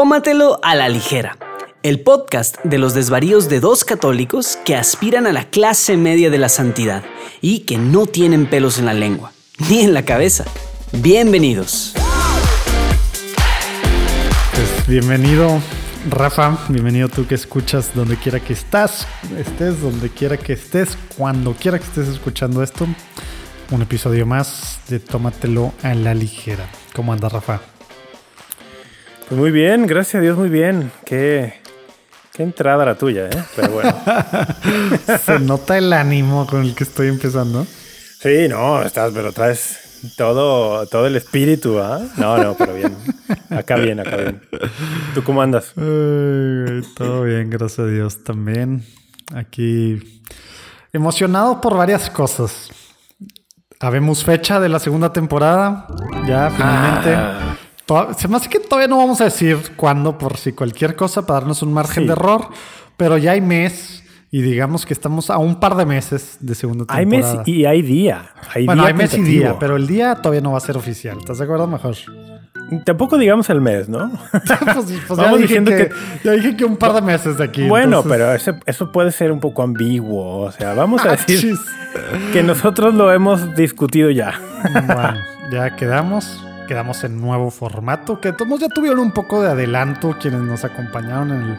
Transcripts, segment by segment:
Tómatelo a la ligera. El podcast de los desvaríos de dos católicos que aspiran a la clase media de la santidad y que no tienen pelos en la lengua, ni en la cabeza. Bienvenidos. Pues bienvenido, Rafa. Bienvenido tú que escuchas donde quiera que estás, estés, donde quiera que estés, cuando quiera que estés escuchando esto. Un episodio más de Tómatelo a la ligera. ¿Cómo anda, Rafa? Pues muy bien, gracias a Dios, muy bien. Qué, qué entrada la tuya, ¿eh? Pero bueno. Se nota el ánimo con el que estoy empezando. Sí, no, estás, pero traes todo, todo el espíritu, ¿ah? No, no, pero bien. Acá bien, acá bien. ¿Tú cómo andas? Ay, todo bien, gracias a Dios también. Aquí emocionado por varias cosas. Habemos fecha de la segunda temporada. Ya, finalmente. Ah. Se me hace que todavía no vamos a decir cuándo, por si cualquier cosa, para darnos un margen Sí. de error. Pero ya hay mes y digamos que estamos a un par de meses de segunda Hay temporada. mes y hay día. Hay bueno, día hay mes y día, pero el día todavía no va a ser oficial. ¿Estás de acuerdo? Mejor. Tampoco digamos el mes, ¿no? pues, pues ya, Vamos dije diciendo que, que- ya dije que un par de meses de aquí. bueno, entonces- pero ese- eso puede ser un poco ambiguo. O sea, vamos a Ah, decir que nosotros lo hemos discutido ya. Bueno, ya quedamos. Quedamos en nuevo formato. Que todos ya tuvieron un poco de adelanto quienes nos acompañaron en el,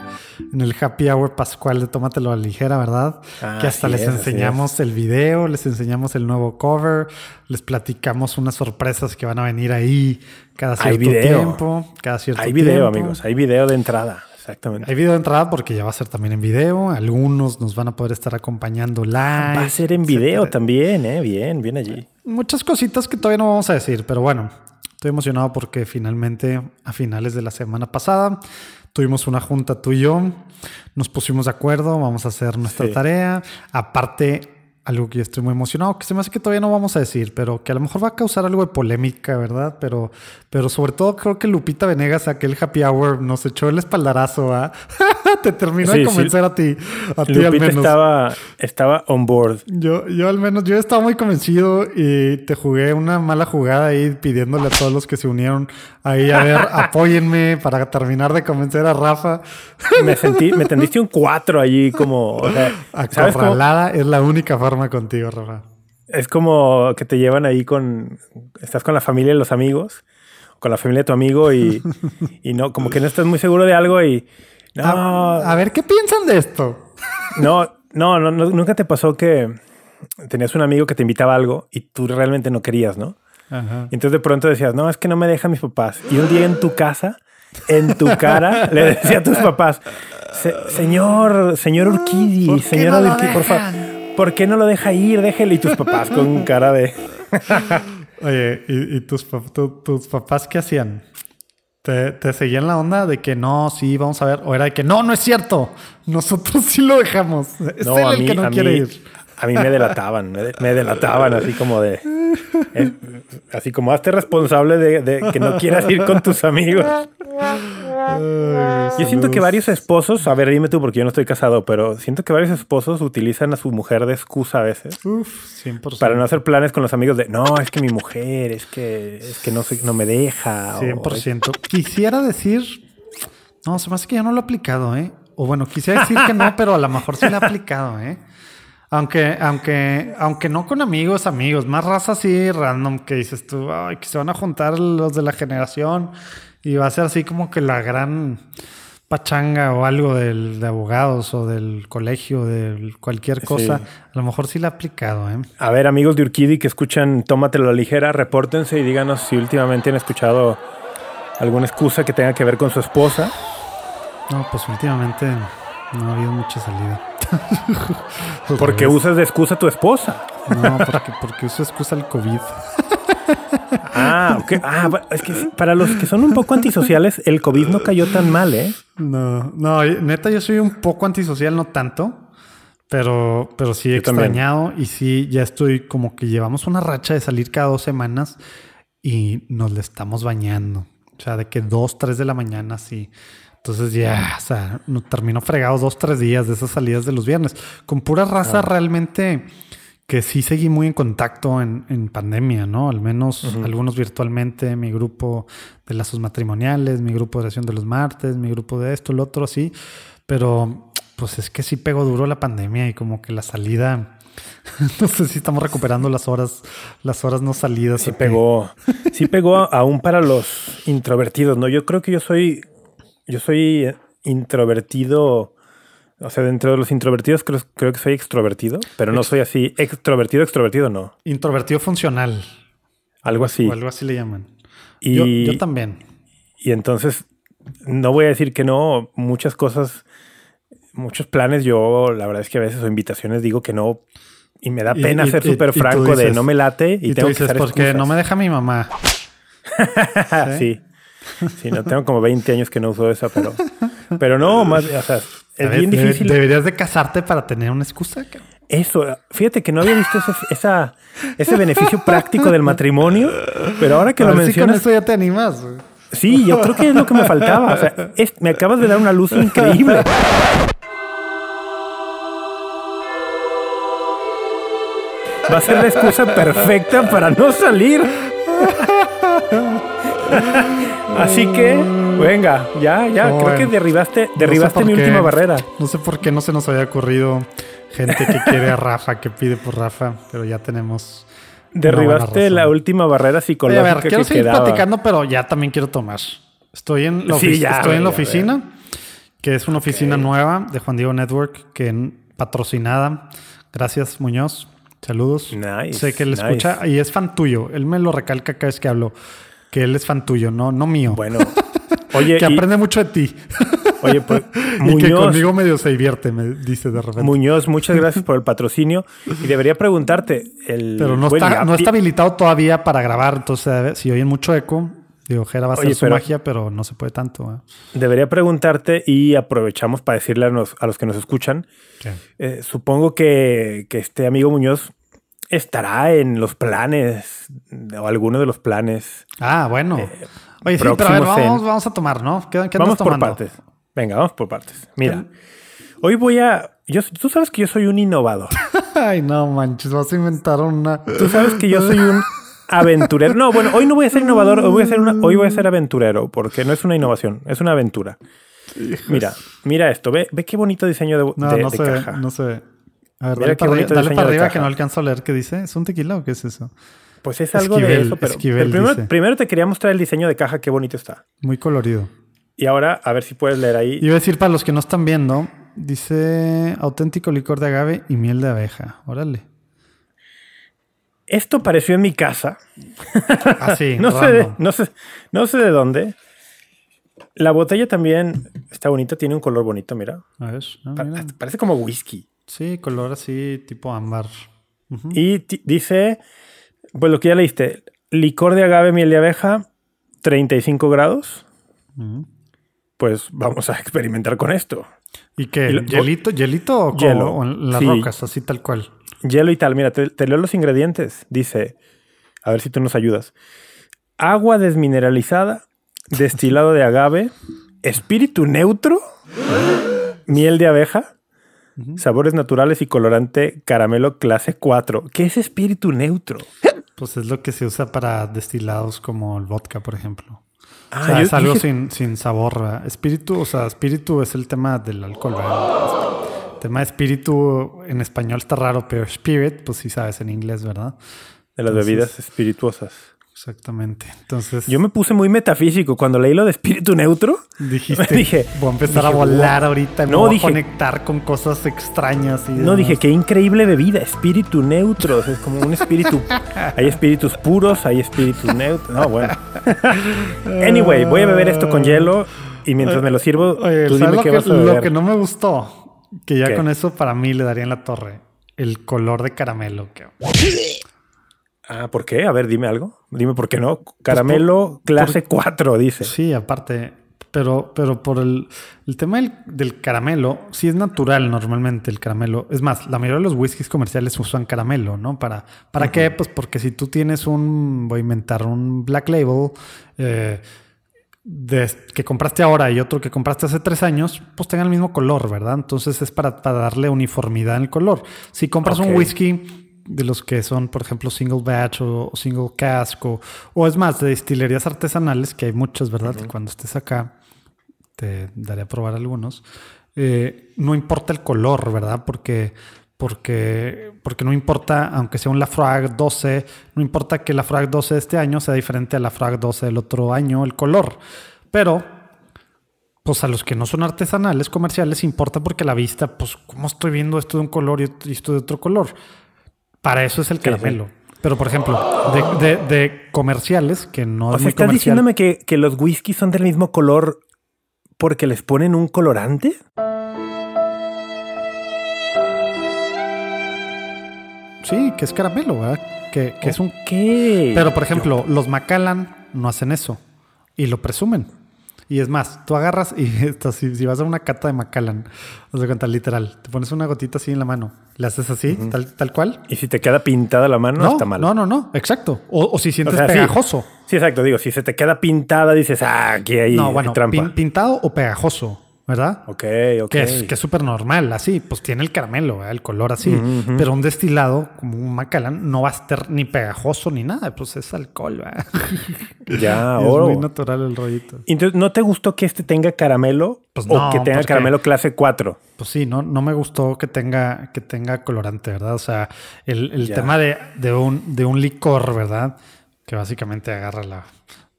en el happy hour pascual de Tómatelo a la ligera, ¿verdad? Ah, que hasta les es, enseñamos el video, les enseñamos el nuevo cover, les platicamos unas sorpresas que van a venir ahí cada Hay cierto video. tiempo. Cada cierto Hay video, tiempo. amigos. Hay video de entrada. Exactamente. Hay video de entrada porque ya va a ser también en video. Algunos nos van a poder estar acompañando live. Va a ser en video también, ¿eh? Bien, bien allí. muchas cositas que todavía no vamos a decir, pero bueno, estoy emocionado porque finalmente a finales de la semana pasada tuvimos una junta tú y yo, nos pusimos de acuerdo, vamos a hacer nuestra Sí. tarea. Aparte, algo que yo estoy muy emocionado, que se me hace que todavía no vamos a decir, pero que a lo mejor va a causar algo de polémica, ¿verdad? Pero, pero sobre todo creo que Lupita Venegas, aquel happy hour, nos echó el espaldarazo, ¿ah? Te terminó de Sí, sí. convencer a ti, a ti al menos. estaba, estaba on board. Yo, yo al menos, yo estaba muy convencido y te jugué una mala jugada ahí pidiéndole a todos los que se unieron ahí a ver, apóyenme para terminar de convencer a Rafa. Me sentí, me tendiste un 4 allí como, o sea. Acorralada es la única forma contigo, Rafa. Es como que te llevan ahí con, estás con la familia y los amigos, con la familia de tu amigo y, y no, como que no estás muy seguro de algo y no, A, a ver, ¿qué piensan de esto? no, no, no, no, nunca te pasó que tenías un amigo que te invitaba a algo y tú realmente no querías, ¿no? Ajá. Y entonces de pronto decías, no, es que no me dejan mis papás. Y un día en tu casa, en tu cara, le decía a tus papás, "Se- señor, señor Urquidi, ¿por qué señora no lo Urquidi, por favor, dejan?" ¿por qué no lo deja ir? Déjele. Y tus papás con cara de... Oye, ¿y, y tus, tu- tus papás qué hacían? ¿Te, ¿Te seguían la onda de que no, sí, vamos a ver? ¿O era de que no, no es cierto? Nosotros sí lo dejamos. Es No, él el mí, que no quiere mí, ir. A mí me delataban, me, de- me delataban así como de... así como hazte responsable de, de que no quieras ir con tus amigos. Yo siento que varios esposos, a ver, dime tú porque yo no estoy casado, pero siento que varios esposos utilizan a su mujer de excusa a veces Uf, 100%. para no hacer planes con los amigos de no, es que mi mujer, es que, es que no, no me deja. o- 100%. Quisiera decir... No, se me hace que yo no lo he aplicado, ¿eh? O bueno, quisiera decir que no, pero a lo mejor sí lo he aplicado, ¿eh? Aunque, aunque, aunque no con amigos, amigos, más raza así random que dices tú, ay, que se van a juntar los de la generación y va a ser así como que la gran pachanga o algo del, de abogados o del colegio, de cualquier cosa. Sí. A lo mejor sí lo he aplicado, ¿eh? A ver, amigos de Urquidi que escuchan Tómatelo a la ligera, repórtense y díganos si últimamente han escuchado alguna excusa que tenga que ver con su esposa. No, pues últimamente no ha habido mucha salida. Al Porque usas de excusa a tu esposa. No, porque, porque uso excusa el COVID. Ah, ok. Ah, es que para los que son un poco antisociales, el COVID no cayó tan mal, ¿eh? No, no, neta, yo soy un poco antisocial, no tanto. Pero, pero sí he Yo también. extrañado y sí, ya estoy como que llevamos una racha de salir cada dos semanas y nos le estamos bañando. O sea, de que dos, tres de la mañana, sí. Entonces ya, o sea, no, termino fregado dos, tres días de esas salidas de los viernes. Con pura raza realmente que sí seguí muy en contacto en, en pandemia, ¿no? Al menos algunos virtualmente, mi grupo de lazos matrimoniales, mi grupo de oración de los martes, mi grupo de esto, lo otro, sí. Pero pues es que sí pegó duro la pandemia y como que la salida... no sé si estamos recuperando las horas, las horas no salidas. Sí pegó, sí pegó aún para los introvertidos, ¿no? Yo creo que yo soy, yo soy introvertido o sea, dentro de los introvertidos creo, creo que soy extrovertido, pero no soy así extrovertido, extrovertido no. Introvertido funcional. Algo así. O algo así le llaman. Y, yo, también. Y entonces, no voy a decir que no, muchas cosas, muchos planes, yo la verdad es que a veces o invitaciones digo que no y me da pena ser súper franco de no me late y, tengo que porque no me deja mi mamá. ¿Sí? sí. No tengo como 20 años que no uso esa, pero pero no, más, o sea, es bien difícil. Deberías de casarte para tener una excusa. Eso, fíjate que no había visto ese, ese beneficio práctico del matrimonio, pero ahora que lo mencionas... con eso ya te animas. Sí, yo creo que es lo que me faltaba. O sea, me acabas de dar una luz increíble. Va a ser la excusa perfecta para no salir. Así que, venga, ya, ya, creo que derribaste, derribaste mi última barrera. No sé por qué no se nos había ocurrido gente que quiere a Rafa, que pide por Rafa, pero ya tenemos. Derribaste la última barrera psicológica. a ver, quiero seguir platicando, pero ya también quiero tomar. Estoy en la, estoy en la oficina, que es una oficina nueva de Juan Diego Network, que patrocinada. Gracias, Muñoz. Saludos. Nice, sé que él escucha y es fan tuyo. Él me lo recalca cada vez que hablo que él es fan tuyo, no, no mío. Bueno, oye. que aprende mucho de ti. Oye, pues Muñoz, y que conmigo medio se divierte, me dice de repente. Muñoz, muchas gracias por el patrocinio. Y debería preguntarte. El, Pero no, está, no está habilitado todavía para grabar. Entonces, si oyen mucho eco, digo, Jera va a hacer su magia, pero no se puede tanto. ¿eh? Debería preguntarte y aprovechamos para decirle a, los que nos escuchan. Eh, supongo que, que este amigo Muñoz estará en los planes o alguno de los planes. Ah, bueno. Eh, Oye, sí, pero a ver, vamos, a tomar, ¿no? ¿Qué, vamos por partes. Venga, vamos por partes. Mira, hoy voy a. Yo, tú sabes que yo soy un innovador. Ay, no manches, vas a inventar una. Tú sabes que yo soy un aventurero. No, bueno, hoy no voy a ser innovador, hoy voy a ser, una, hoy voy a ser aventurero, porque no es una innovación, es una aventura. Mira, mira esto, ve, ve qué bonito diseño de, no, no se Ve, no se ve. A ver, dale, para, arriba, dale para arriba que no alcanzo a leer qué dice. ¿Es un tequila o qué es eso? Pues es algo de eso, pero, primero, te quería mostrar el diseño de caja, qué bonito está. Muy colorido. Y ahora, a ver si puedes leer ahí. Iba a decir para los que no están viendo, dice auténtico licor de agave y miel de abeja. Órale. Esto apareció en mi casa. Ah, sí. no, sé de, no, sé, no sé de dónde. La botella también está bonita, tiene un color bonito, mira. A ver, ah, Parece como whisky. Sí, color así tipo ámbar. Y dice, pues lo que ya leíste, licor de agave, miel de abeja, 35 grados. Pues vamos a experimentar con esto. ¿Y qué? ¿Hielito, ¿Hielito o, hielo. en las rocas, así tal cual? Hielo y tal. Mira, te, te, leo los ingredientes. Dice, a ver si tú nos ayudas. Agua desmineralizada, destilado de agave, espíritu neutro, miel de abeja, Sabores naturales y colorante caramelo clase 4. ¿Qué es espíritu neutro? Pues es lo que se usa para destilados como el vodka, por ejemplo. Ah, es algo sin, sin, sabor. Espíritu, o sea, espíritu es el tema del alcohol. El tema de espíritu en español está raro, pero spirit, pues sí sabes en inglés, ¿verdad? De las bebidas espirituosas. Exactamente. Entonces. Yo me puse muy metafísico. Cuando leí lo de espíritu neutro, dijiste. dije. Voy a empezar a volar ahorita. no, voy a conectar con cosas extrañas. Y no, dije, qué increíble bebida. Espíritu neutro. es como un espíritu. hay espíritus puros, hay espíritus neutros. No, bueno. anyway, voy a beber esto con hielo. Y mientras me lo sirvo, tú dime qué vas a beber. Lo que no me gustó, que ya con eso para mí le daría en la torre. El color de caramelo. Que... Ah, ¿por qué? A ver, dime algo. Dime por qué no. Pues Caramelo clase 4, dice. Sí, aparte. Pero, pero por el, tema del, caramelo, sí es natural normalmente el caramelo. Es más, la mayoría de los whiskies comerciales usan caramelo, ¿no? ¿Para, para qué? Pues porque si tú tienes un, voy a inventar un black label eh, que compraste ahora y otro que compraste hace tres años, pues tengan el mismo color, ¿verdad? Entonces es para, darle uniformidad en el color. Si compras un whisky de los que son, por ejemplo, single batch o, o single cask o, o es más, de destilerías artesanales, que hay muchas, ¿verdad? Que cuando estés acá te daré a probar algunos. Eh, no importa el color, ¿verdad? Porque, porque, porque no importa, aunque sea un Lafroig 12, no importa que la Lafroig 12 de este año sea diferente a la Lafroig 12 del otro año, el color. Pero, pues a los que no son artesanales, comerciales, importa porque la vista, pues, ¿cómo estoy viendo esto de un color y esto de otro color? Para eso es el caramelo. Pero, por ejemplo, de, de, de comerciales, que no O es sea, muy ¿estás comercial. diciéndome que, que los whisky son del mismo color porque les ponen un colorante? Sí, que es caramelo, ¿verdad? Que, que es un ¿Qué? Pero, por ejemplo, los Macallan no hacen eso y lo presumen. Y es más, tú agarras y esto, si, si vas a una cata de Macallan, haz de cuenta, literal, te pones una gotita así en la mano, le haces así, tal, tal cual. Y si te queda pintada la mano, No, está mal. no, no, no, exacto. O, o si sientes O sea, pegajoso. Sí, exacto. Digo, si se te queda pintada, dices, ah, aquí hay, no, bueno, trampa. pin- pintado o pegajoso, ¿verdad? ok, ok. Que es que es súper normal, así, pues tiene el caramelo, ¿verdad? el color así. Pero un destilado como un Macallan no va a estar ni pegajoso ni nada, pues es alcohol, ¿verdad? Ya, es oro. muy natural el rollito. Entonces, ¿no te gustó que este tenga caramelo? Pues o no, que tenga caramelo clase 4. Pues sí, no, no me gustó que tenga, que tenga colorante, ¿verdad? O sea, el, el tema de, de un, de un licor, ¿verdad? Que básicamente agarra la.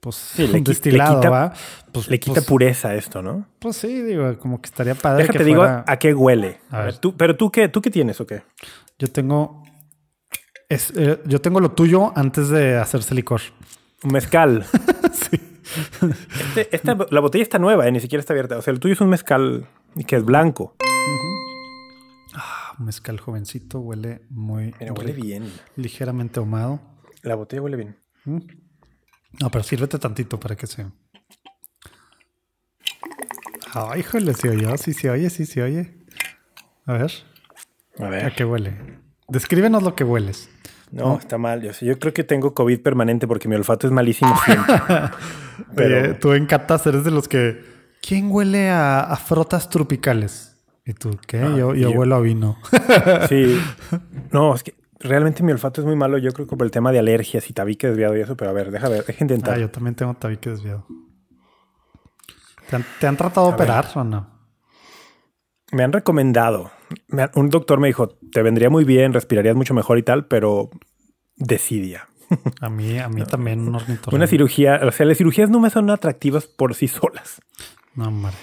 Pues le qui- le destilado, quita- ¿va? Pues, Le quita pues, pureza a esto, ¿no? Pues sí, digo, como que estaría padre. Déjate que digo fuera- a qué huele. A ver. Tú, pero tú qué, tú qué tienes o qué? Yo tengo. Es, eh, yo tengo lo tuyo antes de hacerse licor. Un mezcal. sí. Este- esta- la botella está nueva, eh, ni siquiera está abierta. O sea, el tuyo es un mezcal que es blanco. Ah, un mezcal jovencito, huele muy. Huele rico, bien. Ligeramente ahumado. La botella huele bien. No, pero sírvete tantito para que se. Ay, híjole, se oyó, sí se oye, sí se oye. A ver, A ¿a ver. qué huele? Descríbenos lo que hueles. No, está mal. Yo, creo que tengo COVID permanente porque mi olfato es malísimo siempre. Pero- Oye, tú en Catas eres de los que. ¿Quién huele a, a frotas tropicales? ¿Y tú qué? yo, yo yo. huelo a vino. Sí. No, es que realmente mi olfato es muy malo. Yo creo que por el tema de alergias y tabique desviado y eso. Pero a ver, deja ver, deja intentar. ah, yo también tengo tabique desviado. ¿Te han, te han tratado de operar o no? Me han recomendado. me han- un doctor me dijo, te vendría muy bien, respirarías mucho mejor y tal, pero decidia. A mí, a mí también un. Una cirugía, o sea, las cirugías no me son atractivas por sí solas. No, hombre.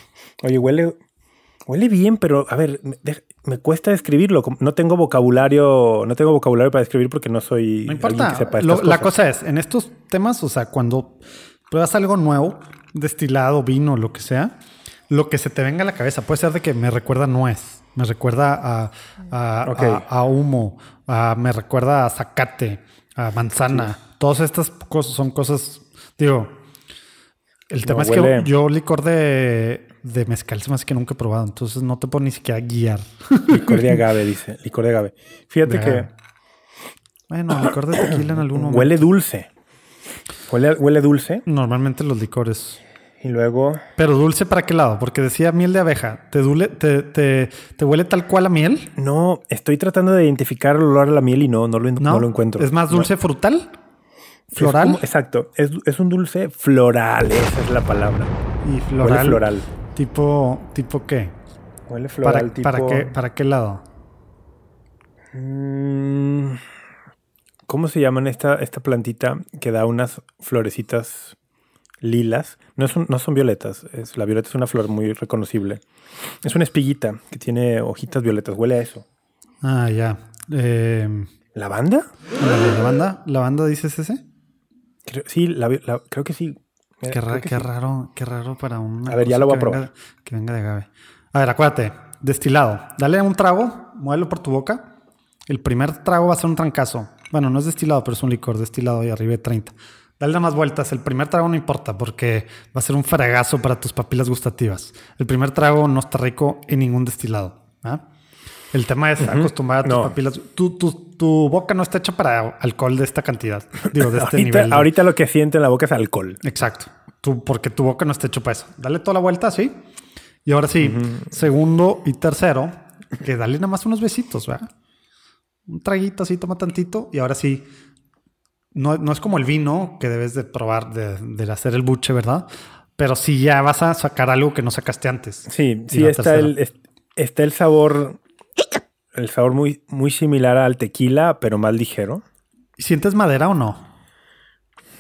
Oye, huele, huele bien, pero a ver, me, cuesta describirlo. No tengo vocabulario, no tengo vocabulario para describir porque no soy No importa. que sepa Lo- la cosa es, en estos temas, o sea, cuando pruebas algo nuevo, destilado, vino, lo que sea, lo que se te venga a la cabeza puede ser de que me recuerda a nuez, me recuerda a, a, Ok. a- a humo, me recuerda a zacate, a manzana. Todas estas cosas son cosas, digo, el tema es huele- que yo licor de, de mezcal se me hace que nunca he probado, entonces no te puedo ni siquiera guiar. Licor de agave, dice. Licor de agave. Fíjate De que agave. Bueno, licor de tequila en algún momento. huele dulce. Huele, huele dulce. Normalmente los licores. Y luego, Pero dulce para qué lado? Porque decía miel de abeja. ¿Te, dule, te, te, te huele tal cual a miel? no, estoy tratando de identificar el olor a la miel y no, no lo, No. no lo encuentro. ¿Es más No. dulce frutal? Es ¿Floral? como- exacto. Es, es un dulce floral. Esa es la palabra. y floral. Huele floral. ¿Tipo, tipo qué? Huele floral ¿Para, tipo... para qué? ¿Para qué lado? Mm, ¿Cómo se llaman esta, esta plantita que da unas florecitas lilas? No, es un- no son violetas. Es, la violeta es una flor muy reconocible. Es una espiguita que tiene hojitas violetas. Huele a eso. Ah, ya. Eh, ¿Lavanda? ¿La lavanda? ¿Lavanda dices ese? Creo, sí, la vi- la- creo que sí. Mira, Qué, ra- creo que qué sí. raro, qué raro para un. A ver, ya lo voy a probar. que venga de agave. A ver, acuérdate. Destilado. Dale un trago, muévelo por tu boca. El primer trago va a ser un trancazo. Bueno, no es destilado, pero es un licor destilado ahí arriba de 30. Dale más vueltas. El primer trago no importa porque va a ser un fregazo para tus papilas gustativas. El primer trago no está rico en ningún destilado. ¿ah? El tema es acostumbrar a tus No. papilas. Tu, tu- tu boca no está hecha para alcohol de esta cantidad. Digo, de este Ahorita, nivel. de- ahorita lo que siente en la boca es alcohol. Exacto. Tú, porque tu boca no está hecho para eso. Dale toda la vuelta así. Y ahora sí, segundo y tercero, que dale nada más unos besitos, ¿verdad? un traguito así, toma tantito y ahora sí. No, no es como el vino que debes de probar de, de hacer el buche, ¿verdad? Pero sí ya vas a sacar algo que no sacaste antes. Sí, sí está tercera. el, es- está el sabor, el sabor muy, muy similar al tequila, pero más ligero. ¿Sientes madera o no?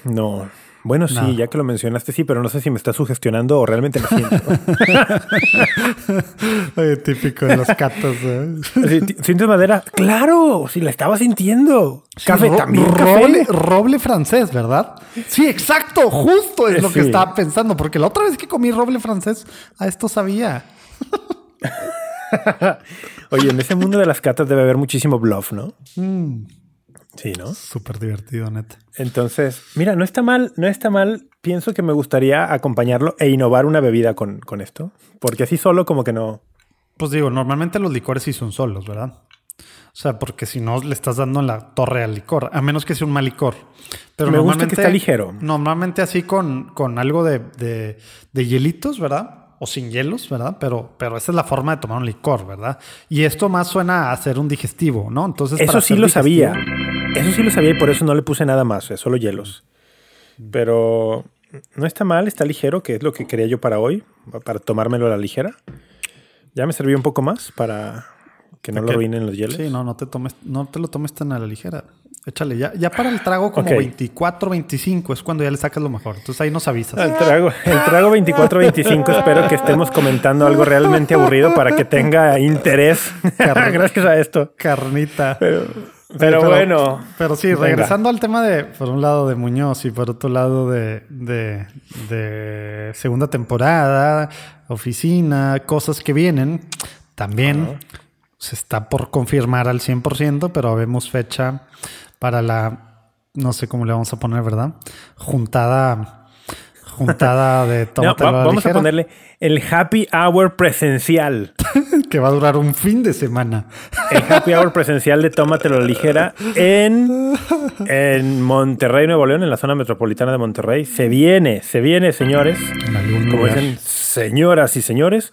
No. Bueno, sí, ya que lo mencionaste, sí, pero no sé si me está sugestionando o realmente lo siento. Oye, típico de los catos. ¿eh? Así, "Ti- ¿Sientes madera? ¡Claro! Si la estaba sintiendo. Café Ro- también. Roble, café. roble francés, ¿verdad? Sí, exacto. Justo es lo que estaba pensando. Porque la otra vez que comí roble francés, a esto sabía. Oye, en ese mundo de las catas debe haber muchísimo bluff, ¿no? Mm, Sí, ¿no? Súper divertido, neta. Entonces, mira, no está mal, no está mal. Pienso que me gustaría acompañarlo e innovar una bebida con, con esto. Porque así solo como que no. Pues digo, normalmente los licores sí son solos, ¿verdad? O sea, porque si no le estás dando en la torre al licor, a menos que sea un mal licor. Pero Me gusta que está ligero. Normalmente así con, con algo de, de- de hielitos, ¿verdad? O sin hielos, ¿verdad? Pero, pero esa es la forma de tomar un licor, ¿verdad? Y esto más suena a hacer un digestivo, ¿no? Entonces, Eso sí lo digestivo- sabía. Eso sí lo sabía y por eso no le puse nada más, eh, solo hielos. Pero no está mal, está ligero, que es lo que quería yo para hoy, para tomármelo a la ligera. Ya me serví un poco más para que no lo arruinen los hielos. Sí, no, no te tomes, no te lo tomes tan a la ligera. Échale, ya, ya para el trago como Ok. 24, 25 es cuando ya le sacas lo mejor. Entonces ahí nos avisas. El trago, el trago 24-25, espero que estemos comentando algo realmente aburrido para que tenga interés. Carne. Gracias a esto. Carnita. Pero, bueno. Pero sí, Venga. regresando al tema de, por un lado de Muñoz y por otro lado de, de, de segunda temporada, oficina, cosas que vienen, también se está por confirmar al 100%, pero vemos fecha para la, no sé cómo le vamos a poner, ¿verdad? Juntada, juntada de No, va- a vamos a ponerle el happy hour presencial. que va a durar un fin de semana. El happy hour presencial de Tómatelo ligera en, en Monterrey, Nuevo León, en la zona metropolitana de Monterrey. Se viene, se viene, señores. Como dicen señoras y señores,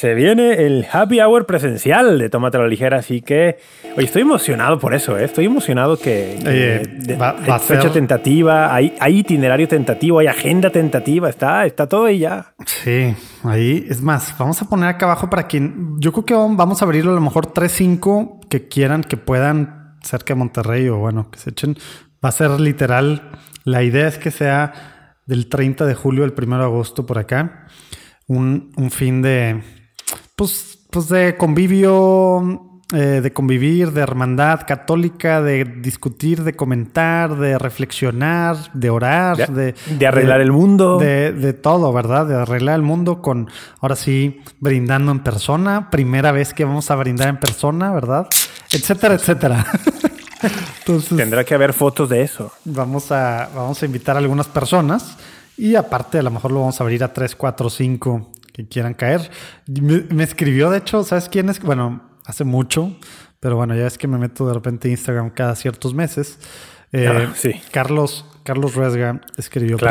se viene el happy hour presencial de Tómatelo a la ligera. Así que, oye, estoy emocionado por eso, ¿eh? Estoy emocionado que, que Oye, de- va- va hay fecha ser- tentativa, hay, hay itinerario tentativo, hay agenda tentativa, está, está todo ahí ya. Sí, ahí es más, vamos a poner acá abajo para quien yo creo que vamos a abrirlo a lo mejor 3, 5 que quieran, que puedan cerca de Monterrey o bueno, que se echen. Va a ser literal. La idea es que sea del 30 de julio al 1 de agosto por acá. Un, un fin de, pues, pues de convivio, eh, de convivir, de hermandad católica, de discutir, de comentar, de reflexionar, de orar, De, de, de arreglar el mundo. de, de todo, ¿verdad? De arreglar el mundo con, ahora sí, brindando en persona. Primera vez que vamos a brindar en persona, ¿verdad? Etcétera, etcétera. Entonces, Tendrá que haber fotos de eso. vamos a, vamos a invitar a algunas personas y aparte a lo mejor lo vamos a abrir a 3, 4, 5 que quieran caer. Me, me escribió, de hecho, ¿sabes quién es? Bueno, hace mucho, pero bueno, ya es que me meto de repente a Instagram cada ciertos meses. Eh, Ah, sí. Carlos, Carlos Ruesga escribió pre-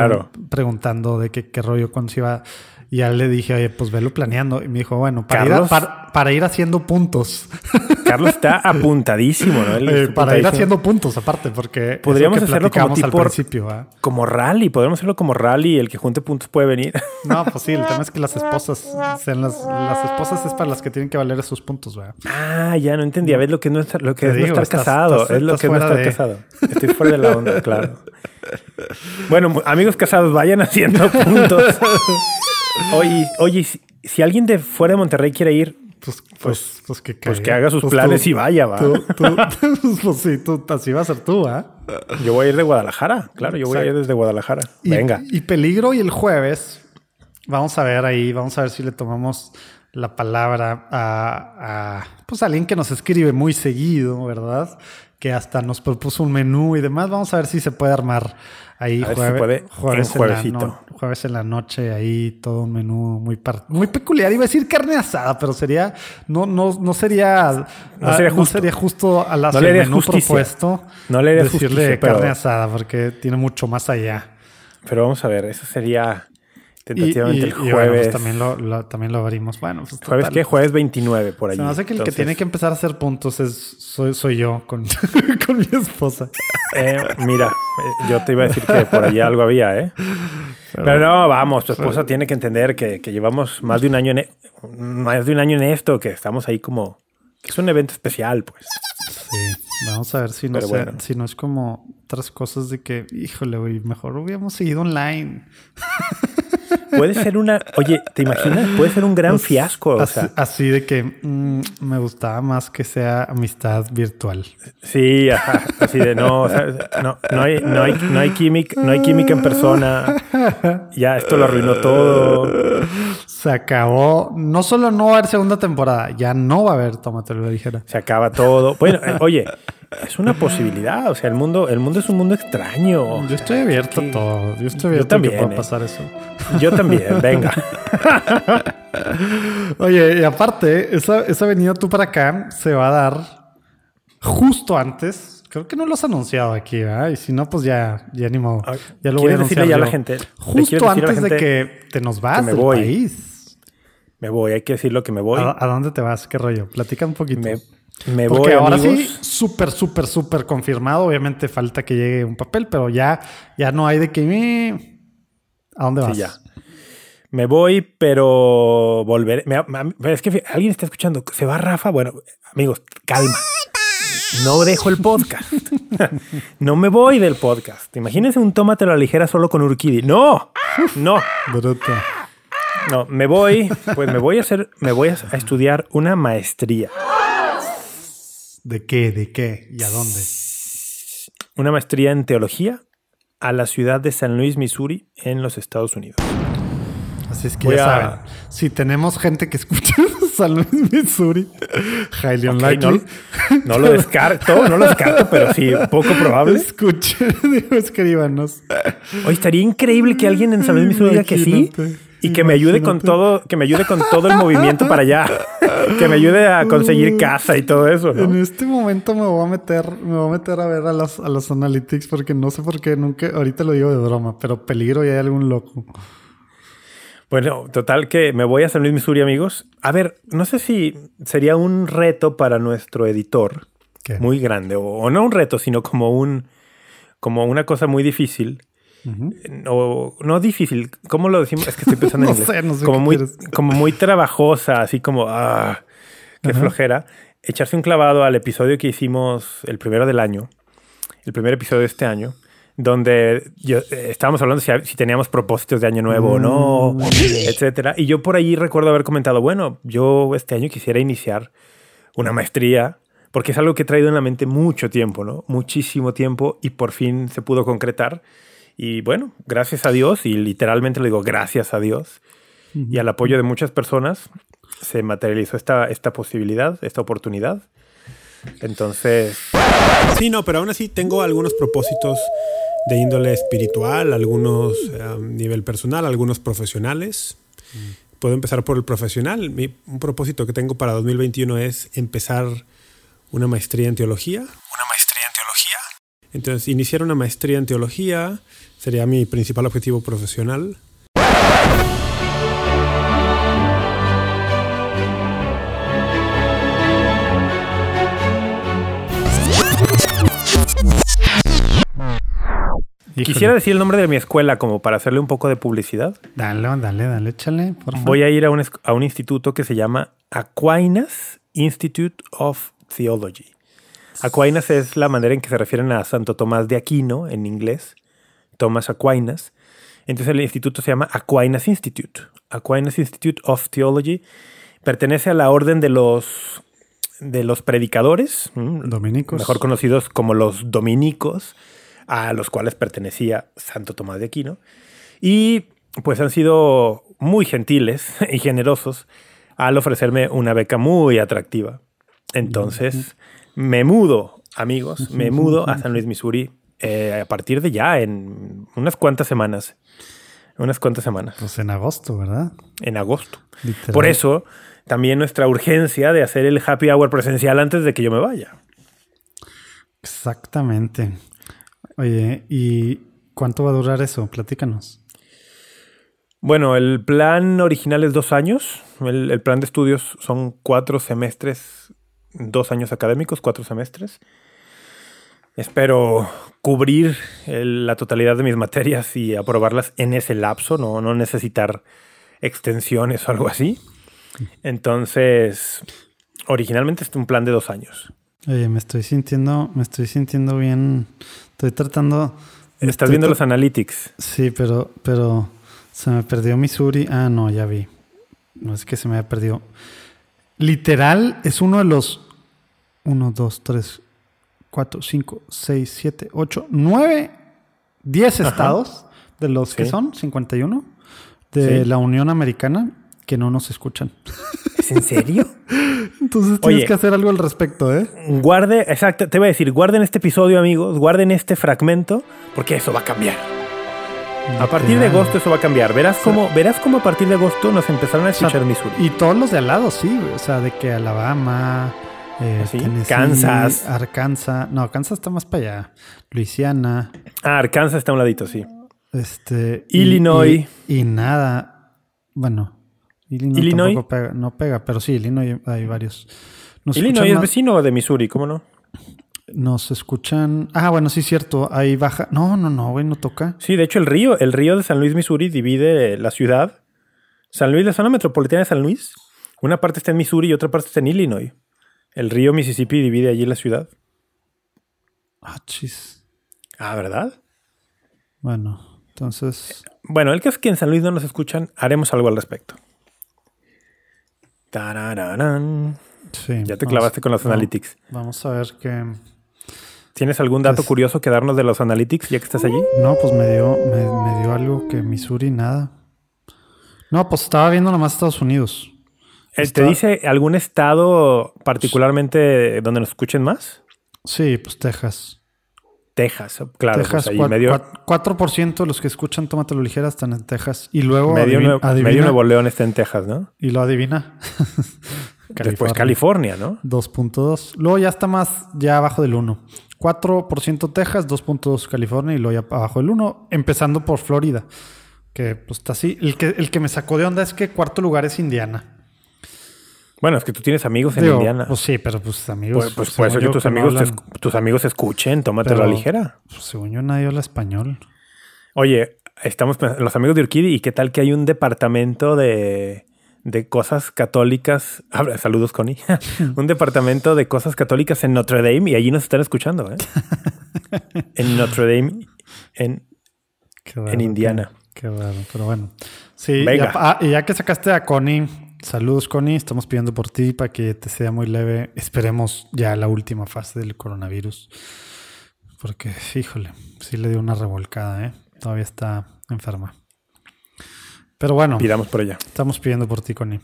preguntando de qué, qué rollo cuando se iba. Y ya le dije, oye, pues velo planeando. Y me dijo, bueno, para, ir, a- para, para ir haciendo puntos. Carlos está apuntadísimo, ¿no? Él Eh, está para ir haciendo puntos, aparte, porque es Podríamos lo que hacerlo como platicábamos al tipo- principio. Como rally, podríamos hacerlo como rally. El que junte puntos puede venir. No, pues sí, el tema es que las esposas, sean las, las esposas es para las que tienen que valer esos puntos, ¿verdad? Ah, ya no entendía. ¿Ves lo que no es, lo que es no digo, estar estás- casado? estás- es lo que no estar de- casado. Estoy fuera de la onda, claro. Bueno, amigos casados, vayan haciendo puntos. Oye, oye, si, si alguien de fuera de Monterrey quiere ir, Pues, pues, pues que, pues que haga sus Pues planes tú- y vaya, va. tú- tú- pues sí, tú, así va a ser tú, ¿ah? Yo voy a ir de Guadalajara, claro, yo voy a ir desde Guadalajara. Y, Venga. Y peligro y el jueves, vamos a ver ahí, vamos a ver si le tomamos la palabra a, a, pues alguien que nos escribe muy seguido, ¿verdad? Que hasta nos propuso un menú y demás. Vamos a ver si se puede armar ahí si jueves, puede jueves, en la juevesito. no- jueves en la noche, ahí todo un menú muy muy peculiar. Iba a decir carne asada, pero sería, no, no, no sería, No sería ah, justo. sería justo a la No le menú justicia. propuesto. No le decirle justicia, carne pero- asada, porque tiene mucho más allá. Pero vamos a ver, eso sería. Tentativamente Y- y- el y bueno, jueves. pues también, lo, lo- también lo abrimos. Bueno, pues ¿Jueves total. qué? Jueves 29 por ahí. Se me hace que el que tiene que empezar a hacer puntos es soy, soy yo con, con mi esposa. eh, mira, eh, yo te iba a decir que por allí algo había, ¿eh? Pero no, vamos, tu esposa tiene que entender que, que llevamos más de un año en e- más de un año en esto, que estamos ahí como que es un evento especial, pues. Sí, vamos a ver si no, sea- bueno. si no es como otras cosas de que, híjole, güey, mejor hubiéramos seguido online. Puede ser una, oye, ¿te imaginas? Puede ser un gran fiasco, o así, sea, así de que mm, me gustaba más que sea amistad virtual. sí, ajá, así de no, o sea, no, no hay, no hay, no hay química, no hay química en persona. Ya esto lo arruinó todo. Se acabó. No solo no va a haber segunda temporada, ya no va a haber Tómatelo la ligera. Se acaba todo. Bueno, eh, oye, es una posibilidad. O sea, el mundo, el mundo es un mundo extraño. Yo estoy abierto a todo. Yo estoy abierto también, a que pueda eh. pasar eso. Yo también, venga. Oye, y aparte, esa, esa venida tú para acá se va a dar justo antes. Creo que no lo has anunciado aquí, ¿verdad? Y si no, pues ya, ya ni modo. Ya lo voy a ¿quieres decirle ya a la gente? ¿Le quieres Justo decir antes de que te nos vas me del voy? país. Me voy, hay que decirlo que me voy. ¿A, a dónde te vas? ¿Qué rollo? Platica un poquito. Me, me Porque voy, ahora sí, amigos. súper, súper, súper confirmado. Obviamente falta que llegue un papel, pero ya, ya no hay de que... eh, ¿A dónde vas? Sí, ya. Me voy, pero volveré. Me- me- es que alguien está escuchando. ¿Se va Rafa? Bueno, amigos, calma. No dejo el podcast. no me voy del podcast. Imagínense un tómate a la ligera solo con Urquidi. No, no, Bruto. no. Me voy, pues me voy a hacer, me voy a estudiar una maestría. ¿De qué? ¿De qué? ¿Y a dónde? Una maestría en teología a la ciudad de San Luis, Missouri, en los Estados Unidos. Así es que Voy ya a- saben. Si tenemos gente que escucha San Luis, Missouri, highly Ok, unlikely. no, no lo descarto, no lo descarto, pero sí, poco probable. Escuchen, escríbanos. Hoy estaría increíble que alguien en San Luis Missouri diga que sí y que me ayude con todo, que me ayude con todo el movimiento para allá, que me ayude a conseguir casa y todo eso, En este momento me voy a meter, me voy a meter a ver a los, a los analytics porque no sé por qué nunca, ahorita lo digo de broma, pero peligro y hay algún loco. Bueno, total que me voy a San Luis Missouri, amigos. A ver, no sé si sería un reto para nuestro editor, ¿Qué? muy grande, o, o no un reto, sino como un, como una cosa muy difícil. O no difícil, ¿cómo lo decimos? Es que estoy pensando en No inglés. sé, no sé como muy, quieres. como muy trabajosa, así como ah, qué flojera. Echarse un clavado al episodio que hicimos el primero del año, el primer episodio de este año, donde yo, eh, estábamos hablando si, si teníamos propósitos de año nuevo o no, Mm. etcétera. Y yo por ahí recuerdo haber comentado, bueno, yo este año quisiera iniciar una maestría, porque es algo que he traído en la mente mucho tiempo, ¿no? Muchísimo tiempo y por fin se pudo concretar. Y bueno, gracias a Dios, y literalmente lo digo, gracias a Dios, y al apoyo de muchas personas, se materializó esta, esta posibilidad, esta oportunidad. Entonces, Sí, no, pero aún así tengo algunos propósitos de índole espiritual, algunos a nivel personal, algunos profesionales. Puedo empezar por el profesional. Mi, un propósito que tengo para 2021 es empezar una maestría en teología. Una maestría en teología. Entonces, iniciar una maestría en teología sería mi principal objetivo profesional. Híjole. quisiera decir el nombre de mi escuela como para hacerle un poco de publicidad. Dale, dale, dale, échale, por favor. Voy a ir a un, a un instituto que se llama Aquinas Institute of Theology. Aquinas es la manera en que se refieren a Santo Tomás de Aquino en inglés, Thomas Aquinas. Entonces el instituto se llama Aquinas Institute. Aquinas Institute of Theology pertenece a la orden de los de los predicadores. Dominicos. mejor conocidos como los dominicos, a los cuales pertenecía Santo Tomás de Aquino. Y pues han sido muy gentiles y generosos al ofrecerme una beca muy atractiva. Entonces me mudo, amigos, me mudo a San Luis, Missouri eh, a partir de ya, en unas cuantas semanas. Unas cuantas semanas, Pues en agosto, ¿verdad? en agosto. Literal. Por eso, también nuestra urgencia de hacer el happy hour presencial antes de que yo me vaya. Exactamente. Oye, ¿y cuánto va a durar eso? Platícanos. Bueno, el plan original es dos años. El, el plan de estudios son cuatro semestres, dos años académicos, cuatro semestres. Espero cubrir el- la totalidad de mis materias y aprobarlas en ese lapso, no, no necesitar extensiones o algo así. Entonces, originalmente es un plan de dos años. Oye, me estoy sintiendo, me estoy sintiendo bien. Estoy tratando. Estás estoy viendo los analytics. Sí, pero, pero se me perdió Missouri. Ah, no, ya vi. No es que se me haya perdido. Literal es uno de los 1, 2, 3, 4, 5, 6, 7, 8, 9, 10 Ajá. estados de los que son 51 de Sí. la Unión Americana que no nos escuchan. ¿Es en serio? Entonces tienes Oye. que hacer algo al respecto, ¿eh? Guarde, exacto, te voy a decir, guarden este episodio, amigos, guarden este fragmento, porque eso va a cambiar. A partir de agosto eso va a cambiar. Verás cómo, verás cómo a partir de agosto nos empezaron a O sea, escuchar en Missouri. Y todos los de al lado, sí. O sea, de que Alabama, eh, ¿Ah, sí? Tennessee, Kansas. Arkansas. No, Kansas está más para allá. Luisiana, Ah, Arkansas está a un ladito, sí. este. Illinois. Y, y nada. Bueno, Illinois, Illinois. pega, no pega, pero sí, Illinois hay varios. Nos Illinois es más- vecino de Missouri, ¿cómo no? Nos escuchan. Ah, bueno, sí, cierto. Ahí baja. No, no, no, güey, no toca. Sí, de hecho el río, el río de San Luis, Missouri divide la ciudad. San Luis, la zona metropolitana de San Luis, una parte está en Missouri y otra parte está en Illinois. El río Mississippi divide allí la ciudad. Ah, chis. Ah, ¿verdad? Bueno, entonces. Bueno, el caso es que en San Luis no nos escuchan, haremos algo al respecto. Tarararán. Sí. Ya te vamos- clavaste con los no, analytics. Vamos a ver qué. ¿Tienes algún dato Pues- curioso que darnos de los analytics ya que estás allí? No, pues me dio, me, me dio algo que Missouri nada. No, pues estaba viendo nomás Estados Unidos. ¿Te dice algún estado particularmente donde nos escuchen más? Sí, pues Texas. Texas, claro. Texas, pues ahí cua- medio, cua- 4% de los que escuchan Tómatelo Ligera están en Texas. Y luego medio, adivina, Nue- adivina- medio Nuevo León está en Texas, ¿no? y lo adivina. Después California, ¿no? 2.2. Luego ya está más, ya abajo del 1. 4% Texas, 2.2 California y luego ya abajo del 1, empezando por Florida. Que pues está así. El que, el que me sacó de onda es que cuarto lugar es Indiana. Bueno, es que tú tienes amigos en Digo, Indiana. Pues sí, pero pues amigos. Pues, pues según puede ser que tus amigos, hablan- tus amigos escuchen, tómatelo a la ligera. pues, según yo nadie habla español. Oye, estamos los amigos de Urquidi, ¿y qué tal que hay un departamento de, de cosas católicas? Ah, saludos, Connie. un departamento de cosas católicas en Notre Dame y allí nos están escuchando, ¿eh? en Notre Dame, en, raro, en Indiana. Qué, qué raro, pero bueno. Sí, Venga. ya, ah, y ya que sacaste a Connie, saludos Connie, estamos pidiendo por ti para que te sea muy leve. Esperemos ya la última fase del coronavirus. Porque, híjole, sí le dio una revolcada, ¿eh? Todavía está enferma. Pero bueno, Pidamos por ella. estamos pidiendo por ti, Connie.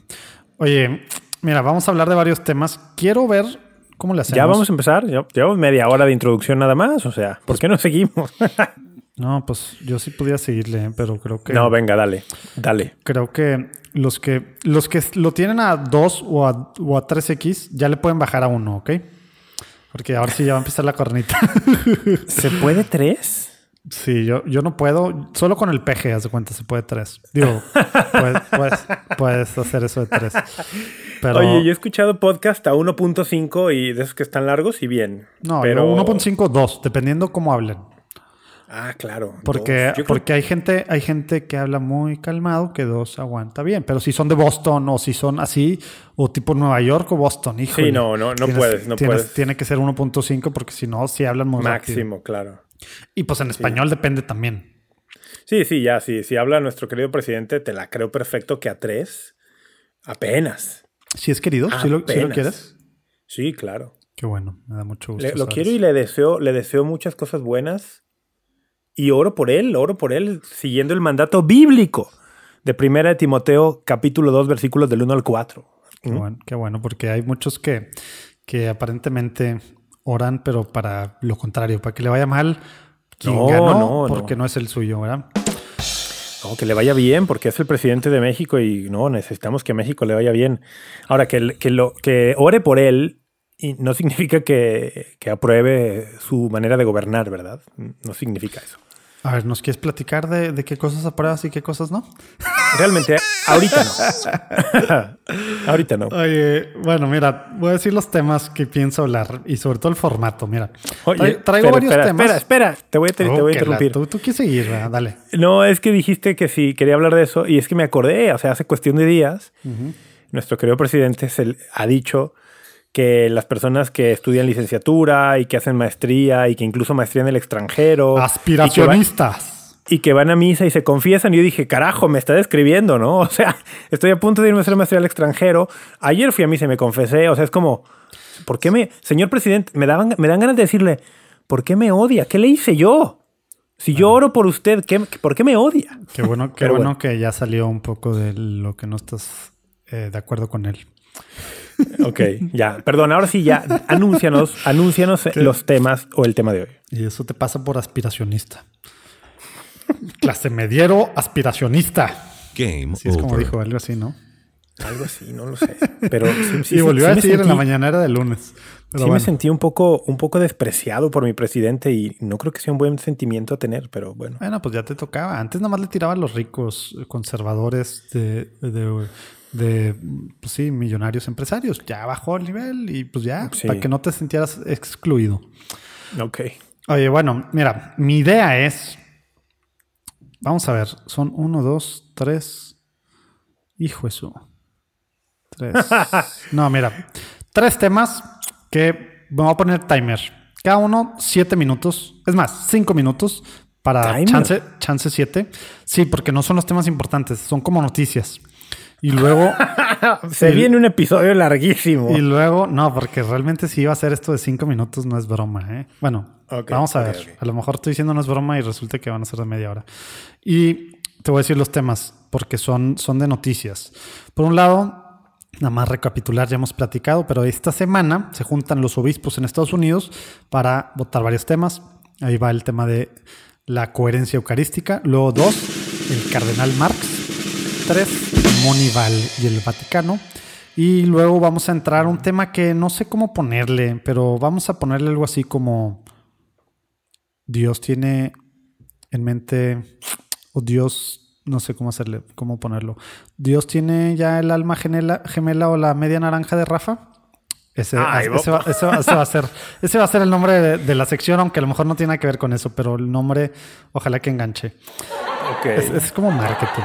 Oye, mira, vamos a hablar de varios temas. Quiero ver cómo le hacemos. Ya vamos a empezar. Llevamos media hora de introducción nada más. O sea, ¿por qué no seguimos? No, pues yo sí podía seguirle, ¿eh? pero creo que... no, venga, dale. Dale. Creo que los que los que lo tienen a 2 o a, o a 3X ya le pueden bajar a 1, ¿ok? Porque ahora sí ya va a empezar la cornita. ¿Se puede tres? sí, yo, yo no puedo. Solo con el PG, haz de cuenta, se puede 3. Digo, puedes, puedes, puedes hacer eso de 3. Pero Oye, yo he escuchado podcast a 1.5 y de esos que están largos y bien. no, pero 1.5, 2, dependiendo cómo hablen. Ah, claro. Porque, dos. Yo creo- porque hay gente, hay gente que habla muy calmado, que dos aguanta bien. Pero si son de Boston o si son así, o tipo Nueva York o Boston, híjole. Sí, no, no, no Tienes- puedes, no tienes- puedes. Tiene que ser 1.5 porque si no, si hablan muy rápido. Máximo, claro. Y pues en español depende también. Sí, sí, ya, sí. Si habla nuestro querido presidente, te la creo perfecto que a tres, apenas. Si es querido, si lo, si lo Apenas. quieres. Sí, claro. Qué bueno, me da mucho gusto. Le- lo quiero y le deseo, le deseo muchas cosas buenas. Y oro por él, oro por él, siguiendo el mandato bíblico de Primera de Timoteo, capítulo 2, versículos del 1 al 4. Qué bueno, qué bueno, porque hay muchos que, que aparentemente oran, pero para lo contrario, para que le vaya mal quien No, ganó, no, porque no. no. es el suyo, ¿verdad? No, que le vaya bien, porque es el presidente de México y no, necesitamos que a México le vaya bien. Ahora, que, que, lo, que ore por él y no significa que, que apruebe su manera de gobernar, ¿verdad? No significa eso. A ver, ¿nos quieres platicar de, de qué cosas apruebas y qué cosas no? Realmente, ahorita no. ahorita no. Oye, bueno, mira, voy a decir los temas que pienso hablar y sobre todo el formato. Mira, Oye, traigo espera, varios espera, temas. Espera, espera, te voy a, te, te Oh, voy a la- interrumpir. tú, tú quieres seguir, ¿verdad? dale. No, es que dijiste que sí, quería hablar de eso y es que me acordé, o sea, hace cuestión de días, nuestro querido presidente se, ha dicho que las personas que estudian licenciatura y que hacen maestría y que incluso maestría en el extranjero y que, va- Aspiracionistas. y que van a misa y se confiesan, y yo dije, carajo, me está describiendo, ¿no? O sea, estoy a punto de irme a hacer maestría al extranjero. Ayer fui a misa y me confesé, o sea, es como, ¿por qué me, señor presidente, me, daban, me dan ganas de decirle, ¿por qué me odia? ¿Qué le hice yo? Si yo oro por usted, ¿qué, ¿por qué me odia? Qué bueno, qué bueno. que ya salió un poco de lo que no estás eh, de acuerdo con él. Ok, ya. Perdón, ahora sí ya. Anúncianos, anúncianos los temas o el tema de hoy. Y eso te pasa por aspiracionista. Clase mediero aspiracionista. Game Sí, es como dijo algo así, ¿no? Algo así, no lo sé. Pero sí, sí, y volvió sí a me decir en la sentí- mañanera del lunes. Pero sí me sentí un poco, un poco despreciado por mi presidente y no creo que sea un buen sentimiento a tener, pero bueno. Bueno, pues ya te tocaba. Antes nada más le tiraban los ricos conservadores de, de, de, pues sí, millonarios empresarios. Ya bajó el nivel y pues ya, Sí. para que no te sintieras excluido. Ok. Oye, bueno, mira, mi idea es. Vamos a ver, son uno, dos, tres. Hijo eso. Tres. No, mira, tres temas que me voy a poner timer. Cada uno siete minutos. Es más, cinco minutos para ¿Timer? chance, chance siete. Sí, porque no son los temas importantes, son como noticias. Y luego, Se viene un episodio larguísimo. y luego, no, porque realmente si iba a hacer esto de cinco minutos no es broma, ¿eh? Bueno, vamos a ver. A lo mejor estoy diciendo no es broma y resulta que van a ser de media hora. Y te voy a decir los temas porque son, son de noticias. Por un lado, nada más recapitular, ya hemos platicado, pero esta semana se juntan los obispos en Estados Unidos para votar varios temas. Ahí va el tema de la coherencia eucarística. Luego dos, el cardenal Marx. Tres, Monival y el Vaticano. Y luego vamos a entrar a un tema que no sé cómo ponerle, pero vamos a ponerle algo así como Dios tiene en mente, o Dios, no sé cómo hacerle, cómo ponerlo. Dios tiene ya el alma gemela, gemela o la media naranja de Rafa. Ese, Ay, ese va, ese va- ese va a ser, ese va a ser el nombre de, de la sección, aunque a lo mejor no tiene que ver con eso, pero el nombre, ojalá que enganche. Ok. Es, es como marketing.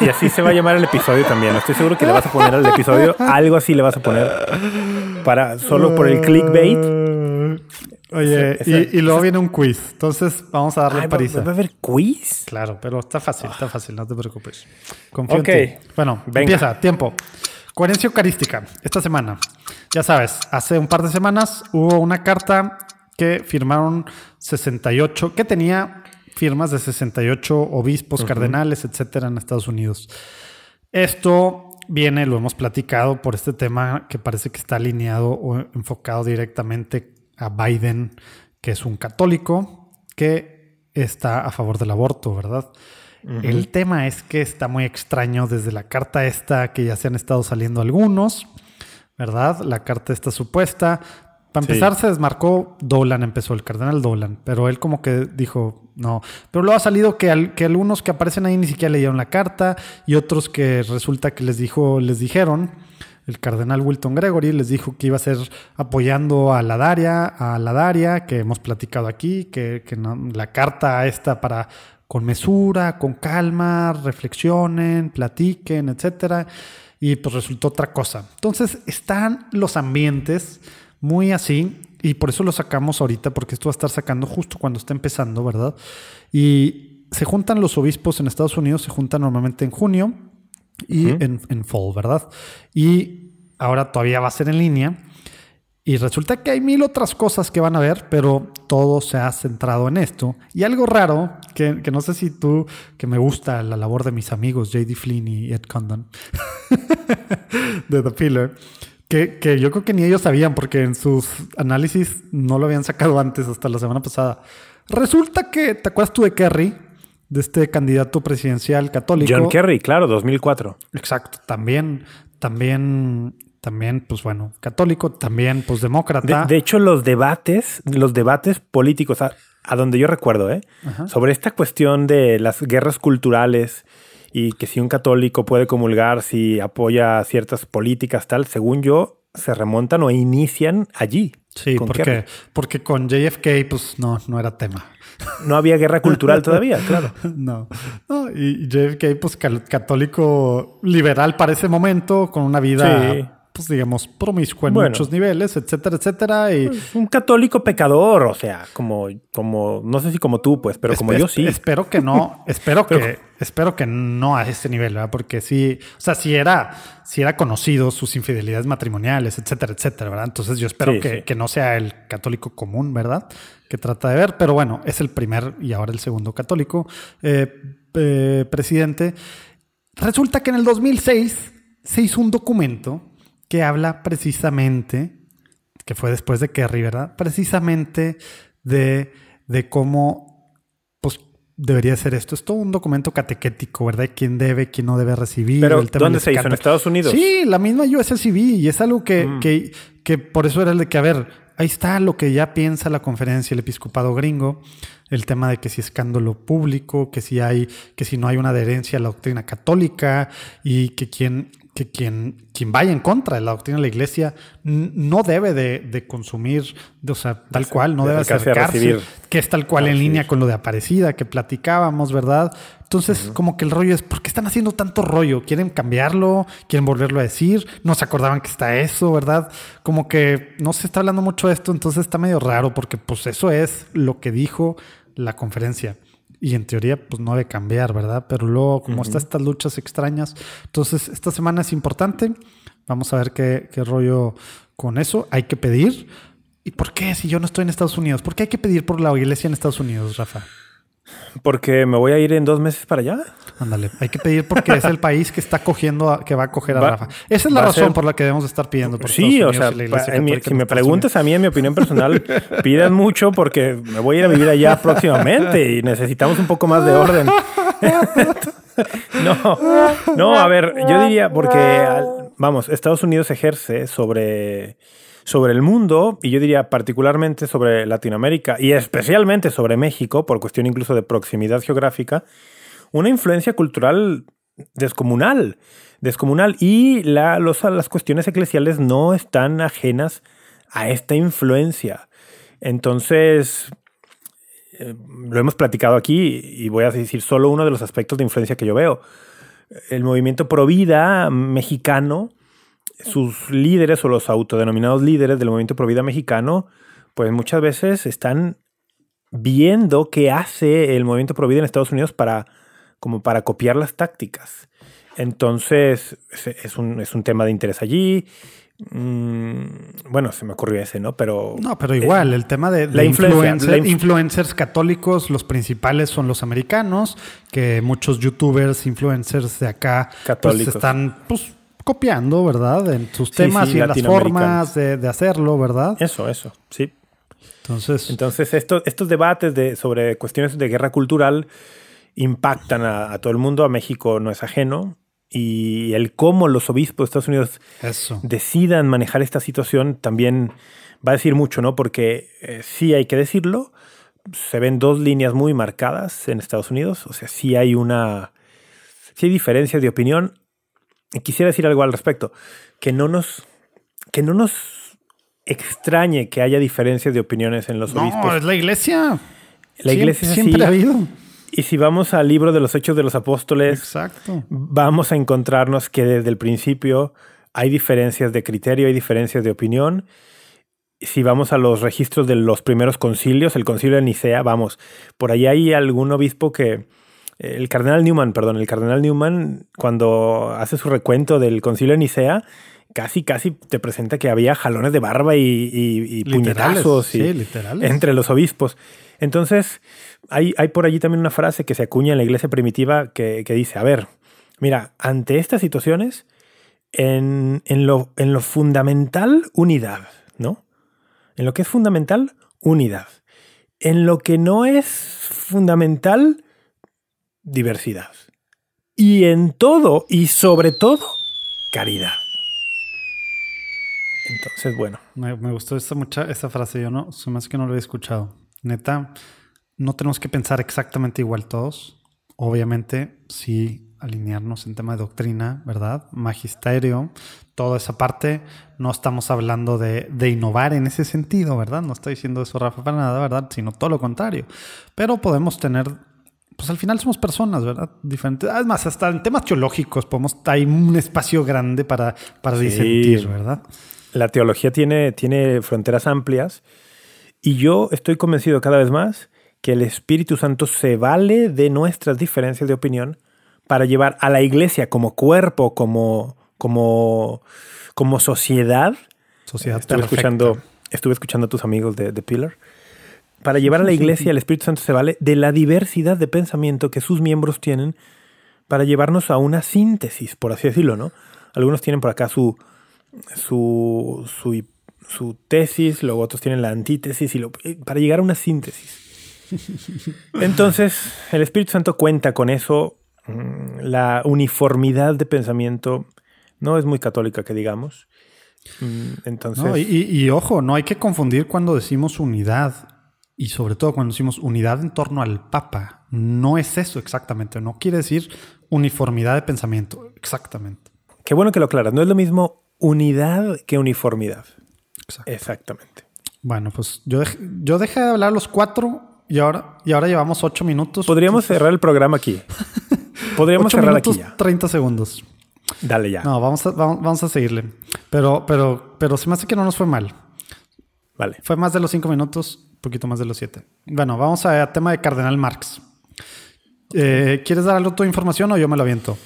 Y así se va a llamar el episodio también. Estoy seguro que le vas a poner al episodio algo así le vas a poner para solo por el clickbait. Oye, Ese- ese- y, y luego viene un quiz. Entonces vamos a darle Ay, a ¿va, Parisa. va a haber quiz? Claro, pero está fácil, está fácil, no te preocupes. Confío en ti. Bueno, Venga. empieza, tiempo. Coherencia eucarística. Esta semana, ya sabes, hace un par de semanas hubo una carta que firmaron 68, que tenía firmas de 68 obispos, cardenales, etcétera, en Estados Unidos. Esto viene, lo hemos platicado, por este tema que parece que está alineado o enfocado directamente a Biden, que es un católico que está a favor del aborto, ¿verdad? El tema es que está muy extraño desde la carta esta que ya se han estado saliendo algunos, ¿verdad? La carta esta supuesta. Para Sí. empezar, se desmarcó Dolan, empezó el cardenal Dolan, pero él como que dijo no. Pero luego ha salido que, al- que algunos que aparecen ahí ni siquiera leyeron la carta y otros que resulta que les dijo, les dijeron, el cardenal Wilton Gregory les dijo que iba a ser apoyando a la Daria, a la Daria, que hemos platicado aquí, que, que no- la carta esta para con mesura, con calma, reflexionen, platiquen, etcétera. Y pues resultó otra cosa. Entonces están los ambientes muy así y por eso lo sacamos ahorita porque esto va a estar sacando justo cuando está empezando, ¿verdad? Y se juntan los obispos en Estados Unidos, se juntan normalmente en junio y en, en fall, ¿verdad? Y ahora todavía va a ser en línea. Y resulta que hay mil otras cosas que van a ver, pero todo se ha centrado en esto. Y algo raro, que, que no sé si tú, que me gusta la labor de mis amigos J.D. Flynn y Ed Condon, de The Pillar, que, que yo creo que ni ellos sabían, porque en sus análisis no lo habían sacado antes, hasta la semana pasada. Resulta que, ¿te acuerdas tú de Kerry? De este candidato presidencial católico. John Kerry, claro, 2004. Exacto, también, también, también, pues bueno, católico, también, pues demócrata. De, de hecho, los debates, los debates políticos, a, a donde yo recuerdo, ¿eh? sobre esta cuestión de las guerras culturales y que si un católico puede comulgar si apoya ciertas políticas tal, según yo, se remontan o inician allí. Sí, con porque, Kerry. porque con JFK, pues no, no era tema. No había guerra cultural todavía, claro. No, no, y JFK, pues católico liberal para ese momento, con una vida, Sí. Pues digamos, promiscua en Bueno. muchos niveles, etcétera, etcétera. Y Un católico pecador, o sea, como, como, no sé si como tú, pues, pero como yo sí. Espero que no, espero que, espero que no a ese nivel, ¿verdad? Porque sí, o sea, si era, si era conocido sus infidelidades matrimoniales, etcétera, etcétera, ¿verdad? Entonces yo espero Sí, que, sí. que no sea el católico común, ¿verdad? Que trata de ver, pero bueno, es el primer y ahora el segundo católico eh, eh, presidente. Resulta que en el 2006 se hizo un documento que habla precisamente, que fue después de Kerry, ¿verdad? Precisamente de, de cómo pues, debería ser esto. Es todo un documento catequético, ¿verdad? ¿Quién debe, quién no debe recibir? Pero, el tema ¿dónde se hizo? ¿En. Estados Unidos? Sí, la misma USCB. Y es algo que, Mm. que, que por eso era el de que, a ver, ahí está lo que ya piensa la conferencia, el episcopado gringo, el tema de que si escándalo público, que si hay, que si no hay una adherencia a la doctrina católica y que quien, que quien, quien vaya en contra de la doctrina de la iglesia no debe de, de consumir, de- o sea, tal cual, no de debe acercarse que es tal cual en línea con lo de Aparecida que platicábamos, ¿verdad? Entonces, como que el rollo es, ¿por qué están haciendo tanto rollo? ¿Quieren cambiarlo? ¿Quieren volverlo a decir? No se acordaban que está eso, ¿verdad? Como que no se está hablando mucho de esto, entonces está medio raro porque pues eso es lo que dijo la conferencia. Y en teoría, pues no debe cambiar, ¿verdad? Pero luego, como están estas luchas extrañas, entonces esta semana es importante. Vamos a ver qué, qué rollo con eso. Hay que pedir. ¿Y por qué si yo no estoy en Estados Unidos? ¿Por qué hay que pedir por la iglesia en Estados Unidos, Rafa? Porque me voy a ir en dos meses para allá. Ándale, hay que pedir porque es el país que está cogiendo, a- que va a coger a Va- Rafa. Esa es la razón ser- por la que debemos estar pidiendo. Por Sí, o sea, mi- si me preguntas a mí, en mi opinión personal, pidan mucho porque me voy a ir a vivir allá próximamente y necesitamos un poco más de orden. no, no, a ver, yo diría porque, vamos, Estados Unidos ejerce sobre, sobre el mundo y yo diría particularmente sobre Latinoamérica y especialmente sobre México, por cuestión incluso de proximidad geográfica, una influencia cultural descomunal, descomunal y la, los, las cuestiones eclesiales no están ajenas a esta influencia. Entonces, eh, lo hemos platicado aquí y voy a decir solo uno de los aspectos de influencia que yo veo. El movimiento pro vida mexicano, sus líderes o los autodenominados líderes del movimiento pro vida mexicano, pues muchas veces están viendo qué hace el movimiento pro vida en Estados Unidos para como para copiar las tácticas. Entonces, es, un, es un tema de interés allí. Mm, bueno, se me ocurrió ese, ¿no? Pero. No, pero igual, el tema de, de la influencia, influencer- la inf- influencers católicos, los principales son los americanos, que muchos youtubers, influencers de acá, pues Católicos. están pues copiando, ¿verdad? En sus temas sí, y en las formas de, de hacerlo, ¿verdad? Eso, eso, sí. Entonces, Entonces, esto- estos debates de, sobre cuestiones de guerra cultural impactan a, a todo el mundo. A México no es ajeno. Y el cómo los obispos de Estados Unidos eso. decidan manejar esta situación también va a decir mucho, ¿no? Porque eh, sí hay que decirlo, se ven dos líneas muy marcadas en Estados Unidos, o sea, sí hay una, sí hay diferencias de opinión. Quisiera decir algo al respecto, que no nos, que no nos extrañe que haya diferencias de opiniones en los No, obispos. es la iglesia. La iglesia es siempre, así. siempre ha habido. Y si vamos al libro de los Hechos de los Apóstoles, Exacto. vamos a encontrarnos que desde el principio hay diferencias de criterio, hay diferencias de opinión. Si vamos a los registros de los primeros concilios, el concilio de Nicea, vamos, por ahí hay algún obispo que, el cardenal Newman, perdón, el cardenal Newman, cuando hace su recuento del concilio de Nicea, casi, casi te presenta que había jalones de barba y, y- y Literales, puñetazos sí, entre los obispos. Entonces, hay, hay por allí también una frase que se acuña en la iglesia primitiva que, que dice, a ver, mira, ante estas situaciones, en, en lo, en lo fundamental, unidad, ¿no? En lo que es fundamental, unidad. En lo que no es fundamental, diversidad. Y en todo y sobre todo, caridad. Entonces, bueno, Me, gustó esta, mucha, esta frase. Yo no, se me que no lo había escuchado. Neta, no tenemos que pensar exactamente igual todos. Obviamente, sí alinearnos en tema de doctrina, ¿verdad? Magisterio, toda esa parte. No estamos hablando de, de, innovar en ese sentido, ¿verdad? No estoy diciendo eso, Rafa, para nada, ¿verdad? Sino todo lo contrario. Pero podemos tener, pues al final somos personas, ¿verdad? Diferentes. Además, hasta en temas teológicos podemos, hay un espacio grande para, para Sí. disentir, ¿verdad? La teología tiene, tiene fronteras amplias y yo estoy convencido cada vez más que el Espíritu Santo se vale de nuestras diferencias de opinión para llevar a la iglesia como cuerpo, como, como, como sociedad. Sociedad Estuve perfecta. escuchando, estuve escuchando a tus amigos de, de Pillar. Para llevar a la iglesia, el Espíritu Santo se vale de la diversidad de pensamiento que sus miembros tienen para llevarnos a una síntesis, por así decirlo, ¿no? Algunos tienen por acá su, su, su, su tesis, luego otros tienen la antítesis, y lo- eh, para llegar a una síntesis. Entonces, el Espíritu Santo cuenta con eso. Mm, La uniformidad de pensamiento no es muy católica, que digamos. Mm, Entonces, No, y, y- y ojo, no hay que confundir cuando decimos unidad y sobre todo cuando decimos unidad en torno al Papa. No es eso exactamente, no quiere decir uniformidad de pensamiento, exactamente. qué bueno que lo aclaras. No es lo mismo unidad que uniformidad. Exacto. Exactamente. Bueno, pues yo, dej- yo dejé de hablar los cuatro y ahora, y ahora llevamos ocho minutos. Podríamos cerrar el programa aquí. Podríamos ocho cerrar minutos, aquí ya. 30 segundos. Dale ya. No, vamos a, vamos, vamos a seguirle. Pero, pero, pero se me hace que no nos fue mal. Vale. Fue más de los cinco minutos, poquito más de los siete. Bueno, vamos a, tema de Cardenal Marx. Eh, ¿Quieres dar algo tu información o yo me lo aviento?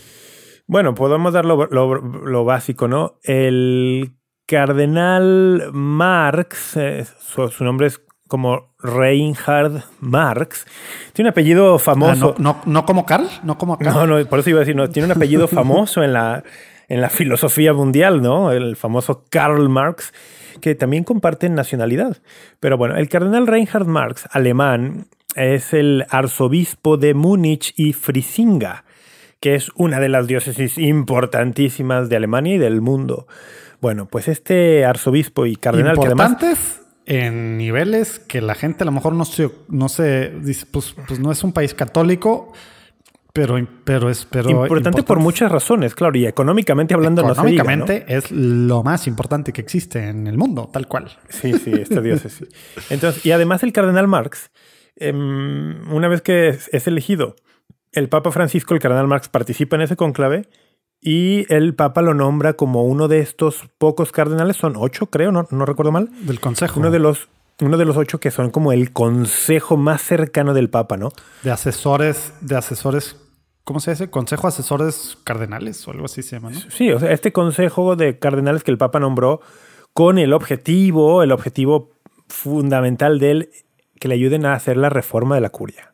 Bueno, podemos dar lo, lo- lo básico, ¿no? El cardenal Marx, eh, su, su nombre es como Reinhard Marx, tiene un apellido Ah, famoso. no, no, no como Carl, no como acá. No, no, por eso iba a decir, no, tiene un apellido famoso en la, en la filosofía mundial, ¿no? El famoso Karl Marx, que también comparten nacionalidad. Pero bueno, el cardenal Reinhard Marx, alemán, es el arzobispo de Múnich y Frisinga, que es una de las diócesis importantísimas de Alemania y del mundo. Bueno, pues este arzobispo y cardenal, que además Importantes en niveles que la gente a lo mejor no se, no se dice, pues, pues no es un país católico, pero, pero es pero importante por muchas razones, claro, y económicamente hablando no se diga, ¿no? Económicamente es lo más importante que existe en el mundo, tal cual. Sí, sí, esta diócesis. Entonces, y además el cardenal Marx, em, una vez que es, es elegido el Papa Francisco, el cardenal Marx participa en ese conclave y el Papa lo nombra como uno de estos pocos cardenales, son ocho creo, no, no recuerdo mal, Del consejo. uno de los uno de los ocho que son como el consejo más cercano del Papa, ¿no? de asesores, de asesores, ¿cómo se dice? Consejo asesores cardenales o algo así se llama, ¿no? Sí, o sea, este consejo de cardenales que el Papa nombró con el objetivo, el objetivo fundamental de él, que le ayuden a hacer la reforma de la curia.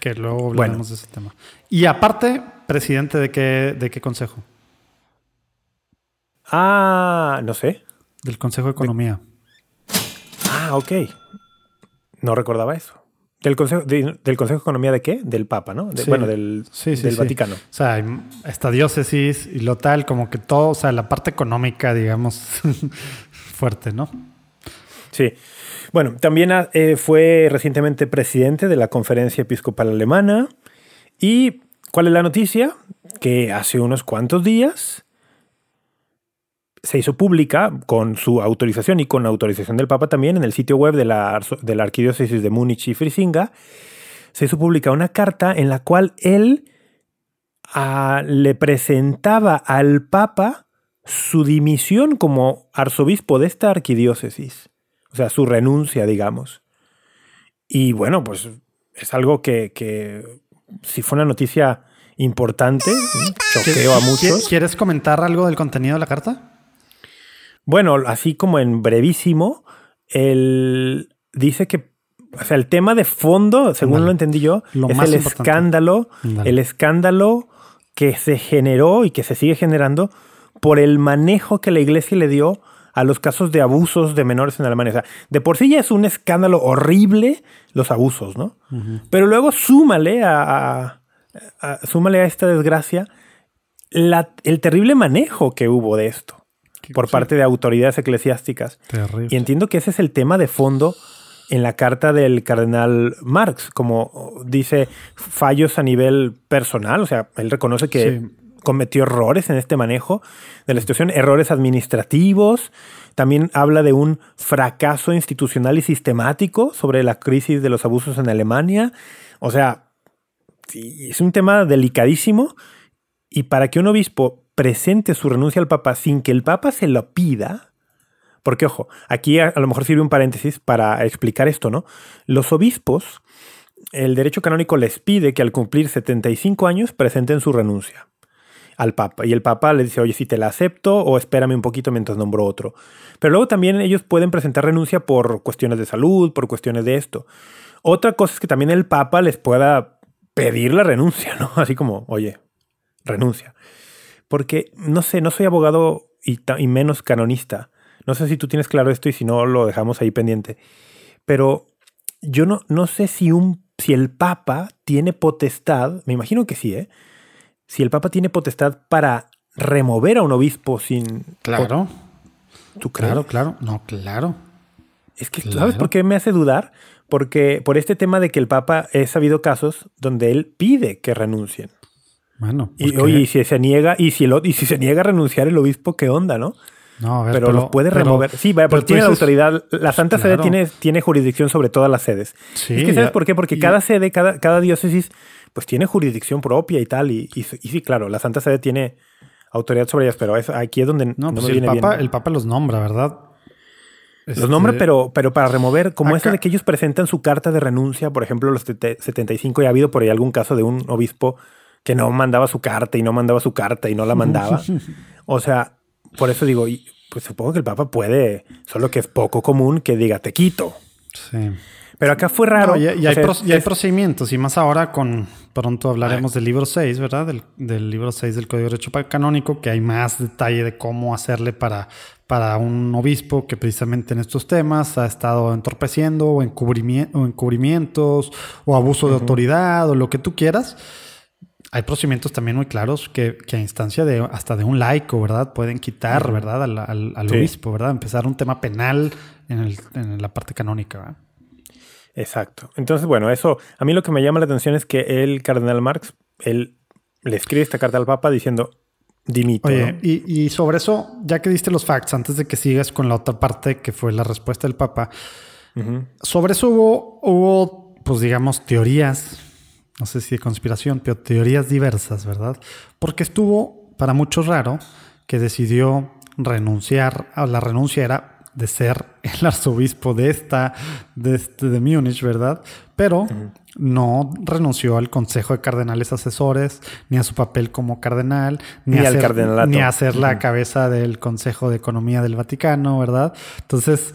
Que luego Bueno. hablaremos de ese tema. Y aparte, presidente de qué, de qué consejo? Ah, no sé. Del Consejo de Economía. Ah, ok. No recordaba eso. ¿Del Consejo, de- ¿Del Consejo de Economía de qué? Del Papa, ¿no? De- Sí. Bueno, del, Sí, sí, del. Vaticano. O sea, esta diócesis y lo tal, como que todo, o sea, la parte económica, digamos, fuerte, ¿no? Sí. Bueno, también ah, eh, fue recientemente presidente de la Conferencia Episcopal Alemana. ¿Y cuál es la noticia? Que hace unos cuantos días se hizo pública con su autorización y con la autorización del Papa también en el sitio web de la, de la Arquidiócesis de Múnich y Frisinga. Se hizo pública una carta en la cual él ah, le presentaba al Papa su dimisión como arzobispo de esta arquidiócesis. O sea, su renuncia, digamos. Y bueno, pues es algo que, que si fue una noticia importante, ¿no? choqueó a muchos. ¿Quieres comentar algo del contenido de la carta? Bueno, así como en brevísimo, él dice que, o sea, el tema de fondo, según Dale. lo entendí yo, Lo es el importante. escándalo, Dale. el escándalo que se generó y que se sigue generando por el manejo que la iglesia le dio a los casos de abusos de menores en Alemania. O sea, de por sí ya es un escándalo horrible los abusos, ¿no? Pero luego súmale a, a- a- súmale a esta desgracia la- el terrible manejo que hubo de esto por parte de autoridades eclesiásticas. Terrible. Y entiendo que ese es el tema de fondo en la carta del cardenal Marx, como dice, fallos a nivel personal, o sea, él reconoce que Sí. cometió errores en este manejo de la situación, errores administrativos, también habla de un fracaso institucional y sistemático sobre la crisis de los abusos en Alemania, o sea, es un tema delicadísimo y para que un obispo presente su renuncia al Papa sin que el Papa se lo pida, porque ojo, aquí a, lo mejor sirve un paréntesis para explicar esto, ¿no? Los obispos, el derecho canónico les pide que al cumplir 75 años presenten su renuncia al Papa. Y el Papa le dice, oye, si te la acepto o espérame un poquito mientras nombro otro. Pero luego también ellos pueden presentar renuncia por cuestiones de salud, por cuestiones de esto. Otra cosa es que también el Papa les pueda pedir la renuncia, ¿no? Así como, oye, renuncia. Porque, no sé, no soy abogado y, menos canonista. No sé si tú tienes claro esto y si no, lo dejamos ahí pendiente. Pero yo no, no sé si, un, si el Papa tiene potestad, me imagino que sí, ¿eh? Si el Papa tiene potestad para remover a un obispo sin... Claro, ¿Tú crees? claro, claro. No, claro. Es que, Claro. ¿sabes por qué me hace dudar? Porque por este tema de que el Papa he sabido casos donde él pide que renuncien. Bueno, Y oye, y si se niega, y si, el y si se niega a renunciar el obispo, ¿qué onda, no? no, a ver, pero, los puede pero- remover. Sí, vaya, pero tú tiene la autoridad. La Santa Sede tiene, tiene jurisdicción sobre todas las sedes. Sí, es que ¿sabes ya- por qué? Porque y- cada sede, cada, cada diócesis, pues tiene jurisdicción propia y tal. Y, y, y sí, claro, la Santa Sede tiene autoridad sobre ellas, pero es- aquí es donde no, No, pues me el viene Papa, bien. el Papa los nombra, ¿verdad? Los nombra, Este, pero, pero para remover, como eso acá- de que ellos presentan su carta de renuncia, por ejemplo, los tete- 75, y ha habido por ahí algún caso de un obispo que no mandaba su carta y no mandaba su carta y no la mandaba. o sea, por eso digo, pues supongo que el Papa puede, solo que es poco común que diga, te quito. Sí. Pero acá fue raro. No, y, hay, sea, pro- es- y hay es- procedimientos, y más ahora con, pronto hablaremos del libro 6, ¿verdad? Del, del libro 6 del Código de Derecho Canónico, que hay más detalle de cómo hacerle para, para un obispo que precisamente en estos temas ha estado entorpeciendo o, encubrimi- o encubrimientos o abuso de autoridad o lo que tú quieras. Hay procedimientos también muy claros que, que a instancia de hasta de un laico, ¿verdad? Pueden quitar, ¿verdad? Al, al- al Sí. obispo, ¿verdad? Empezar un tema penal en, el- en la parte canónica, ¿verdad? Exacto. Entonces, bueno, eso, a mí lo que me llama la atención es que el cardenal Marx, él le escribe esta carta al Papa diciendo, dimito. Oye, y, y sobre eso, ya que diste los facts, antes de que sigas con la otra parte que fue la respuesta del Papa, sobre eso hubo, hubo, pues digamos, teorías, no sé si de conspiración, pero teorías diversas, ¿verdad? Porque estuvo para muchos raro que decidió renunciar, a la renuncia era de ser el arzobispo de esta, de, este, de Múnich, ¿verdad? Pero no renunció al Consejo de Cardenales Asesores, ni a su papel como cardenal, ni, Ni a ser, ni a ser la cabeza del Consejo de Economía del Vaticano, ¿verdad? Entonces,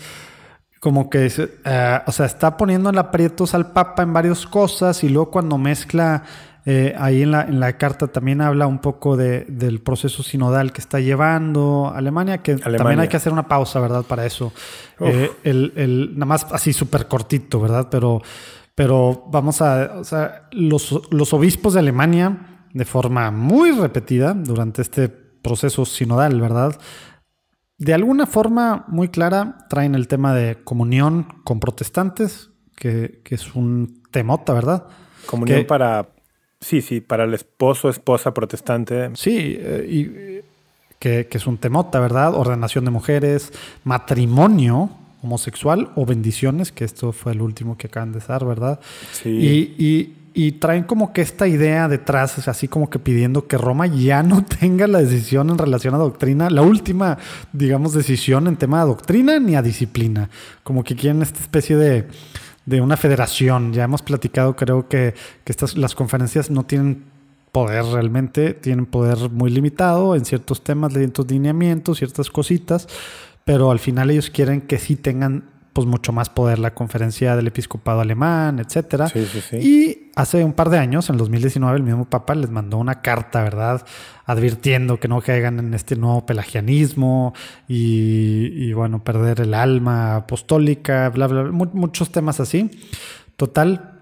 como que, eh, o sea, está poniendo en aprietos al Papa en varias cosas y luego cuando mezcla, eh, ahí en la, en la carta también habla un poco de, del proceso sinodal que está llevando Alemania, que también hay que hacer una pausa, ¿verdad? Para eso. Eh, el, el- nada más así súper cortito, ¿verdad? Pero, pero vamos a, o sea, los, los obispos de Alemania, de forma muy repetida durante este proceso sinodal, ¿verdad? De alguna forma muy clara traen el tema de comunión con protestantes, que, que es un temota, ¿verdad? Comunión que- para, sí, sí, para el esposo, esposa protestante. Sí, eh, y que, que es un temota, ¿verdad? Ordenación de mujeres, matrimonio homosexual o bendiciones, que esto fue el último que acaban de dar, ¿verdad? Sí. Y, y- y traen como que esta idea detrás, así como que pidiendo que Roma ya no tenga la decisión en relación a doctrina, la última, digamos, decisión en tema de doctrina ni a disciplina. Como que quieren esta especie de, de una federación. Ya hemos platicado, creo que, que estas, las conferencias no tienen poder realmente, tienen poder muy limitado en ciertos temas, ciertos lineamientos, ciertas cositas, pero al final ellos quieren que sí tengan pues mucho más poder la conferencia del episcopado alemán, etcétera. Sí, sí, sí. Y hace un par de años, en 2019, el mismo Papa les mandó una carta, ¿verdad? Advirtiendo que no caigan en este nuevo pelagianismo y, y, bueno, perder el alma apostólica, bla, bla, bla, mu- muchos temas así. Total,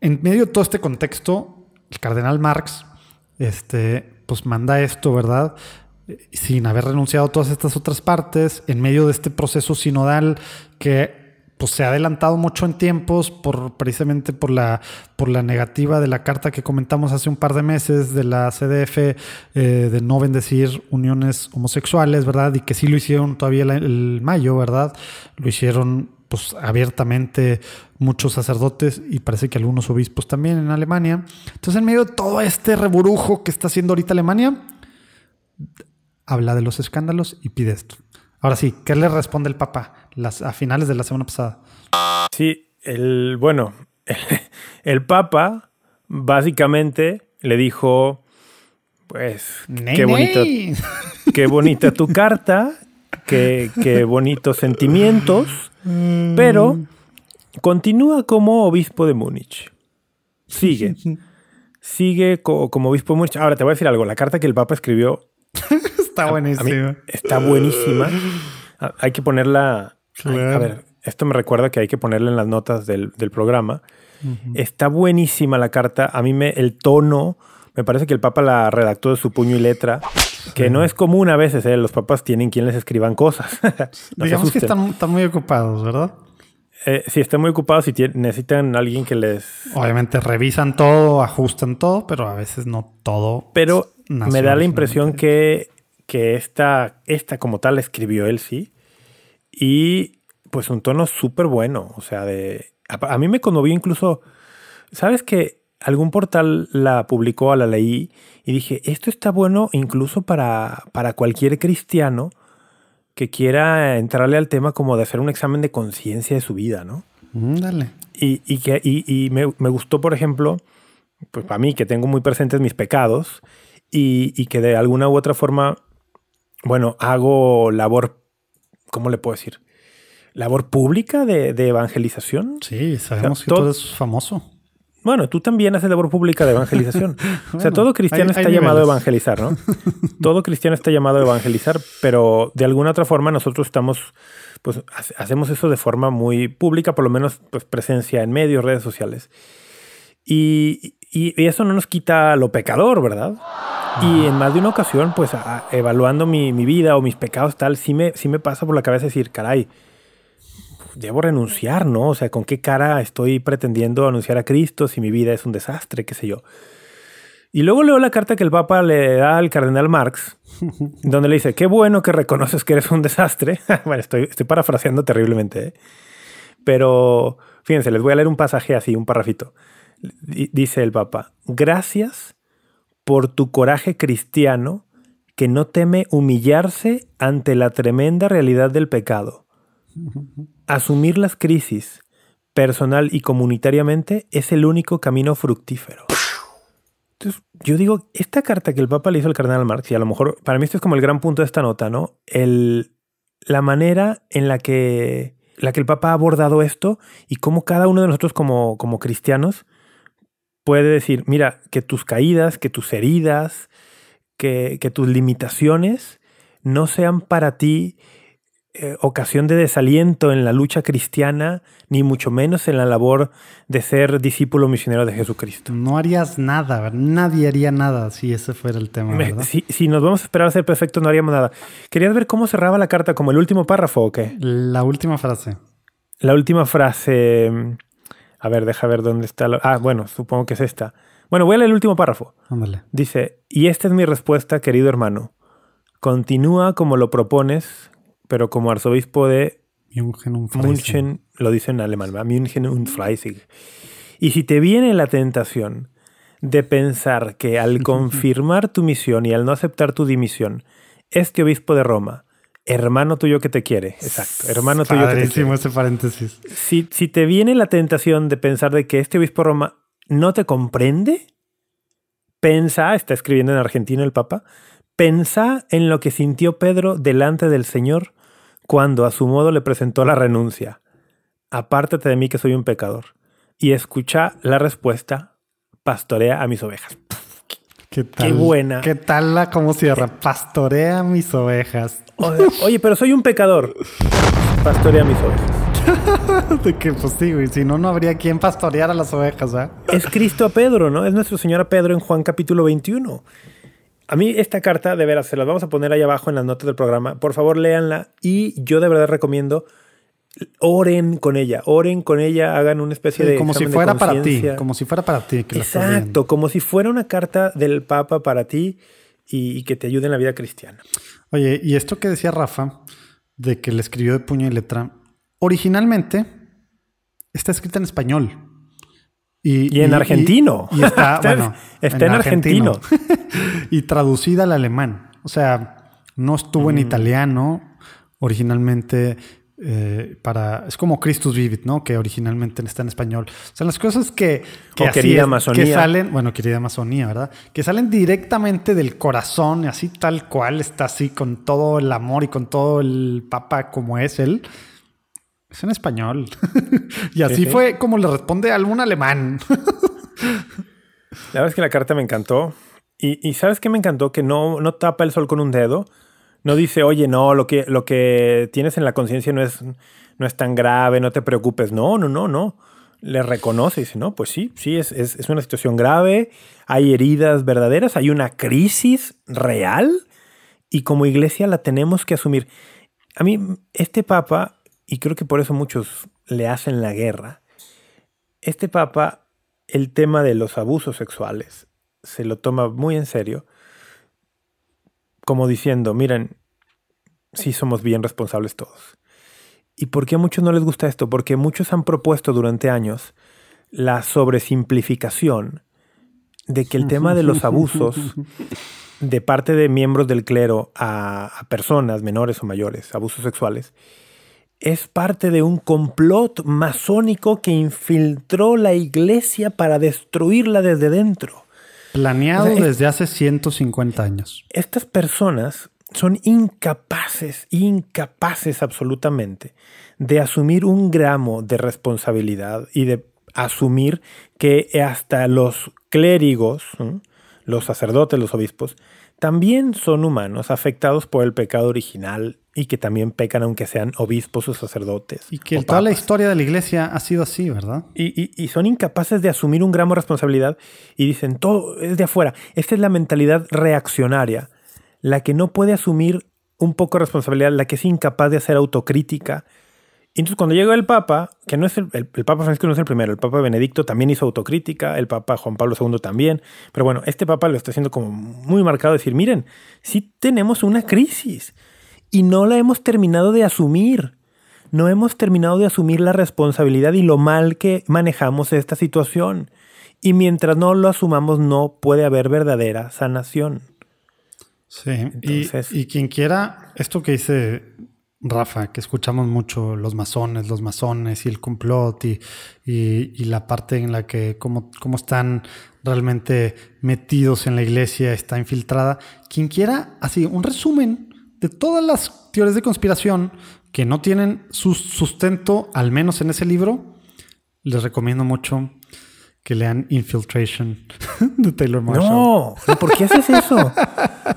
en medio de todo este contexto, el cardenal Marx, este, pues manda esto, ¿verdad? Sin haber renunciado a todas estas otras partes, en medio de este proceso sinodal que pues se ha adelantado mucho en tiempos por precisamente por la por la negativa de la carta que comentamos hace un par de meses de la CDF eh, de no bendecir uniones homosexuales, ¿verdad? Y que sí lo hicieron todavía el, mayo, ¿verdad? Lo hicieron pues abiertamente muchos sacerdotes y parece que algunos obispos también en Alemania. Entonces, en medio de todo este reburujo que está haciendo ahorita Alemania, habla de los escándalos y pide esto. Ahora sí, ¿qué le responde el Papa las, a finales de la semana pasada? Sí, el, bueno, el, Papa básicamente le dijo, pues, qué bonito, qué bonita tu carta, qué, qué bonitos sentimientos, pero continúa como obispo de Múnich. Sigue. Sigue como obispo de Múnich. Ahora te voy a decir algo. La carta que el Papa escribió está buenísima. Está buenísima. Hay que ponerla. A ver, esto me recuerda que hay que ponerla en las notas del, programa. Está buenísima la carta. A mí me, el tono, me parece que el Papa la redactó de su puño y letra, que no es común a veces. ¿eh? Los papas tienen quien les escriban cosas. Digamos que están, muy ocupados, ¿verdad? Eh, sí, están muy ocupados y necesitan alguien que les. Obviamente revisan todo, ajustan todo, pero a veces no todo. Pero me da la impresión que que esta, esta como tal escribió él, sí. Y pues un tono súper bueno. O sea, de. A, mí me conmovió incluso. ¿Sabes que algún portal la publicó, la leí y dije, esto está bueno incluso para, para cualquier cristiano que quiera entrarle al tema como de hacer un examen de conciencia de su vida, ¿no? Mm, dale. Y, y, que, y, me, me, gustó, por ejemplo, pues para mí que tengo muy presentes mis pecados y, y que de alguna u otra forma bueno, hago labor, ¿cómo le puedo decir? Labor pública de, evangelización. Sí, sabemos que todo, tú eres famoso. Bueno, tú también haces labor pública de evangelización. o sea, todo cristiano está llamado a evangelizar, ¿no? todo cristiano está llamado a evangelizar, pero de alguna otra forma nosotros estamos, pues hacemos eso de forma muy pública, por lo menos pues presencia en medios, redes sociales. Y, y, eso no nos quita lo pecador, ¿verdad? Y en más de una ocasión, pues evaluando mi, vida o mis pecados tal, sí me, sí me pasa por la cabeza decir, caray, debo renunciar, ¿no? O sea, ¿con qué cara estoy pretendiendo anunciar a Cristo si mi vida es un desastre, qué sé yo? Y luego leo la carta que el Papa le da al cardenal Marx, donde le dice, qué bueno que reconoces que eres un desastre. bueno, estoy, estoy parafraseando terriblemente, ¿eh? Pero fíjense, les voy a leer un pasaje así, un parrafito dice el Papa, gracias por tu coraje cristiano que no teme humillarse ante la tremenda realidad del pecado. Asumir las crisis personal y comunitariamente es el único camino fructífero. Entonces, yo digo, esta carta que el Papa le hizo al cardenal Marx, y a lo mejor para mí esto es como el gran punto de esta nota, ¿no? El, la manera en la que, la que el Papa ha abordado esto y cómo cada uno de nosotros como, como cristianos puede decir, mira, que tus caídas, que tus heridas, que, tus limitaciones no sean para ti eh, ocasión de desaliento en la lucha cristiana, ni mucho menos en la labor de ser discípulo misionero de Jesucristo. No harías nada, nadie haría nada si ese fuera el tema. ¿verdad? Si, si, nos vamos a esperar a ser perfectos, no haríamos nada. ¿Querías ver cómo cerraba la carta como el último párrafo o qué? La última frase. La última frase. A ver, deja ver dónde está. Ah, bueno, supongo que es esta. Bueno, voy a leer el último párrafo. Ándale. Dice, y esta es mi respuesta, querido hermano. Continúa como lo propones, pero como arzobispo de München, lo dice en alemán, München und Freisig. Y si te viene la tentación de pensar que al confirmar tu misión y al no aceptar tu dimisión, este obispo de Roma Hermano tuyo que te quiere, exacto. Hermano tuyo que te quiere. ese paréntesis. Si, si te viene la tentación de pensar de que este obispo Roma no te comprende, pensa, está escribiendo en argentino el Papa, pensa en lo que sintió Pedro delante del Señor cuando a su modo le presentó la renuncia. Apártate de mí que soy un pecador. Y escucha la respuesta, pastorea a mis ovejas. ¿Qué tal? Qué buena. ¿Qué tal la cómo cierra? Pastorea mis ovejas. Oye, pero soy un pecador. Pastorea mis ovejas. de que, pues sí, Si no, no habría quien pastorear a las ovejas, ¿eh? Es Cristo a Pedro, ¿no? Es nuestro Señor a Pedro en Juan capítulo 21. A mí esta carta, de veras, se las vamos a poner ahí abajo en las notas del programa. Por favor, léanla. Y yo de verdad recomiendo oren con ella, oren con ella, hagan una especie Sí, de... como si fuera para ti, como si fuera para ti. que. Exacto, como si fuera una carta del Papa para ti y, y que te ayude en la vida cristiana. Oye, y esto que decía Rafa, de que le escribió de puño y letra, originalmente está escrita en español. Y en argentino. Y, está, Está- bueno, está en argentino. y traducida al alemán. O sea, no estuvo Mm. en italiano originalmente. Eh, para es como Christus Vivit, ¿no? Que originalmente está en español. O sea, las cosas que, que, O querida es, Amazonía. que salen, bueno, querida Amazonía, ¿verdad? Que salen directamente del corazón, así tal cual, está así con todo el amor y con todo el papa como es él. Es en español. y así Sí, sí. fue como le responde algún alemán. La verdad es que la carta me encantó. Y, y ¿sabes qué me encantó? Que no, no tapa el sol con un dedo. No dice, oye, no, lo que, lo que tienes en la conciencia no es, no es tan grave, no te preocupes. No, no, no, no. Le reconoce y dice, no, pues sí, sí, es, es, es una situación grave, hay heridas verdaderas, hay una crisis real y como iglesia la tenemos que asumir. A mí, este papa, y creo que por eso muchos le hacen la guerra, este papa, el tema de los abusos sexuales, se lo toma muy en serio, como diciendo, miren, sí somos bien responsables todos. ¿Y por qué a muchos no les gusta esto? Porque muchos han propuesto durante años la sobresimplificación de que el tema de los abusos de parte de miembros del clero a, a personas menores o mayores, abusos sexuales, es parte de un complot masónico que infiltró la iglesia para destruirla desde dentro. Planeado O sea, es- desde hace 150 años. Estas personas son incapaces, incapaces absolutamente de asumir un gramo de responsabilidad y de asumir que hasta los clérigos, los sacerdotes, los obispos, también son humanos afectados por el pecado original y que también pecan aunque sean obispos o sacerdotes. Y que toda la historia de la iglesia ha sido así, ¿verdad? Y, y- y son incapaces de asumir un gramo de responsabilidad y dicen, todo es de afuera. Esta es la mentalidad reaccionaria, la que no puede asumir un poco de responsabilidad, la que es incapaz de hacer autocrítica. Entonces cuando llega el Papa, que no es el, el- el Papa Francisco no es el primero, el Papa Benedicto también hizo autocrítica, el Papa Juan Pablo II también, pero bueno, este Papa lo está haciendo como muy marcado, decir, miren, sí tenemos una crisis y no la hemos terminado de asumir no hemos terminado de asumir la responsabilidad y lo mal que manejamos esta situación. Y mientras no lo asumamos, no puede haber verdadera sanación. Sí. Entonces- y, y quien quiera, esto que dice Rafa, que escuchamos mucho los masones, los masones y el complot y, y- y la parte en la que cómo, cómo están realmente metidos en la iglesia, está infiltrada. Quien quiera, así, un resumen de todas las teorías de conspiración que no tienen su sustento, al menos en ese libro, les recomiendo mucho que lean Infiltration de Taylor Marshall. No, ¿por qué haces eso?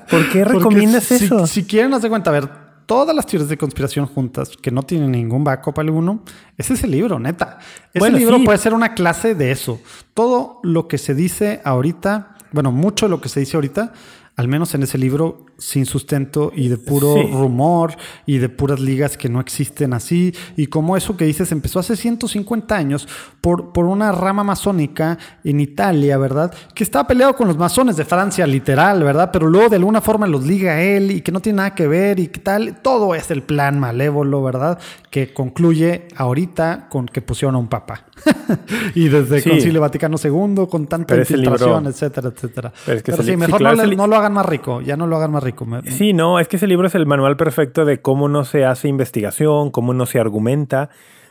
¿Por qué recomiendas si, eso? Si quieren, haz de cuenta, a ver, todas las teorías de conspiración juntas que no tienen ningún backup alguno, ese es el libro, neta. Ese Bueno, libro sí. puede ser una clase de eso. Todo lo que se dice ahorita, bueno, mucho de lo que se dice ahorita, al menos en ese libro, sin sustento y de puro Sí. rumor y de puras ligas que no existen así. Y como eso que dices empezó hace 150 años por, por una rama masónica en Italia, ¿verdad? Que estaba peleado con los masones de Francia, literal, ¿verdad? Pero luego de alguna forma los liga él y que no tiene nada que ver y que tal. Todo es el plan malévolo, ¿verdad? Que concluye ahorita con que pusieron a un papa. y desde Sí. Concilio Vaticano II, con tanta infiltración, libro- etcétera, etcétera. Pero es que Pero ese sí, mejor no, le- no lo hagan más rico. Ya no lo hagan más rico. Sí, no, es que ese libro es el manual perfecto de cómo no se hace investigación, cómo no se argumenta,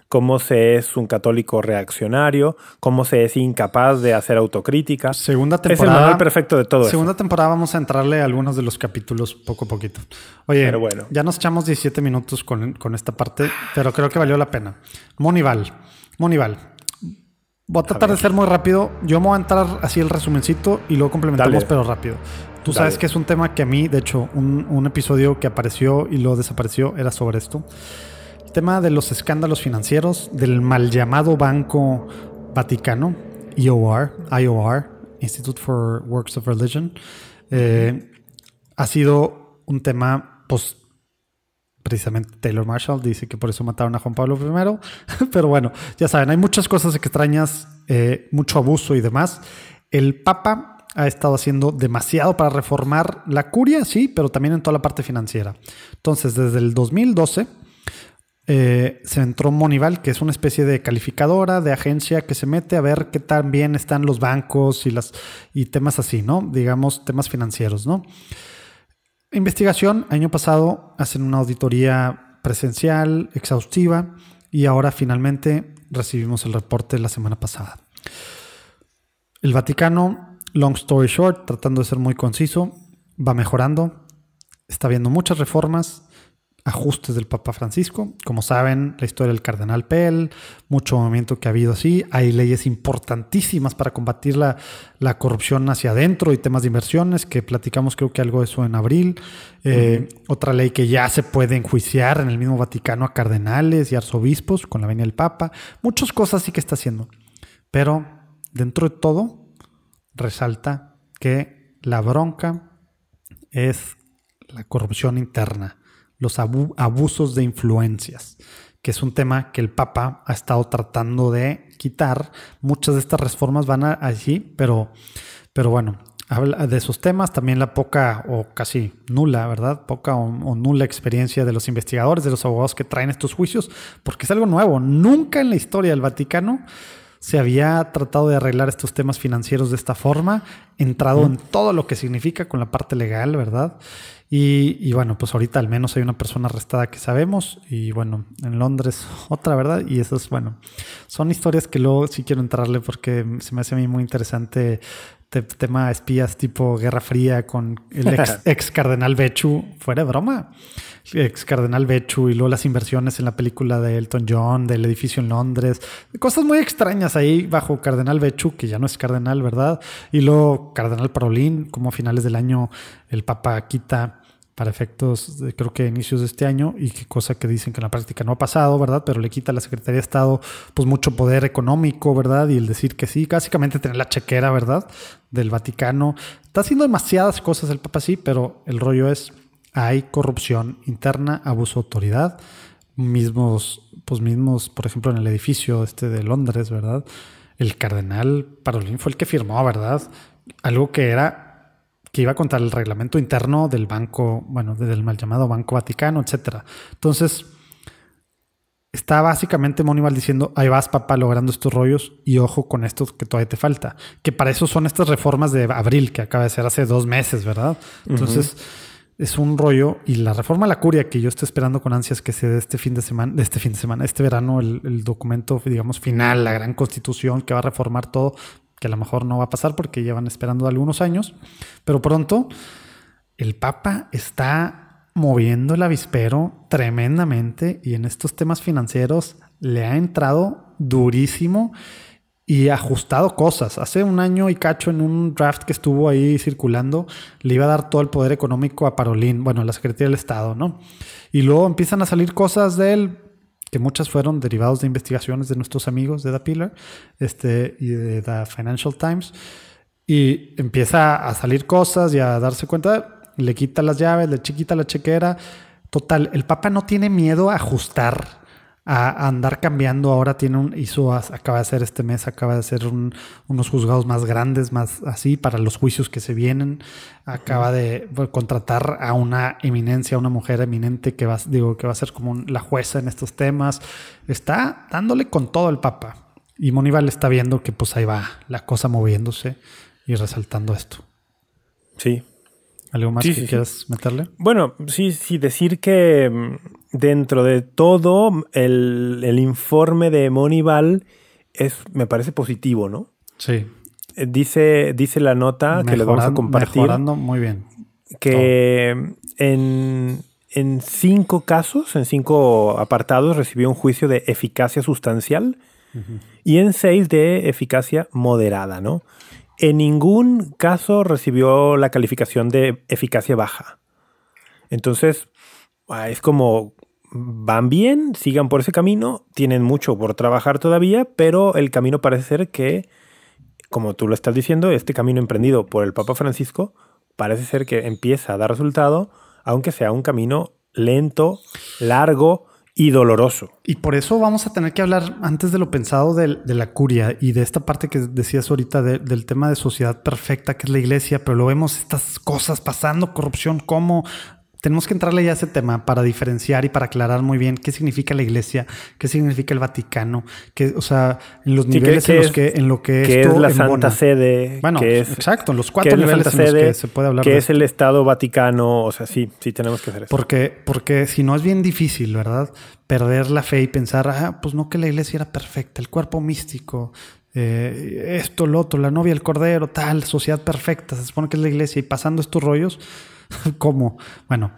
cómo se es un católico reaccionario, cómo se es incapaz de hacer autocrítica. Segunda Es el temporada. manual perfecto de todo Segunda eso. temporada vamos a entrarle a algunos de los capítulos poco a poquito. Oye, Pero bueno. ya nos echamos 17 minutos con, con esta parte, pero creo que valió la pena. Monival. Monival. Voy a tratar de ser muy rápido. Yo me voy a entrar así el resumencito y luego complementamos, Dale. pero rápido. Tú sabes Dale. que es un tema que a mí, de hecho, un, un episodio que apareció y luego desapareció era sobre esto. El tema de los escándalos financieros del mal llamado Banco Vaticano, IOR, IOR, Institute for Works of Religion, eh, ha sido un tema pues, precisamente Taylor Marshall dice que por eso mataron a Juan Pablo I. Pero bueno, ya saben, hay muchas cosas extrañas, eh, mucho abuso y demás. El Papa ha estado haciendo demasiado para reformar la curia, sí, pero también en toda la parte financiera. Entonces, desde el 2012 eh, se entró Monival, que es una especie de calificadora, de agencia que se mete a ver qué tan bien están los bancos y, las, y temas así, ¿no? Digamos, temas financieros, ¿no? Investigación, año pasado hacen una auditoría presencial, exhaustiva, y ahora finalmente recibimos el reporte la semana pasada. El Vaticano, long story short, tratando de ser muy conciso, va mejorando, está viendo muchas reformas, ajustes del Papa Francisco. Como saben, la historia del Cardenal Pell, mucho movimiento que ha habido así. Hay leyes importantísimas para combatir la, la corrupción hacia adentro y temas de inversiones, que platicamos creo que algo de eso en abril. Eh, otra ley que ya se puede enjuiciar en el mismo Vaticano a cardenales y arzobispos con la venia del Papa. Muchas cosas sí que está haciendo. Pero dentro de todo, resalta que la bronca es la corrupción interna los abusos de influencias, que es un tema que el Papa ha estado tratando de quitar. Muchas de estas reformas van allí, pero, pero bueno, habla de esos temas, también la poca o casi nula, ¿verdad? Poca o, nula experiencia de los investigadores, de los abogados que traen estos juicios, porque es algo nuevo. Nunca en la historia del Vaticano se había tratado de arreglar estos temas financieros de esta forma, entrado en todo lo que significa con la parte legal, ¿verdad? Y, bueno, pues ahorita al menos hay una persona arrestada que sabemos. Y bueno, en Londres otra, ¿verdad? Y eso es, bueno, son historias que luego sí quiero entrarle porque se me hace a mí muy interesante tema espías tipo Guerra Fría con el ex, cardenal Bechu. Fuera de broma. Ex cardenal Bechu y luego las inversiones en la película de Elton John, del edificio en Londres. Cosas muy extrañas ahí bajo cardenal Bechu, que ya no es cardenal, ¿verdad? Y luego cardenal Parolín, como a finales del año el Papa quita para efectos, de, creo que inicios de este año, y qué cosa que dicen que en la práctica no ha pasado, ¿verdad? Pero le quita a la Secretaría de Estado pues mucho poder económico, ¿verdad? Y el decir que sí, básicamente tener la chequera, ¿verdad? Del Vaticano. Está haciendo demasiadas cosas el Papa, sí, pero el rollo es, hay corrupción interna, abuso de autoridad, mismos, pues mismos, por ejemplo, en el edificio este de Londres, ¿verdad? El cardenal Parolín fue el que firmó, ¿verdad? Algo que era que iba contra el reglamento interno del banco, bueno, del mal llamado Banco Vaticano, etcétera. Entonces, está básicamente Monival diciendo, ahí vas, papá, logrando estos rollos y ojo con esto que todavía te falta. Que para eso son estas reformas de abril, que acaba de ser hace dos meses, ¿verdad? Entonces, es un rollo. Y la reforma a la curia, que yo estoy esperando con ansias que se dé este fin de semana, de este fin de semana, este verano, el, el documento, digamos, final, la gran constitución que va a reformar todo, que a lo mejor no va a pasar porque llevan esperando algunos años, pero pronto el Papa está moviendo el avispero tremendamente y en estos temas financieros le ha entrado durísimo y ajustado cosas. Hace un año y cacho en un draft que estuvo ahí circulando, le iba a dar todo el poder económico a Parolín, bueno, la Secretaría del Estado, ¿no? Y luego empiezan a salir cosas de él que muchas fueron derivados de investigaciones de nuestros amigos de The Pillar este, y de The Financial Times. Y empieza a salir cosas y a darse cuenta, le quita las llaves, le chiquita la chequera. Total, el Papa no tiene miedo a ajustar a, andar cambiando. Ahora tiene un, hizo, acaba de hacer este mes, acaba de hacer unos juzgados más grandes, más así, para los juicios que se vienen. Acaba de contratar a una eminencia, a una mujer eminente que va, digo, que va a ser como la jueza en estos temas. Está dándole con todo el Papa. Y Monival está viendo que pues ahí va la cosa moviéndose y resaltando esto. Sí, ¿Algo más que quieras meterle? Bueno, sí, sí, decir que mm, dentro de todo el, informe de Monival es, me parece positivo, ¿no? Sí. Eh, dice, dice la nota que le vamos a compartir. Mejorando muy bien. Que en, en cinco casos, en cinco apartados, recibió un juicio de eficacia sustancial y en seis de eficacia moderada, ¿no? En ningún caso recibió la calificación de eficacia baja. Entonces, ah, es como, van bien, sigan por ese camino, tienen mucho por trabajar todavía, pero el camino parece ser que, como tú lo estás diciendo, este camino emprendido por el Papa Francisco parece ser que empieza a dar resultado, aunque sea un camino lento, largo y doloroso. Y por eso vamos a tener que hablar antes de lo pensado del- de, la curia y de esta parte que decías ahorita de- del tema de sociedad perfecta que es la iglesia, pero lo vemos estas cosas pasando, corrupción, cómo tenemos que entrarle ya a ese tema para diferenciar y para aclarar muy bien qué significa la iglesia, qué significa el Vaticano, que, o sea, en los Sí, niveles ¿qué- en los que en lo que que esto es la embona. Santa Sede, Bueno, que es, exacto, en los cuatro niveles Santa en los Sede, que se puede hablar que es el Estado Vaticano, o sea, sí, sí tenemos que hacer eso. Porque, porque si no es bien difícil, ¿verdad? Perder la fe y pensar, ah, pues no que la iglesia era perfecta, el cuerpo místico, eh, esto, lo otro, la novia, el cordero, tal, sociedad perfecta, se supone que es la iglesia y pasando estos rollos, ¿cómo? Bueno,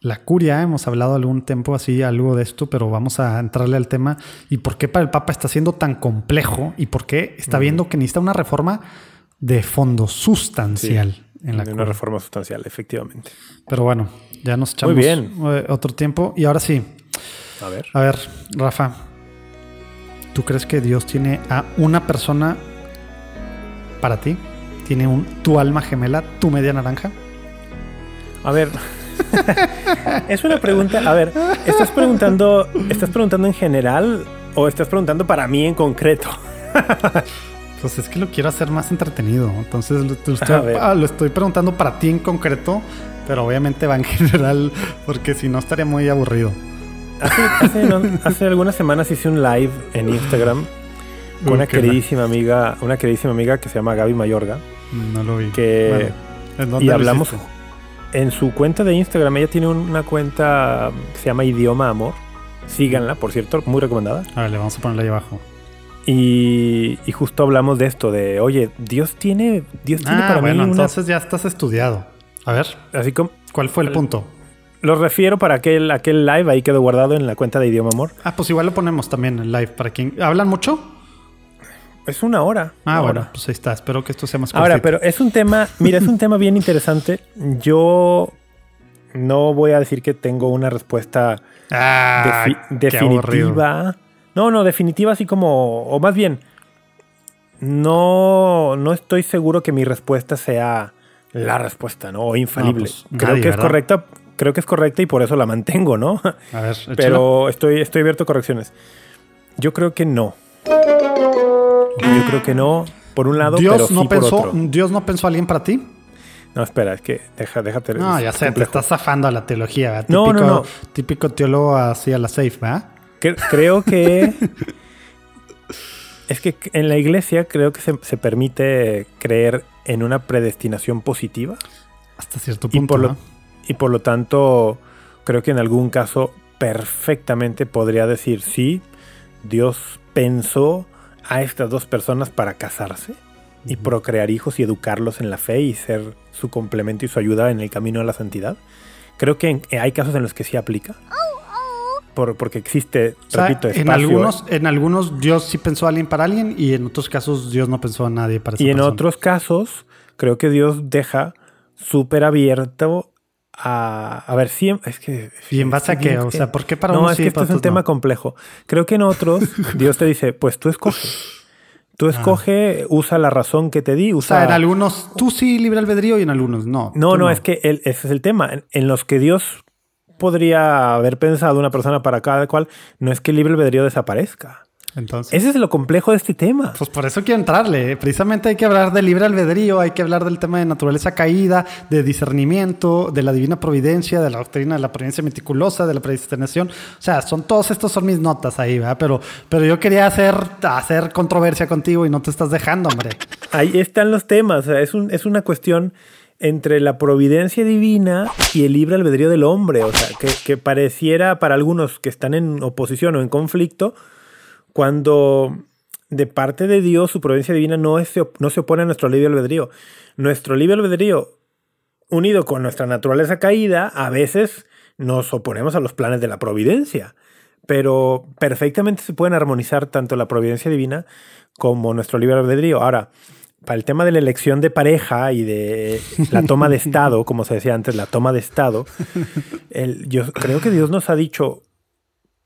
la curia, hemos hablado algún tiempo así, algo de esto, pero vamos a entrarle al tema y por qué para el Papa está siendo tan complejo y por qué está viendo que necesita una reforma de fondo sustancial en la una reforma sustancial, efectivamente. Pero bueno, ya nos echamos bien. eh, otro tiempo. Y ahora sí, A ver. a ver, Rafa, ¿tú crees que Dios tiene a una persona para ti? ¿Tiene un tu alma gemela, tu media naranja? A ver. es una pregunta. A ver, ¿estás preguntando, ¿estás preguntando en general o estás preguntando para mí en concreto? Pues es que lo quiero hacer más entretenido. Entonces lo, lo estoy, A ver. ah, lo estoy preguntando para ti en concreto, pero obviamente va en general, porque si no estaría muy aburrido. Hace, hace, no- hace algunas semanas hice un live en Instagram con una queridísima amiga, una queridísima amiga que se llama Gaby Mayorga. No lo vi. Que- Bueno, ¿en dónde y hablamos hiciste? En su cuenta de Instagram. Ella tiene una cuenta que se llama Idioma Amor. Síganla, por cierto, muy recomendada. A ver, le vamos a ponerla ahí abajo. Y, y justo hablamos de esto, de, oye, Dios tiene, Dios tiene Ah, para bueno, mí una... entonces ya estás estudiado. A ver, Así como, ¿cuál fue el El- punto? lo refiero para aquel, aquel live, ahí quedó guardado en la cuenta de Idioma Amor. Ah, pues igual lo ponemos también en live para quien. ¿Hablan mucho? Es una hora. Ah, una bueno, hora. pues ahí está. Espero que esto sea más Ahora, cortito. pero es un tema, mira, es un tema bien interesante. Yo no voy a decir que tengo una respuesta Ah, definitiva. No, no, definitiva así como, o más bien, no, no estoy seguro que mi respuesta sea la respuesta, ¿no? O infalible. pues, creo nadie, que es ¿verdad? correcta, creo que es correcta y por eso la mantengo, ¿no? A ver. Pero estoy, estoy abierto a correcciones. Yo creo que no. Yo creo que no, por un lado, pero Dios sí no por pensó, otro. Dios no pensó a alguien para ti. No, espera, es que deja, déjate. No, ya sé, te estás zafando a la teología. ¿verdad? No, típico, no, no. Típico teólogo así a la safe, ¿verdad? Cre- Creo que. es que en la iglesia creo que se, se permite creer en una predestinación positiva Hasta cierto y punto. por, lo, y por lo tanto creo que en algún caso perfectamente podría decir sí, Dios pensó a estas dos personas para casarse y procrear hijos y educarlos en la fe y ser su complemento y su ayuda en el camino a la santidad. Creo que en- hay casos en los que sí aplica. Por, porque existe, O sea, repito, en espacio. algunos, en algunos Dios sí pensó a alguien para alguien y en otros casos Dios no pensó a nadie para esa Y en persona. otros casos, creo que Dios deja súper abierto a... A ver, sí, es que... ¿Y en base a qué? O sea, ¿por qué para no, unos es sí que esto es un tema no? complejo. Creo que en otros, Dios te dice, pues tú escoge. Tú Ah. escoge, usa la razón que te di, O usa... sea, en algunos tú sí libre albedrío y en algunos no. No, no, es que el- ese es el tema. En, en los que Dios podría haber pensado una persona para cada cual, no es que el libre albedrío desaparezca. Entonces, Ese es lo complejo de este tema. pues por eso quiero entrarle. Precisamente hay que hablar de libre albedrío, hay que hablar del tema de naturaleza caída, de discernimiento, de la divina providencia, de la doctrina de la providencia meticulosa, de la predestinación. O sea, son todos estos son mis notas ahí, ¿verdad? Pero, pero yo quería hacer, hacer controversia contigo y no te estás dejando, hombre. Ahí están los temas. O sea, es, un- es una cuestión entre la providencia divina y el libre albedrío del hombre. O sea, que, que pareciera para algunos que están en oposición o en conflicto, cuando de parte de Dios su providencia divina no, es- no se opone a nuestro libre albedrío. Nuestro libre albedrío, unido con nuestra naturaleza caída, a veces nos oponemos a los planes de la providencia. Pero perfectamente se pueden armonizar tanto la providencia divina como nuestro libre albedrío. Ahora, para el tema de la elección de pareja y de la toma de Estado, como se decía antes, la toma de Estado, el- yo creo que Dios nos ha dicho,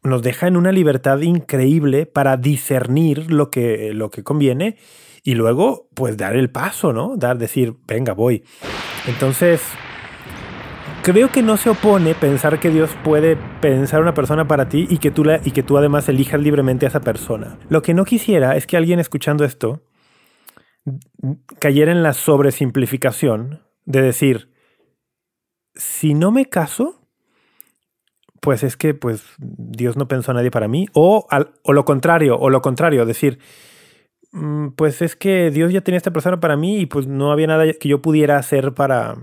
nos deja en una libertad increíble para discernir lo que, lo que conviene y luego, pues, dar el paso, ¿no? Dar, decir, venga, voy. Entonces, creo que no se opone pensar que Dios puede pensar una persona para ti y que tú, la, y que tú además elijas libremente a esa persona. Lo que no quisiera es que alguien escuchando esto cayera en la sobresimplificación de decir, si no me caso, pues es que pues Dios no pensó a nadie para mí. O, o lo contrario, o lo contrario, decir, mm, pues es que Dios ya tenía esta persona para mí y pues no había nada que yo pudiera hacer para,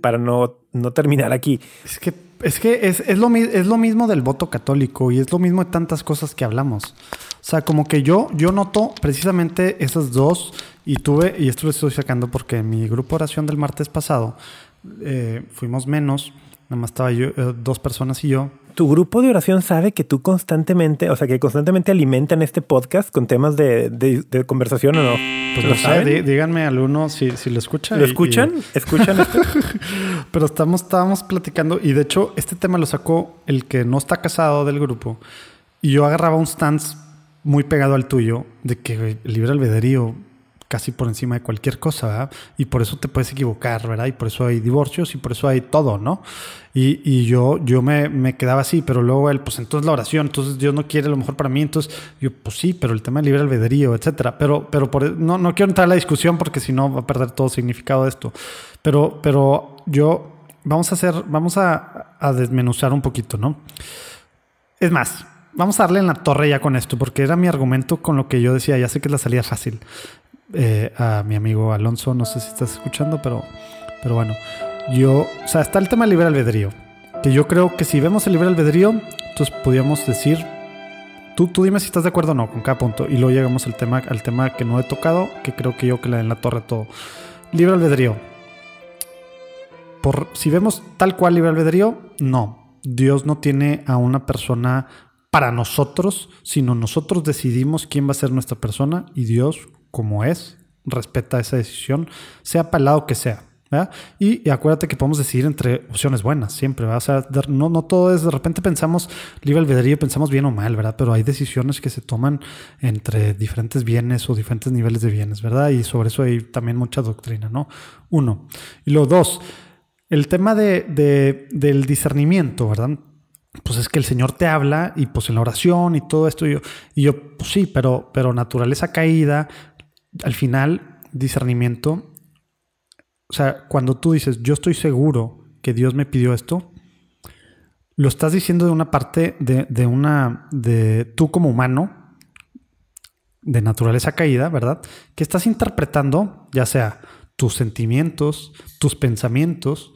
para no, no terminar aquí. Es que, es, que es, es, lo, es lo mismo del voto católico y es lo mismo de tantas cosas que hablamos. O sea, como que yo, yo noto precisamente esas dos y tuve, y esto lo estoy sacando porque en mi grupo oración del martes pasado eh, fuimos menos, nada más estaba yo, eh, dos personas y yo. Tu grupo de oración sabe que tú constantemente, o sea, que constantemente alimentan este podcast con temas de, de, conversación o no. Pues lo saben. díganme al uno si, si lo escuchan. ¿Lo escuchan? ¿Escuchan esto? Pero estamos, estábamos platicando y de hecho este tema lo sacó el que no está casado del grupo y yo agarraba un stance muy pegado al tuyo de que el libre albedrío casi por encima de cualquier cosa, ¿verdad? Y por eso te puedes equivocar, ¿verdad? Y por eso hay divorcios y por eso hay todo, ¿no? Y, y yo, yo me, me, quedaba así, pero luego él, pues entonces la oración, entonces Dios no quiere lo mejor para mí, entonces yo, pues sí, pero el tema del libre albedrío, etcétera. Pero, pero por, no, no quiero entrar en la discusión porque si no va a perder todo significado de esto. Pero, pero yo, vamos a hacer, vamos a, a desmenuzar un poquito, ¿no? Es más, vamos a darle en la torre ya con esto, porque era mi argumento con lo que yo decía, ya sé que es la salida fácil. Eh, a mi amigo Alonso, no sé si estás escuchando, pero, pero bueno, yo, o sea, está el tema del libre albedrío, que yo creo que si vemos el libre albedrío, entonces podríamos decir, tú, tú dime si estás de acuerdo o no con cada punto, y luego llegamos al tema, al tema que no he tocado, que creo que yo que le en la torre todo. Libre albedrío. Por, si vemos tal cual libre albedrío, no. Dios no tiene a una persona para nosotros, sino nosotros decidimos quién va a ser nuestra persona y Dios como es, respeta esa decisión, sea para el lado que sea. Y, acuérdate que podemos decidir entre opciones buenas, siempre. O sea, no, no todo es, de repente pensamos libre albedrío, pensamos bien o mal, ¿verdad? Pero hay decisiones que se toman entre diferentes bienes o diferentes niveles de bienes, ¿verdad? Y sobre eso hay también mucha doctrina, ¿no? Uno. Y lo dos, el tema de, del discernimiento, ¿verdad? Pues es que el Señor te habla y pues en la oración y todo esto, y yo, y yo pues sí, pero, pero naturaleza caída, al final, discernimiento, o sea, cuando tú dices, yo estoy seguro que Dios me pidió esto, lo estás diciendo de una parte de, una, de tú como humano, de naturaleza caída, ¿verdad? Que estás interpretando, ya sea tus sentimientos, tus pensamientos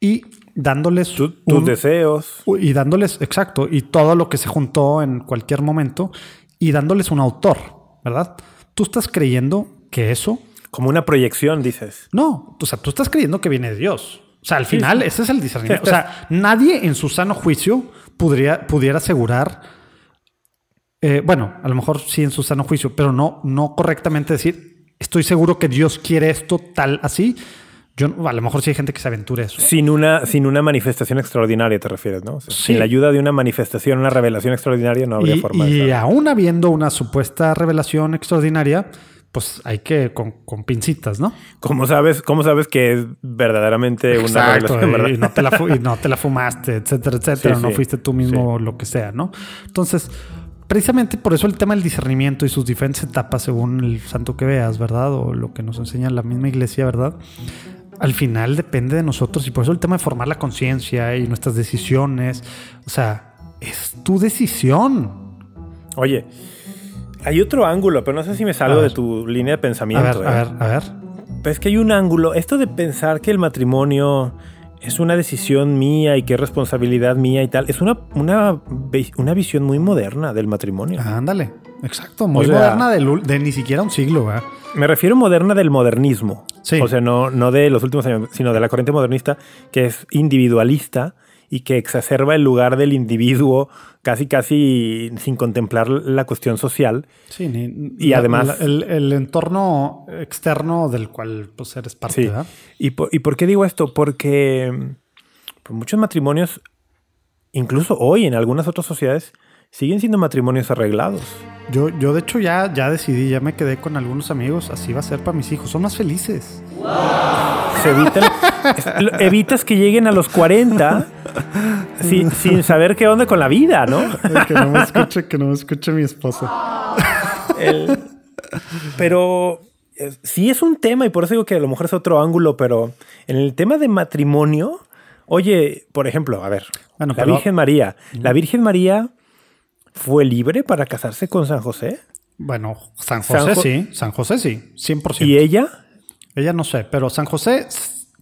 y dándoles tus deseos y dándoles exacto y todo lo que se juntó en cualquier momento y dándoles un autor, ¿verdad? Tú estás creyendo que eso... Como una proyección, dices. No, o sea, tú estás creyendo que viene de Dios. O sea, al final ese es el discernimiento. o sea, nadie en su sano juicio podría, pudiera asegurar, eh, bueno, a lo mejor sí en su sano juicio, pero no, no correctamente decir, estoy seguro que Dios quiere esto tal así. Yo, a lo mejor sí hay gente que se aventure eso. Sin una, sin una manifestación extraordinaria, te refieres, ¿no? Sin la ayuda de una manifestación, una revelación extraordinaria, no habría forma y aún habiendo una supuesta revelación extraordinaria, pues hay que con, con pincitas, ¿no? ¿Cómo sabes, cómo sabes que es verdaderamente una revelación? Y, no te la y no te la fumaste, etcétera, etcétera. no fuiste tú mismo, lo que sea, ¿no? Entonces, precisamente por eso el tema del discernimiento y sus diferentes etapas según el santo que veas, ¿verdad? O lo que nos enseña la misma iglesia, ¿verdad? Al final depende de nosotros y por eso el tema de formar la conciencia y nuestras decisiones, o sea, es tu decisión. Oye, hay otro ángulo, pero no sé si me salgo de tu línea de pensamiento. A ver, a ¿eh? ver, a ver. Pero es que hay un ángulo, esto de pensar que el matrimonio es una decisión mía y es responsabilidad mía y tal, es una, una, una visión muy moderna del matrimonio. ándale, exacto, muy moderna de, ni siquiera un siglo. ¿verdad? Me refiero moderna del modernismo. O sea, no, no de los últimos años, sino de la corriente modernista que es individualista y que exacerba el lugar del individuo casi casi sin contemplar la cuestión social. Sí, y además... el, entorno externo del cual pues, eres parte. Sí. ¿Y, por, ¿Y por qué digo esto? Porque pues, muchos matrimonios, incluso hoy en algunas otras sociedades, siguen siendo matrimonios arreglados. Yo, yo de hecho ya, ya decidí, ya me quedé con algunos amigos, así va a ser para mis hijos, son más felices. Se evitan- evitas que lleguen a los 40 sin, sin saber qué onda con la vida, ¿no? que no me escuche, que no me escuche mi esposa. El- pero eh, sí es un tema y por eso digo que a lo mejor es otro ángulo, pero en el tema de matrimonio, oye, por ejemplo, a ver, Bueno, la pero- Virgen María, ¿la Virgen María fue libre para casarse con San José? Bueno, San San José Jo- sí, San José sí, 100%. ¿Y ella? Ella no sé, pero San José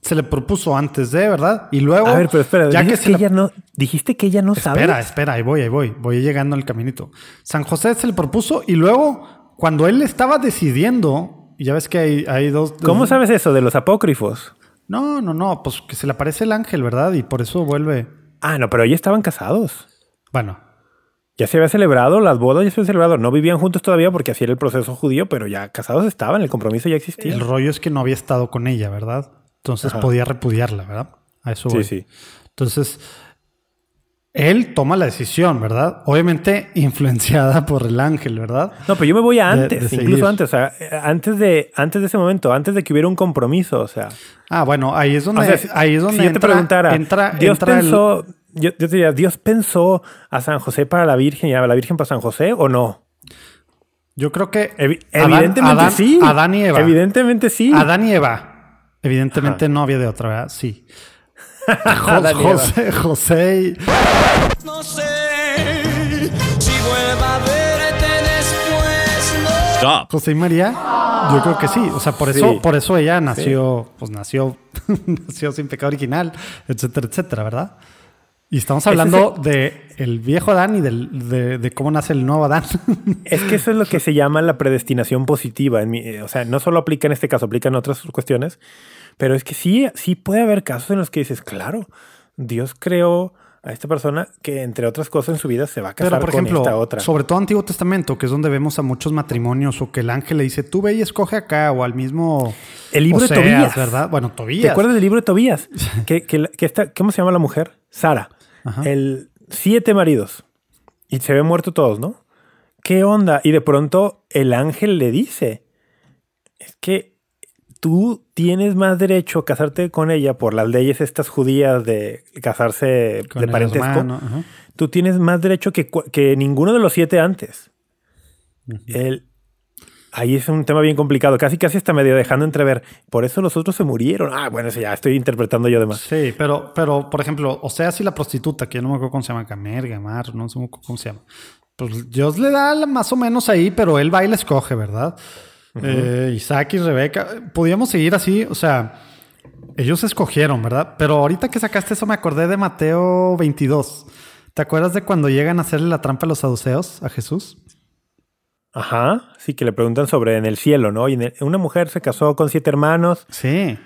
se le propuso antes de, ¿verdad? Y luego... A ver, pero espera, ya que se que ella no, dijiste que ella no sabe. Espera, espera, ahí voy, ahí voy. Voy llegando al caminito. San José se le propuso y luego, cuando él estaba decidiendo, ya ves que hay, hay dos... ¿Cómo sabes eso de los apócrifos? No, no, no, pues que se le aparece el ángel, ¿verdad? Y por eso vuelve... Ah, no, pero ellos estaban casados. Bueno, Ya se había celebrado, las bodas ya se habían celebrado. No vivían juntos todavía porque así era el proceso judío, pero ya casados estaban, el compromiso ya existía. el rollo es que no había estado con ella, ¿verdad? Entonces Ajá. podía repudiarla, ¿verdad? A eso Sí, voy. sí. Entonces, él toma la decisión, ¿verdad? Obviamente influenciada por el ángel, ¿verdad? No, pero yo me voy a antes, de incluso antes, o sea, antes de, antes de ese momento, antes de que hubiera un compromiso, o sea. Ah, bueno, ahí es donde, O sea, si, ahí es donde si yo te preguntara, entra, Dios entra el- pensó, yo, yo te diría, ¿Dios pensó a San José para la Virgen y a la Virgen para San José o no? yo creo que Evi- Adán- evidentemente Adán- sí. Adán y Eva. Evidentemente sí. Adán y Eva. Evidentemente no había de otra, ¿verdad? Sí. Jo- Adán y Eva. José, José y- No sé si vuelva a verte después, no. Stop. José y María, yo creo que sí. O sea, por eso, Sí. por eso ella nació, pues nació, nació sin pecado original, etcétera, etcétera, ¿verdad? Y estamos hablando de el viejo Adán y del, de, de cómo nace el nuevo Adán. Es que eso es lo que se llama la predestinación positiva. En mi- eh, o sea, no solo aplica en este caso, aplica en otras cuestiones. Pero es que sí, sí puede haber casos en los que dices, claro, Dios creó a esta persona que, entre otras cosas, en su vida se va a casar Pero, por con esta ejemplo, otra. sobre todo Antiguo Testamento, que es donde vemos a muchos matrimonios o que el ángel le dice, tú ve y escoge acá, o al mismo. El libro de Tobías. ¿verdad? Bueno, Tobías. ¿Te acuerdas del libro de Tobías? que, que, que esta, ¿Cómo se llama la mujer? Sara. El siete maridos. Y se ven muertos todos, ¿no? ¿Qué onda? Y de pronto el ángel le dice, es que tú tienes más derecho a casarte con ella por las leyes estas judías de casarse Con de parentesco. hermano. Tú tienes más derecho que, que ninguno de los siete antes. El- ahí es un tema bien complicado. Casi, casi está medio dejando entrever. Por eso los otros se murieron. Ah, bueno, eso ya estoy interpretando yo de más. Sí, pero, pero, por ejemplo, o sea, si la prostituta, que yo no me acuerdo cómo se llama, Camerga, Mar, no sé cómo se llama. Pues Dios le da más o menos ahí, pero él va y la escoge, ¿verdad? Eh, Isaac y Rebeca. Podíamos seguir así, o sea, ellos escogieron, ¿verdad? Pero ahorita que sacaste eso me acordé de Mateo 22. ¿Te acuerdas de cuando llegan a hacerle la trampa a los saduceos a Jesús? Ajá. Sí, que le preguntan sobre en el cielo, ¿no? Y en el- una mujer se casó con siete hermanos. Sí.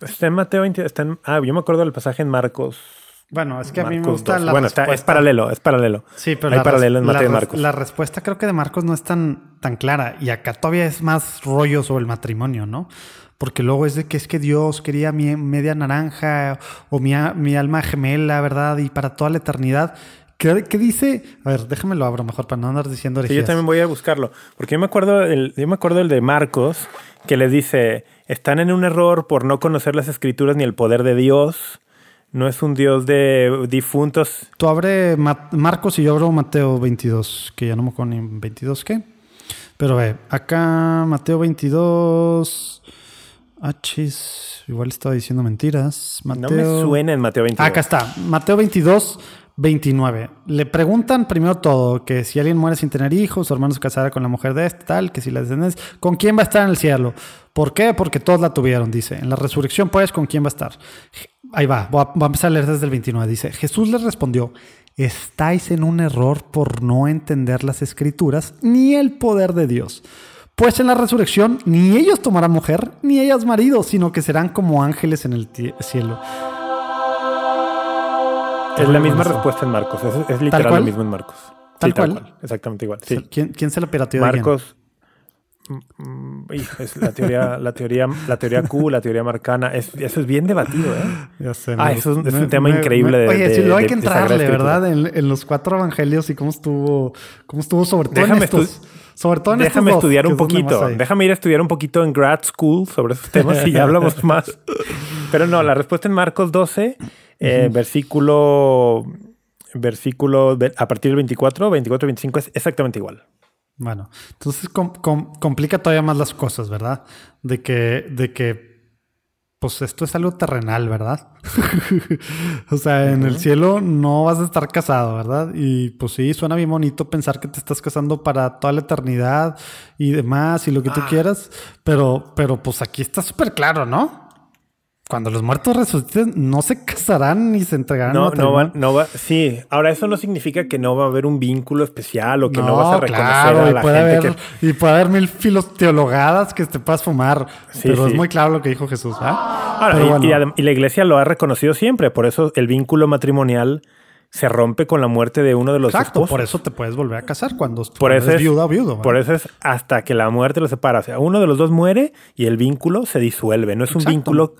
Está en Mateo 20. Está en- ah, yo me acuerdo del pasaje en Marcos. Bueno, es que a mí me gusta 2. la Bueno, está, es paralelo, es paralelo. Sí, pero Hay la, paralelo en Mateo y Marcos. la respuesta creo que de Marcos no es tan, tan clara. Y acá todavía es más rollo sobre el matrimonio, ¿no? Porque luego es de que es que Dios quería mi media naranja o mi, mi alma gemela, ¿verdad? Y para toda la eternidad. ¿Qué, qué dice? A ver, déjame lo abro mejor para no andar diciendo Sí, yo también voy a buscarlo. Porque yo me acuerdo el, yo me acuerdo el de Marcos, que les dice, están en un error por no conocer las escrituras ni el poder de Dios. No es un Dios de difuntos. Tú abre Ma- Marcos y yo abro Mateo 22, que ya no me acuerdo ni 22 qué. Pero ve, acá Mateo 22... Ah, chis, igual estaba diciendo mentiras. No me suena en Mateo 22. Acá está, Mateo 22, 29. Le preguntan primero todo, que si alguien muere sin tener hijos, su hermano se casará con la mujer de este, tal, que si la descendencia, ¿con quién va a estar en el cielo? ¿Por qué? Porque todos la tuvieron, dice. En la resurrección, pues, ¿con quién va a estar? Ahí va, voy a, a leer desde el 29. Dice, Jesús les respondió, estáis en un error por no entender las escrituras ni el poder de Dios. Pues en la resurrección ni ellos tomarán mujer, ni ellas marido, sino que serán como ángeles en el cielo. Es la misma respuesta en Marcos. Es, es literal lo mismo en Marcos. ¿Tal Sí, tal cual? cual. Exactamente igual. Sí. ¿Quién, quién se la pirateó? Marcos. mm, mm, es la teoría, la teoría, la teoría Q, la teoría marcana. Es, eso es bien debatido, ¿eh? Ya sé, Ah, me- eso es- es me- un tema increíble de- Oye, sí, luego hay que entrarle. ¿verdad? En, en los cuatro evangelios y cómo estuvo, cómo estuvo sobre todo en Déjame, estos. estu- Sobre todo en estos Déjame dos, estudiar un poquito. Déjame ir a estudiar un poquito en grad school sobre esos temas y ya hablamos más. Pero no, la respuesta en Marcos 12, eh, versículo, versículo de- a partir del 24, 24 y 25 es exactamente igual. Bueno, entonces com- com- complica todavía más las cosas, ¿verdad? De que, de que, pues esto es algo terrenal, ¿verdad? o sea, en el cielo no vas a estar casado, ¿verdad? Y pues sí, suena bien bonito pensar que te estás casando para toda la eternidad y demás y lo que tú quieras, pero, pero pues aquí está súper claro, ¿no? Cuando los muertos resuciten, no se casarán ni se entregarán. No, no va, no va. Sí, ahora eso no significa que no va a haber un vínculo especial o que no, vas a reconocer claro, a y la puede gente haber, que. Y puede haber mil filos teologadas que te puedas fumar. Sí, pero es muy claro lo que dijo Jesús. ¿ah? Ahora, y- bueno, y, y la iglesia lo ha reconocido siempre, por eso el vínculo matrimonial se rompe con la muerte de uno de los exacto, esposos. por eso te puedes volver a casar cuando, Por cuando eso eres es, viuda o viudo. por eso es hasta que la muerte los separa. O sea, uno de los dos muere y el vínculo se disuelve. No es un Exacto. vínculo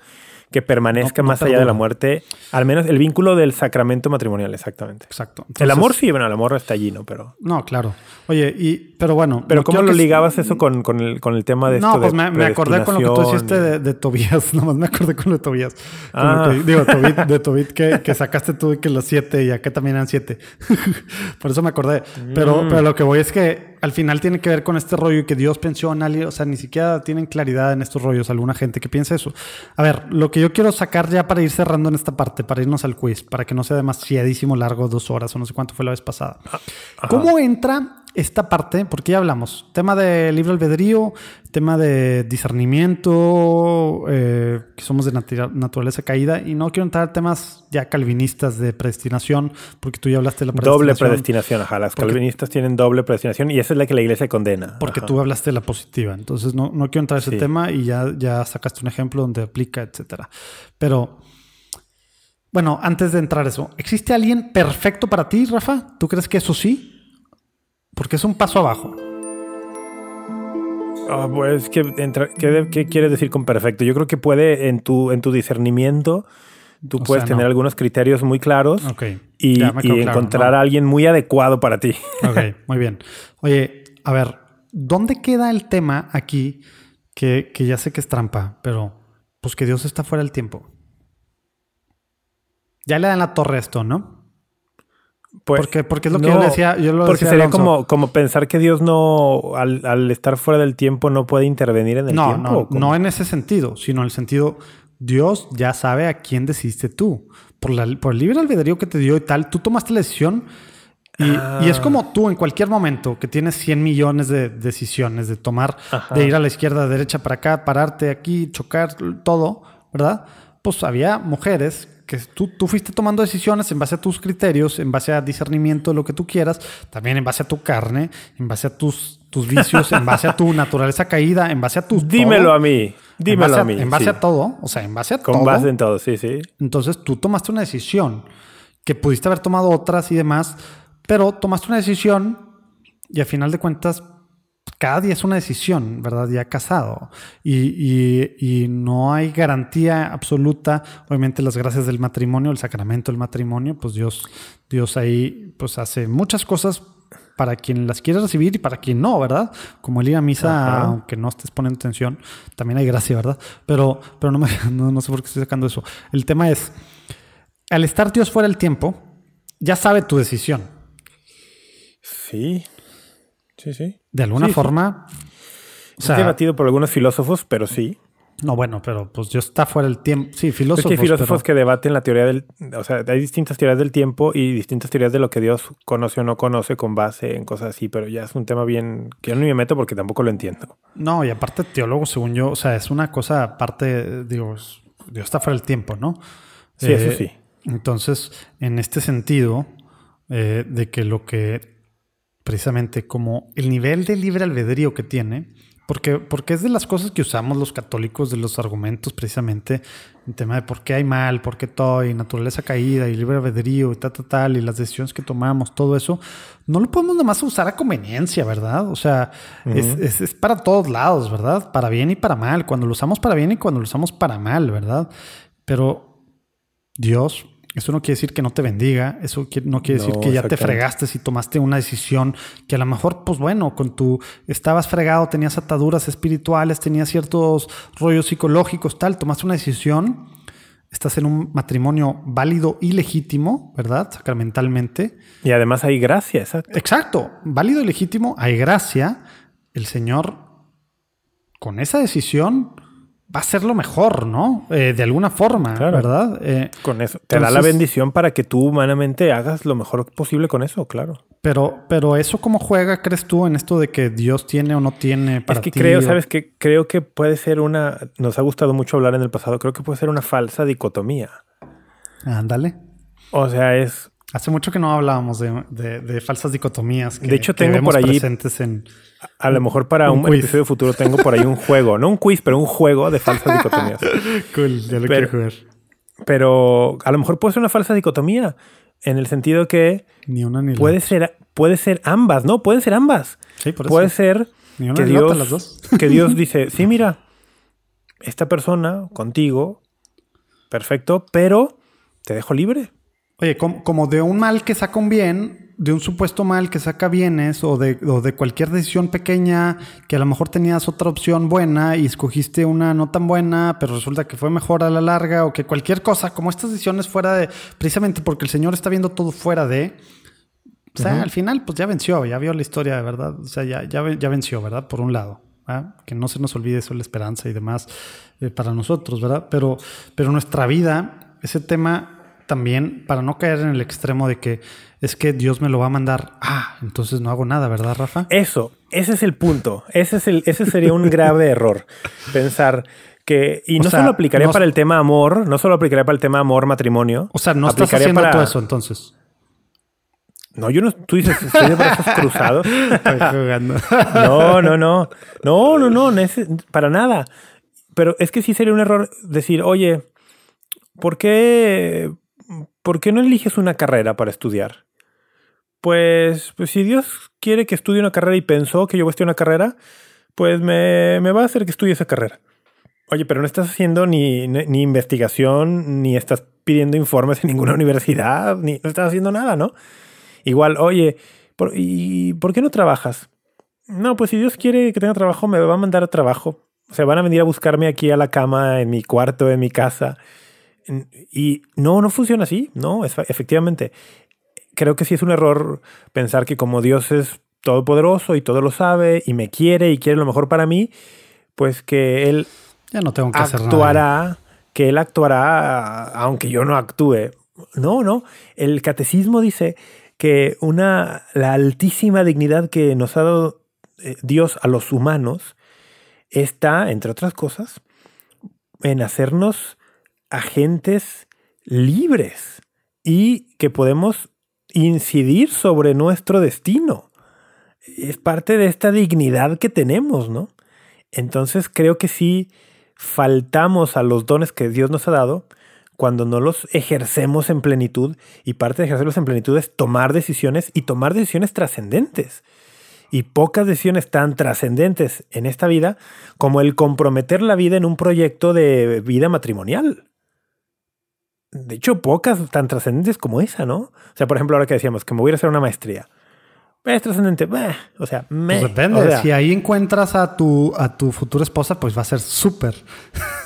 que permanezca No- más allá de la muerte. Al menos el vínculo del sacramento matrimonial, exactamente. Exacto. el amor sí, bueno, el amor está allí, ¿no? Pero, No, claro. Oye, y, pero bueno. pero ¿cómo lo ligabas eso con, con el, con el tema de esto No, pues de me, me acordé con lo que tú hiciste de, de Tobías. Nomás me acordé con lo de Tobías. Ah. que- digo, Tobit, de Tobit que, que sacaste tú y que los siete y acá también eran siete. Por eso me acordé. Pero, Mm. pero lo que voy es que al final tiene que ver con este rollo y que Dios pensó en alguien. O sea, ni siquiera tienen claridad en estos rollos alguna gente que piensa eso. A ver, lo que yo quiero sacar ya para ir cerrando en esta parte, para irnos al quiz, para que no sea demasiadísimo largo, dos horas o no sé cuánto fue la vez pasada. ¿Cómo entra esta parte? Porque ya hablamos. Tema de libre albedrío, tema de discernimiento, eh, que somos de natura- naturaleza caída. Y no quiero entrar a temas ya calvinistas de predestinación, porque tú ya hablaste de la predestinación. Doble predestinación, ajá. Las Porque- calvinistas tienen doble predestinación y esa es la que la iglesia condena. Porque Ajá. tú hablaste de la positiva. Entonces no, no quiero entrar a ese Sí. tema y ya, ya sacaste un ejemplo donde aplica, etcétera. Pero, bueno, antes de entrar a eso, ¿existe alguien perfecto para ti, Rafa? ¿Tú crees que eso sí? Porque es un paso abajo. Ah, pues, ¿qué, entra- qué de- qué quieres decir con perfecto? Yo creo que puede, en tu, en tu discernimiento, tú O puedes sea, tener no. algunos criterios muy claros y, claro, encontrar ¿no? a alguien muy adecuado para ti. Ok, muy bien. Oye, a ver, ¿dónde queda el tema aquí? Que, que ya sé que es trampa, pero pues que Dios está fuera del tiempo. Ya le dan la torre a esto, ¿no? Pues, Porque, porque es lo que no, yo le decía. Yo lo porque decía sería Alonso. como, como pensar que Dios no, al, al estar fuera del tiempo, no puede intervenir en el no, tiempo. no, no en ese sentido, sino en el sentido, Dios ya sabe a quién decidiste tú. Por, la, por el libre albedrío que te dio y tal, tú tomaste la decisión y, y es Ah. como tú en cualquier momento que tienes 100 millones de decisiones de tomar, Ajá. de ir a la izquierda, de derecha, para acá, pararte aquí, chocar, todo, ¿verdad? Pues había mujeres que tú, tú fuiste tomando decisiones en base a tus criterios, en base a discernimiento, lo que tú quieras, también en base a tu carne, en base a tus, tus vicios, en base a tu naturaleza caída, en base a tus... Dímelo todo. a mí. Dímelo a mí. En base sí. a todo, o sea, en base a Con todo. base en todo, sí, sí. Entonces tú tomaste una decisión que pudiste haber tomado otras y demás, pero tomaste una decisión y al final de cuentas cada día es una decisión, ¿verdad? Ya casado. Y, y- y no hay garantía absoluta. Obviamente las gracias del matrimonio, el sacramento del matrimonio, pues Dios, Dios ahí pues hace muchas cosas para quien las quiere recibir y para quien no, ¿verdad? Como el ir a misa, Ajá. aunque no estés poniendo atención, también hay gracia, ¿verdad? Pero, pero no, me, no, no sé por qué estoy sacando eso. El tema es, al estar Dios fuera del tiempo, ya sabe tu decisión. Sí. Sí, sí. De alguna Sí, sí. forma... O es sea, debatido por algunos filósofos, pero sí. no, bueno, pero pues Dios está fuera del tiempo. Sí, Es filósofos. que hay filósofos pero- que debaten la teoría del... O sea, hay distintas teorías del tiempo y distintas teorías de lo que Dios conoce o no conoce con base en cosas así, pero ya es un tema bien... que yo no me meto porque tampoco lo entiendo. No, y aparte teólogo, según yo, o sea, es una cosa aparte, digo, es- Dios está fuera del tiempo, ¿no? Sí, eso Eh, sí. Entonces, en este sentido, eh, de que lo que precisamente como el nivel de libre albedrío que tiene, porque, porque es de las cosas que usamos los católicos, de los argumentos precisamente, en tema de por qué hay mal, por qué todo, y naturaleza caída, y libre albedrío, y tal, tal, tal, y las decisiones que tomamos, todo eso, no lo podemos nada más usar a conveniencia, ¿verdad? O sea, es, es- es para todos lados, ¿verdad? Para bien y para mal, cuando lo usamos para bien y cuando lo usamos para mal, ¿verdad? Pero Dios Eso no quiere decir que no te bendiga, eso no quiere decir No, que ya te fregaste si tomaste una decisión que a lo mejor, pues bueno, con tu estabas fregado, tenías ataduras espirituales, tenías ciertos rollos psicológicos, tal, tomaste una decisión, estás en un matrimonio válido y legítimo, ¿verdad? Sacramentalmente. Y además hay gracia, exacto. Exacto, válido y legítimo, hay gracia. El Señor, con esa decisión, va a ser lo mejor, ¿no? Eh, de alguna forma, Claro. ¿verdad? Eh, Con eso. Te da la bendición para que tú humanamente hagas lo mejor posible con eso, claro. pero, pero eso cómo juega, crees tú, en esto de que Dios tiene o no tiene para es que ti? creo, o- ¿sabes que Creo que puede ser una... Nos ha gustado mucho hablar en el pasado. Creo que puede ser una falsa dicotomía. Ándale. O sea, es... Hace mucho que no hablábamos de, de- de falsas dicotomías. Que, De hecho, que tengo vemos por allí- presentes en. A lo mejor para Un episodio futuro tengo por ahí un juego. No un quiz, pero un juego de falsas dicotomías. Cool, ya lo Pero- quiero jugar. Pero a lo mejor puede ser una falsa dicotomía. En el sentido que Ni una ni puede ser, puede ser ambas, ¿no? Pueden ser ambas. Sí, por eso. Puede ser Ni una que Dios, otra, las dos. que Dios dice, sí, mira, esta persona contigo, perfecto, pero te dejo libre. Oye, como, como de un mal que saca un bien, de un supuesto mal que saca bienes, o de, o de cualquier decisión pequeña que a lo mejor tenías otra opción buena y escogiste una no tan buena, pero resulta que fue mejor a la larga, o que cualquier cosa, como estas decisiones fuera de, precisamente porque el Señor está viendo todo fuera de. O sea, al final, pues ya venció, ya vio la historia de verdad. O sea, ya, ya, ve- ya venció, ¿verdad? Por un lado. ¿verdad? Que no se nos olvide eso, la esperanza y demás eh, para nosotros, ¿verdad? Pero, pero nuestra vida, ese tema también, para no caer en el extremo de que es que Dios me lo va a mandar, ah, entonces no hago nada, ¿verdad, Rafa? Eso, ese es el punto. Ese, es el, ese sería un grave error. Pensar que, y O no sea, solo aplicaría no- para el tema amor, no solo aplicaría para el tema amor, matrimonio. O sea, no estás aplicaría haciendo para- todo eso entonces. No, yo no, tú dices, estoy de brazos cruzados. Estoy jugando. No, no, no. No, no, no, para nada. Pero es que sí sería un error decir, oye, ¿por qué, ¿por qué no eliges una carrera para estudiar? Pues, pues si Dios quiere que estudie una carrera y pensó que yo voy a una carrera, pues me, me va a hacer que estudie esa carrera. Oye, pero no estás haciendo ni, ni, ni investigación, ni estás pidiendo informes en ninguna universidad, ni no estás haciendo nada, ¿no? Igual, oye, ¿por, ¿y por qué no trabajas? No, pues si Dios quiere que tenga trabajo, me va a mandar a trabajo. O sea, van a venir a buscarme aquí a la cama, en mi cuarto, en mi casa. Y no, no funciona así. No, es- efectivamente. Creo que sí es un error pensar que como Dios es todopoderoso y todo lo sabe y me quiere y quiere lo mejor para mí, pues que Él Ya no tengo que hacer nada. actuará, que Él actuará aunque yo no actúe. No, no. El catecismo dice que una, la altísima dignidad que nos ha dado eh, Dios a los humanos está, entre otras cosas, en hacernos agentes libres y que podemos incidir sobre nuestro destino. Es parte de esta dignidad que tenemos, ¿no? Entonces creo que sí faltamos a los dones que Dios nos ha dado cuando no los ejercemos en plenitud y parte de ejercerlos en plenitud es tomar decisiones y tomar decisiones trascendentes. Y pocas decisiones tan trascendentes en esta vida como el comprometer la vida en un proyecto de vida matrimonial. De hecho, pocas tan trascendentes como esa, ¿no? O sea, por ejemplo, ahora que decíamos que me voy a hacer una maestría. Es trascendente. Bah, O sea, me, Pues depende. o sea, si ahí encuentras a tu, a tu futura esposa, pues va a ser súper.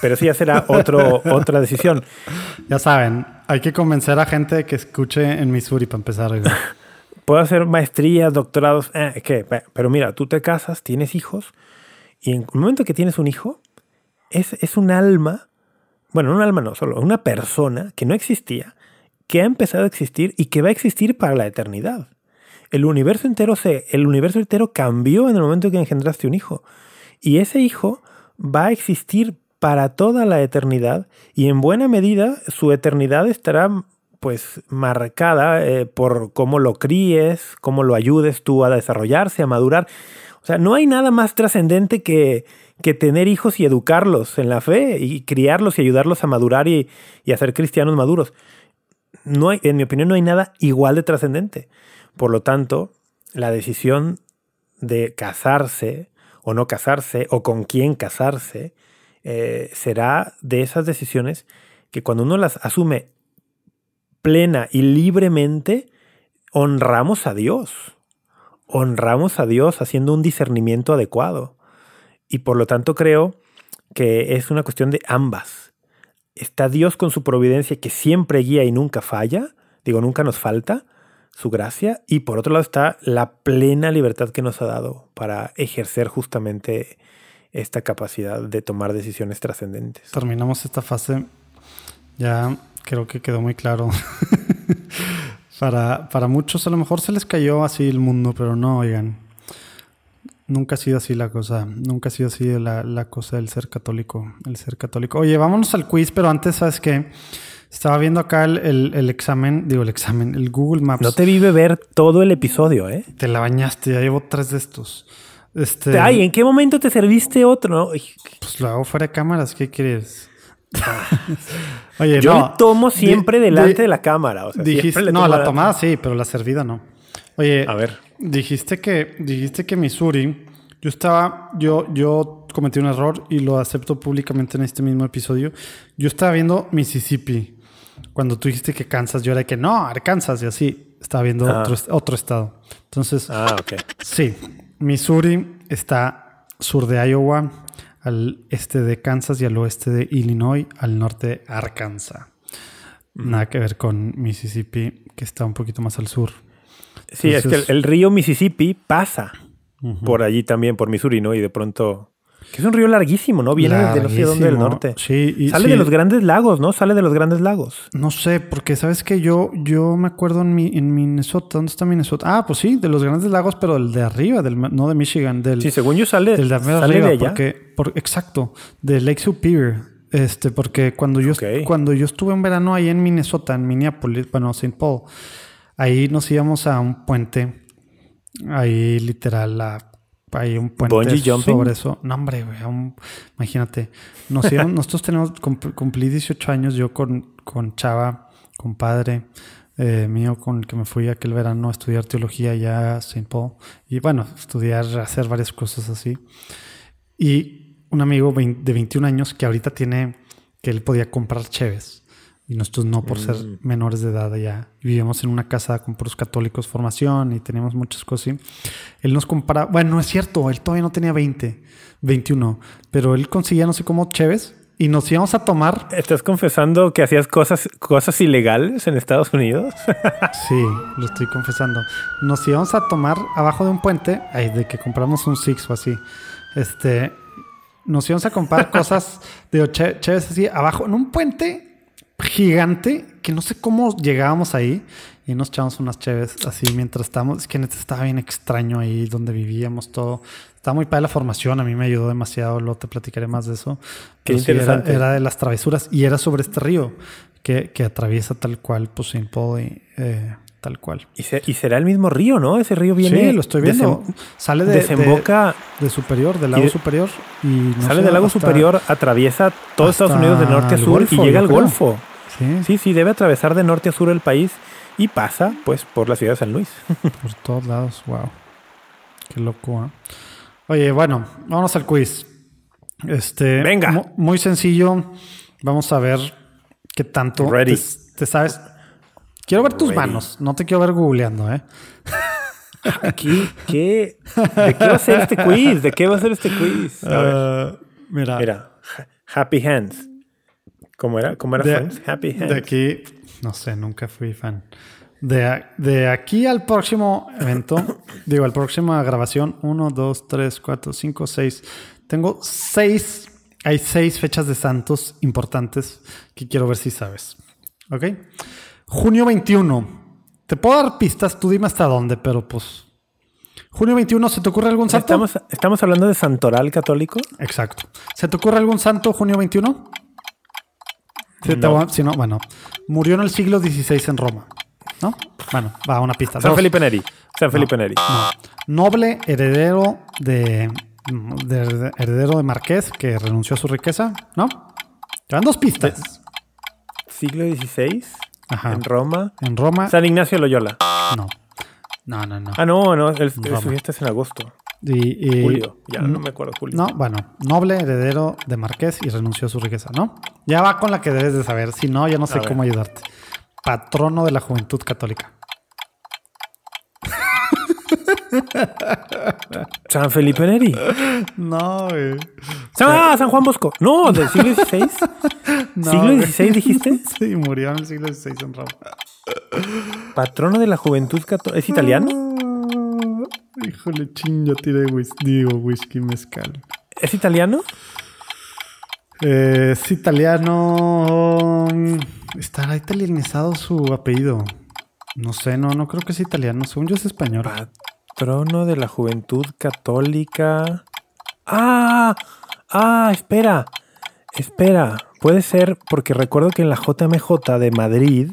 pero sí ya será otro, otra decisión. Ya saben, hay que convencer a gente que escuche en Missouri para empezar. Puedo hacer maestrías, doctorados, eh, ¿qué? Pe- Pero mira, tú te casas, tienes hijos, y en el momento que tienes un hijo, es, es un alma, bueno, no un alma no, solo una persona que no existía, que ha empezado a existir y que va a existir para la eternidad. El universo entero se, el universo entero cambió en el momento en que engendraste un hijo. Y ese hijo va a existir para toda la eternidad y en buena medida su eternidad estará pues marcada eh, por cómo lo críes, cómo lo ayudes tú a desarrollarse, a madurar. O sea, no hay nada más trascendente que, que tener hijos y educarlos en la fe y criarlos y ayudarlos a madurar y, y a ser cristianos maduros. No hay, en mi opinión, no hay nada igual de trascendente. Por lo tanto, la decisión de casarse o no casarse o con quién casarse eh, será de esas decisiones que cuando uno las asume plena y libremente honramos a Dios. Honramos a Dios haciendo un discernimiento adecuado. Y por lo tanto creo que es una cuestión de ambas. Está Dios con su providencia que siempre guía y nunca falla, digo, nunca nos falta su gracia, y por otro lado está la plena libertad que nos ha dado para ejercer justamente esta capacidad de tomar decisiones trascendentes. Terminamos esta fase. Ya creo que quedó muy claro. para, para muchos a lo mejor se les cayó así el mundo, pero no, oigan. Nunca ha sido así la cosa. Nunca ha sido así la, la cosa del ser católico. El ser católico. Oye, vámonos al quiz, pero antes, ¿sabes qué? Estaba viendo acá el, el- el examen, digo el examen, el Google Maps. No te vive ver todo el episodio, ¿eh? Te la bañaste, ya llevo tres de estos. Este, Ay, ¿en qué momento te serviste otro? Ay, pues lo hago fuera de cámaras, ¿qué quieres? Oye, Yo no. tomo siempre delante de la cámara. O sea, dijiste, no, la tomada sí, pero la servida no. Oye, A ver. dijiste que dijiste que Missouri, yo estaba, yo, yo cometí un error y lo acepto públicamente en este mismo episodio. Yo estaba viendo Mississippi. Cuando tú dijiste que Kansas, yo era que no, Arkansas y así. Estaba viendo Ah. otro, otro estado. Entonces, Ah, ok. Sí, Missouri está sur de Iowa, al este de Kansas y al oeste de Illinois, al norte de Arkansas. Nada que ver con Mississippi, que está un poquito más al sur. Sí, es que el, el río Mississippi pasa por allí también, por Missouri, ¿no? Y de pronto... Que es un río larguísimo, ¿no? Viene de no sé dónde del Larguísimo. norte. Sí, y Sale sí, de los grandes lagos, ¿no? Sale de los grandes lagos. No sé, porque sabes que yo, yo me acuerdo en, mi, en Minnesota. ¿Dónde está Minnesota? Ah, pues sí, de los grandes lagos, pero el de arriba, del, no de Michigan, del, Sí, según yo sale, del de sale arriba, de allá. porque, por, exacto, de Lake Superior. Este, porque cuando yo, cuando yo estuve en verano ahí en Minnesota, en Minneapolis, bueno, St. Paul, ahí nos íbamos a un puente, ahí literal, a, hay un puente Bungee jumping? sobre eso. No, hombre, güey, a un- imagínate. Nos íbamos- nosotros tenemos, cum- cumplí 18 años, yo con, con Chava, compadre eh, mío, con el que me fui aquel verano a estudiar teología allá a St. Paul. Y bueno, estudiar, hacer varias cosas así. Y un amigo de 21 años que ahorita tiene, que él podía comprar cheves. Y nosotros no por ser menores de edad allá. Vivíamos en una casa con puros católicos, formación y teníamos muchas cosas. Él nos compraba, bueno, no es cierto, él todavía no tenía 20, 21, pero él conseguía no sé cómo cheves y nos íbamos a tomar. ¿Estás confesando que hacías cosas, cosas ilegales en Estados Unidos? Sí, lo estoy confesando. Nos íbamos a tomar abajo de un puente, ay, de que compramos un Six o así. Este, nos íbamos a comprar cosas de cheves así abajo en un puente gigante que no sé cómo llegábamos ahí y nos echamos unas cheves así mientras estábamos. Es que neta estaba bien extraño ahí donde vivíamos todo. Estaba muy padre la formación, a mí me ayudó demasiado, luego te platicaré más de eso. Qué Pero sí, era- de las travesuras y era sobre este río que, que atraviesa tal cual, pues. Paul y eh, tal cual. y, se- y será el mismo río, ¿no? Ese río viene... sí, lo estoy viendo. sale de, desemboca... de, de superior, del lago de- superior. Y no sale del lago superior, atraviesa todo Estados Unidos de norte a sur y llega al. Golfo. Sí, Sí, sí, debe atravesar de norte a sur el país y pasa, pues, por la ciudad de San Luis. por todos lados. Wow. Qué loco, ¿eh? Oye, bueno, vamos al quiz. Este, Venga. mu- muy sencillo. Vamos a ver qué tanto Ready. Te, te sabes. Quiero ver tus Ready. manos. No te quiero ver googleando, ¿eh? ¿Qué, qué, ¿De qué va a ser este quiz? ¿De qué va a ser este quiz? A ver, Ah, mira, mira, ha- Happy Hands. ¿Cómo era? ¿Cómo era, de, Friends? Happy Hands. de aquí, no sé, nunca fui fan. De, de aquí al próximo evento, digo, al próxima grabación, 1, 2, 3, 4, 5, 6. Tengo seis, hay seis fechas de santos importantes que quiero ver si sabes. ¿Ok? Junio 21. Te puedo dar pistas, tú dime hasta dónde, pero pues... Junio 21, ¿se te ocurre algún santo? ¿Estamos, ¿Estamos hablando de Santoral católico? Exacto. ¿Se te ocurre algún santo junio 21? No. a- si no, bueno. Murió en el siglo XVI en Roma. ¿No? Bueno, va una pista. San Dos. Felipe Neri. San Felipe Neri. No. Noble heredero de, de- heredero de Marqués que renunció a su riqueza. ¿No? Te dan dos pistas. Siglo XVI. Ajá. En Roma. En Roma. San Ignacio Loyola. No. No, no, no. Ah, no, no. El, el- es en agosto. Y- y- Julio. Ya no me acuerdo. Julio. No, bueno, noble heredero de Marqués y renunció a su riqueza, ¿no? Ya va con la que debes de saber. Si no, ya no sé cómo ayudarte. patrono de la juventud católica. San Felipe Neri. No, güey. San, ah, San Juan Bosco. No, del siglo XVI. No, ¿Siglo güey. XVI dijiste? Sí, murió en el siglo XVI en Roma. Patrono de la juventud católica. ¿Es italiano? Híjole, ching, ya tiré whisky, digo, whisky mezcal. ¿Es italiano? Eh, es italiano. Estará italianizado su apellido. No sé, no, no creo que es italiano. Según yo es español. Patrono de la juventud católica. Ah, ah, espera. Espera. Puede ser porque recuerdo que en la JMJ de Madrid,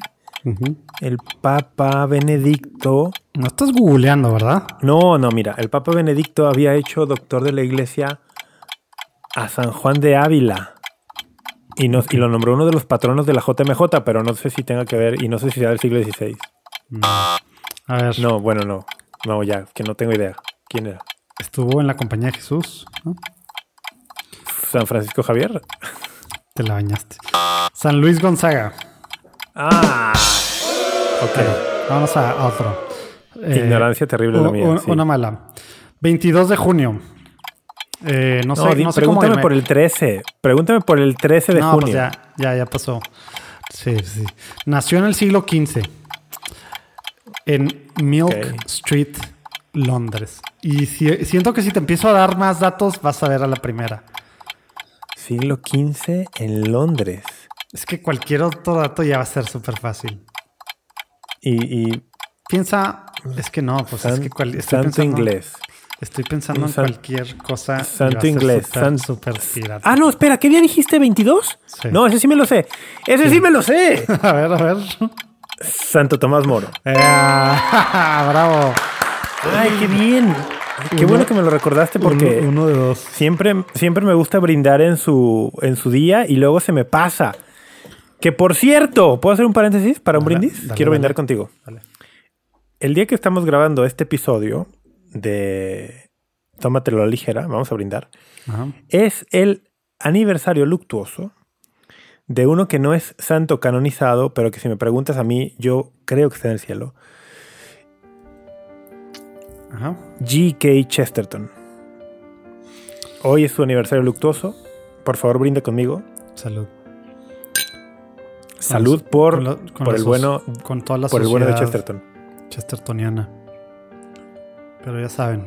El Papa Benedicto. No estás googleando, ¿verdad? No, no, mira, el Papa Benedicto había hecho doctor de la iglesia a San Juan de Ávila. Y, lo nombró uno de los patronos de la JMJ, pero no sé si tenga que ver, y no sé si sea del siglo XVI. A ver, No, bueno, no. No, ya, que no tengo idea. ¿Quién era? estuvo en la compañía de Jesús. ¿no? ¿San Francisco Javier? Te la bañaste. San Luis Gonzaga. Ah, ok. Vamos a, otro. Eh, Ignorancia terrible la mía. sí. Una mala. 22 de junio. Eh, no, No, sé, di- no sé cómo pregúntame por el 13. Pregúntame por el 13 de no, junio. pues ya, ya, ya pasó. Sí, sí. Nació en el siglo XV. En Milk. Street, Londres. Y si- siento que si te empiezo a dar más datos, vas a ver a la primera. Siglo XV en Londres. Es que cualquier otro dato ya va a ser súper fácil. Y, y Piensa, es que no, pues es que cual- estoy santo pensando, inglés. Estoy pensando en san- cualquier cosa. Santo inglés. Súper, san- pirata. Ah, no, espera, ¿qué día dijiste? ¿22? Sí. No, ese sí me lo sé. Ese sí, me lo sé. A ver, a ver. Santo Tomás Moro. Eh, bravo. Ay, qué bien. Qué Uno- bueno que me lo recordaste porque Uno, uno de dos. siempre, siempre me gusta brindar en su, en su día y luego se me pasa. Que por cierto, ¿puedo hacer un paréntesis para un Dale, brindis? dale, Quiero brindar contigo. El día que estamos grabando este episodio de Tómatelo a la ligera, vamos a brindar, Ajá. es el aniversario luctuoso de uno que no es santo canonizado, pero que si me preguntas a mí, yo creo que está en el cielo. G.K. Chesterton. Hoy es su aniversario luctuoso. Por favor, brinda conmigo. Salud. Salud por, la- con por la el bueno, Con toda la por el bueno de Chesterton. Chestertoniana. Pero ya saben.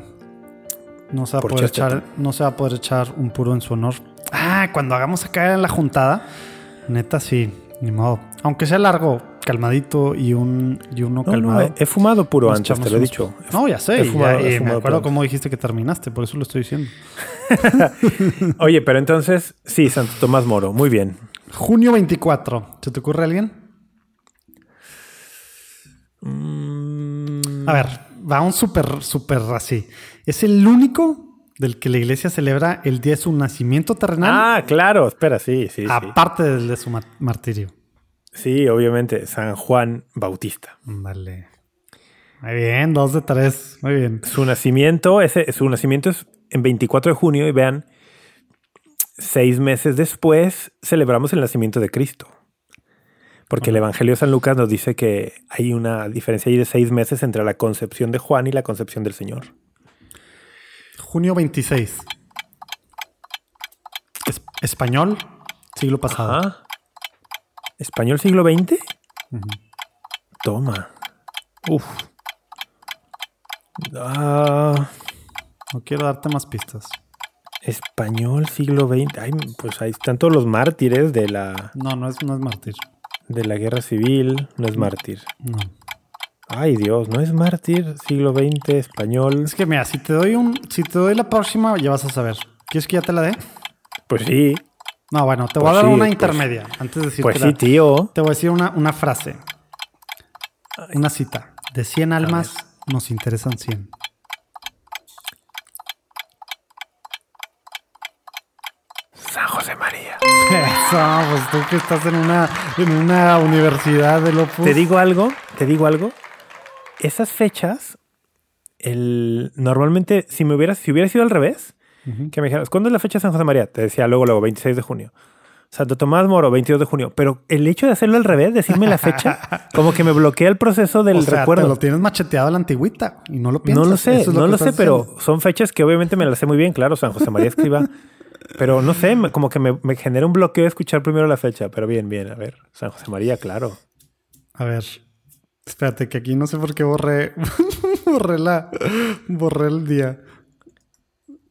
No se, va Por poder echar, no se va a poder echar un puro en su honor. Ah, cuando hagamos acá en la juntada, neta sí, ni modo. Aunque sea largo, calmadito y un y uno No, calmado. no, he, he fumado puro antes, te lo he dicho. No, ya sé. he ya- fumado- he me acuerdo cómo dijiste que terminaste, por eso lo estoy diciendo. Oye, pero entonces, sí, Santo Tomás Moro, muy bien. Junio 24. ¿Se te ocurre alguien? Mm, A ver, va un súper, súper así. Es el único del que la iglesia celebra el día de su nacimiento terrenal, Ah, claro, espera, sí, sí, sí. aparte del de su ma- martirio. Sí, obviamente, San Juan Bautista. Vale. Muy bien, dos de tres. Muy bien. Su nacimiento, ese, su nacimiento es en 24 de junio y vean, seis meses después celebramos el nacimiento de Cristo. Porque el Evangelio de San Lucas nos dice que hay una diferencia ahí de seis meses entre la concepción de Juan y la concepción del Señor. Junio 26. Es- español, siglo pasado. Ajá. ¿Español siglo XX? Toma. Uf. Ah, No quiero darte más pistas. Español siglo XX. Ay, pues ahí están todos los mártires de la, No, no es, no es mártir. de la guerra civil. No es mártir. No. Ay, Dios, no es mártir. Siglo XX, español. Es que mira, si te doy un, si te doy la próxima, ya vas a saber. ¿Quieres que ya te la dé? Pues sí. No, bueno, te voy Pues a dar sí, una pues- intermedia. Antes de decirte Pues sí, tío. Te voy a decir una, una frase. Una cita. De 100 almas nos interesan 100. San José María. Eso, pues tú que estás en una, en una universidad de Opus. Te digo algo, te digo algo. Esas fechas, el, normalmente, si me hubieras, si hubiera sido al revés, que me dijeras, ¿cuándo es la fecha de San José María? Te decía luego, luego, 26 de junio. Santo Tomás Moro, 22 de junio. Pero el hecho de hacerlo al revés, decirme la fecha, como que me bloquea el proceso del o sea, recuerdo. te lo tienes macheteado a la antigüita y no lo piensas. No lo sé, no lo sé, pero son fechas que obviamente me las sé muy bien, claro, San José María Escriba. pero no sé, como que me, me genera un bloqueo escuchar primero la fecha. Pero bien, bien, a ver, San José María, claro. A ver, espérate, que aquí no sé por qué borré, borré la, borré el día.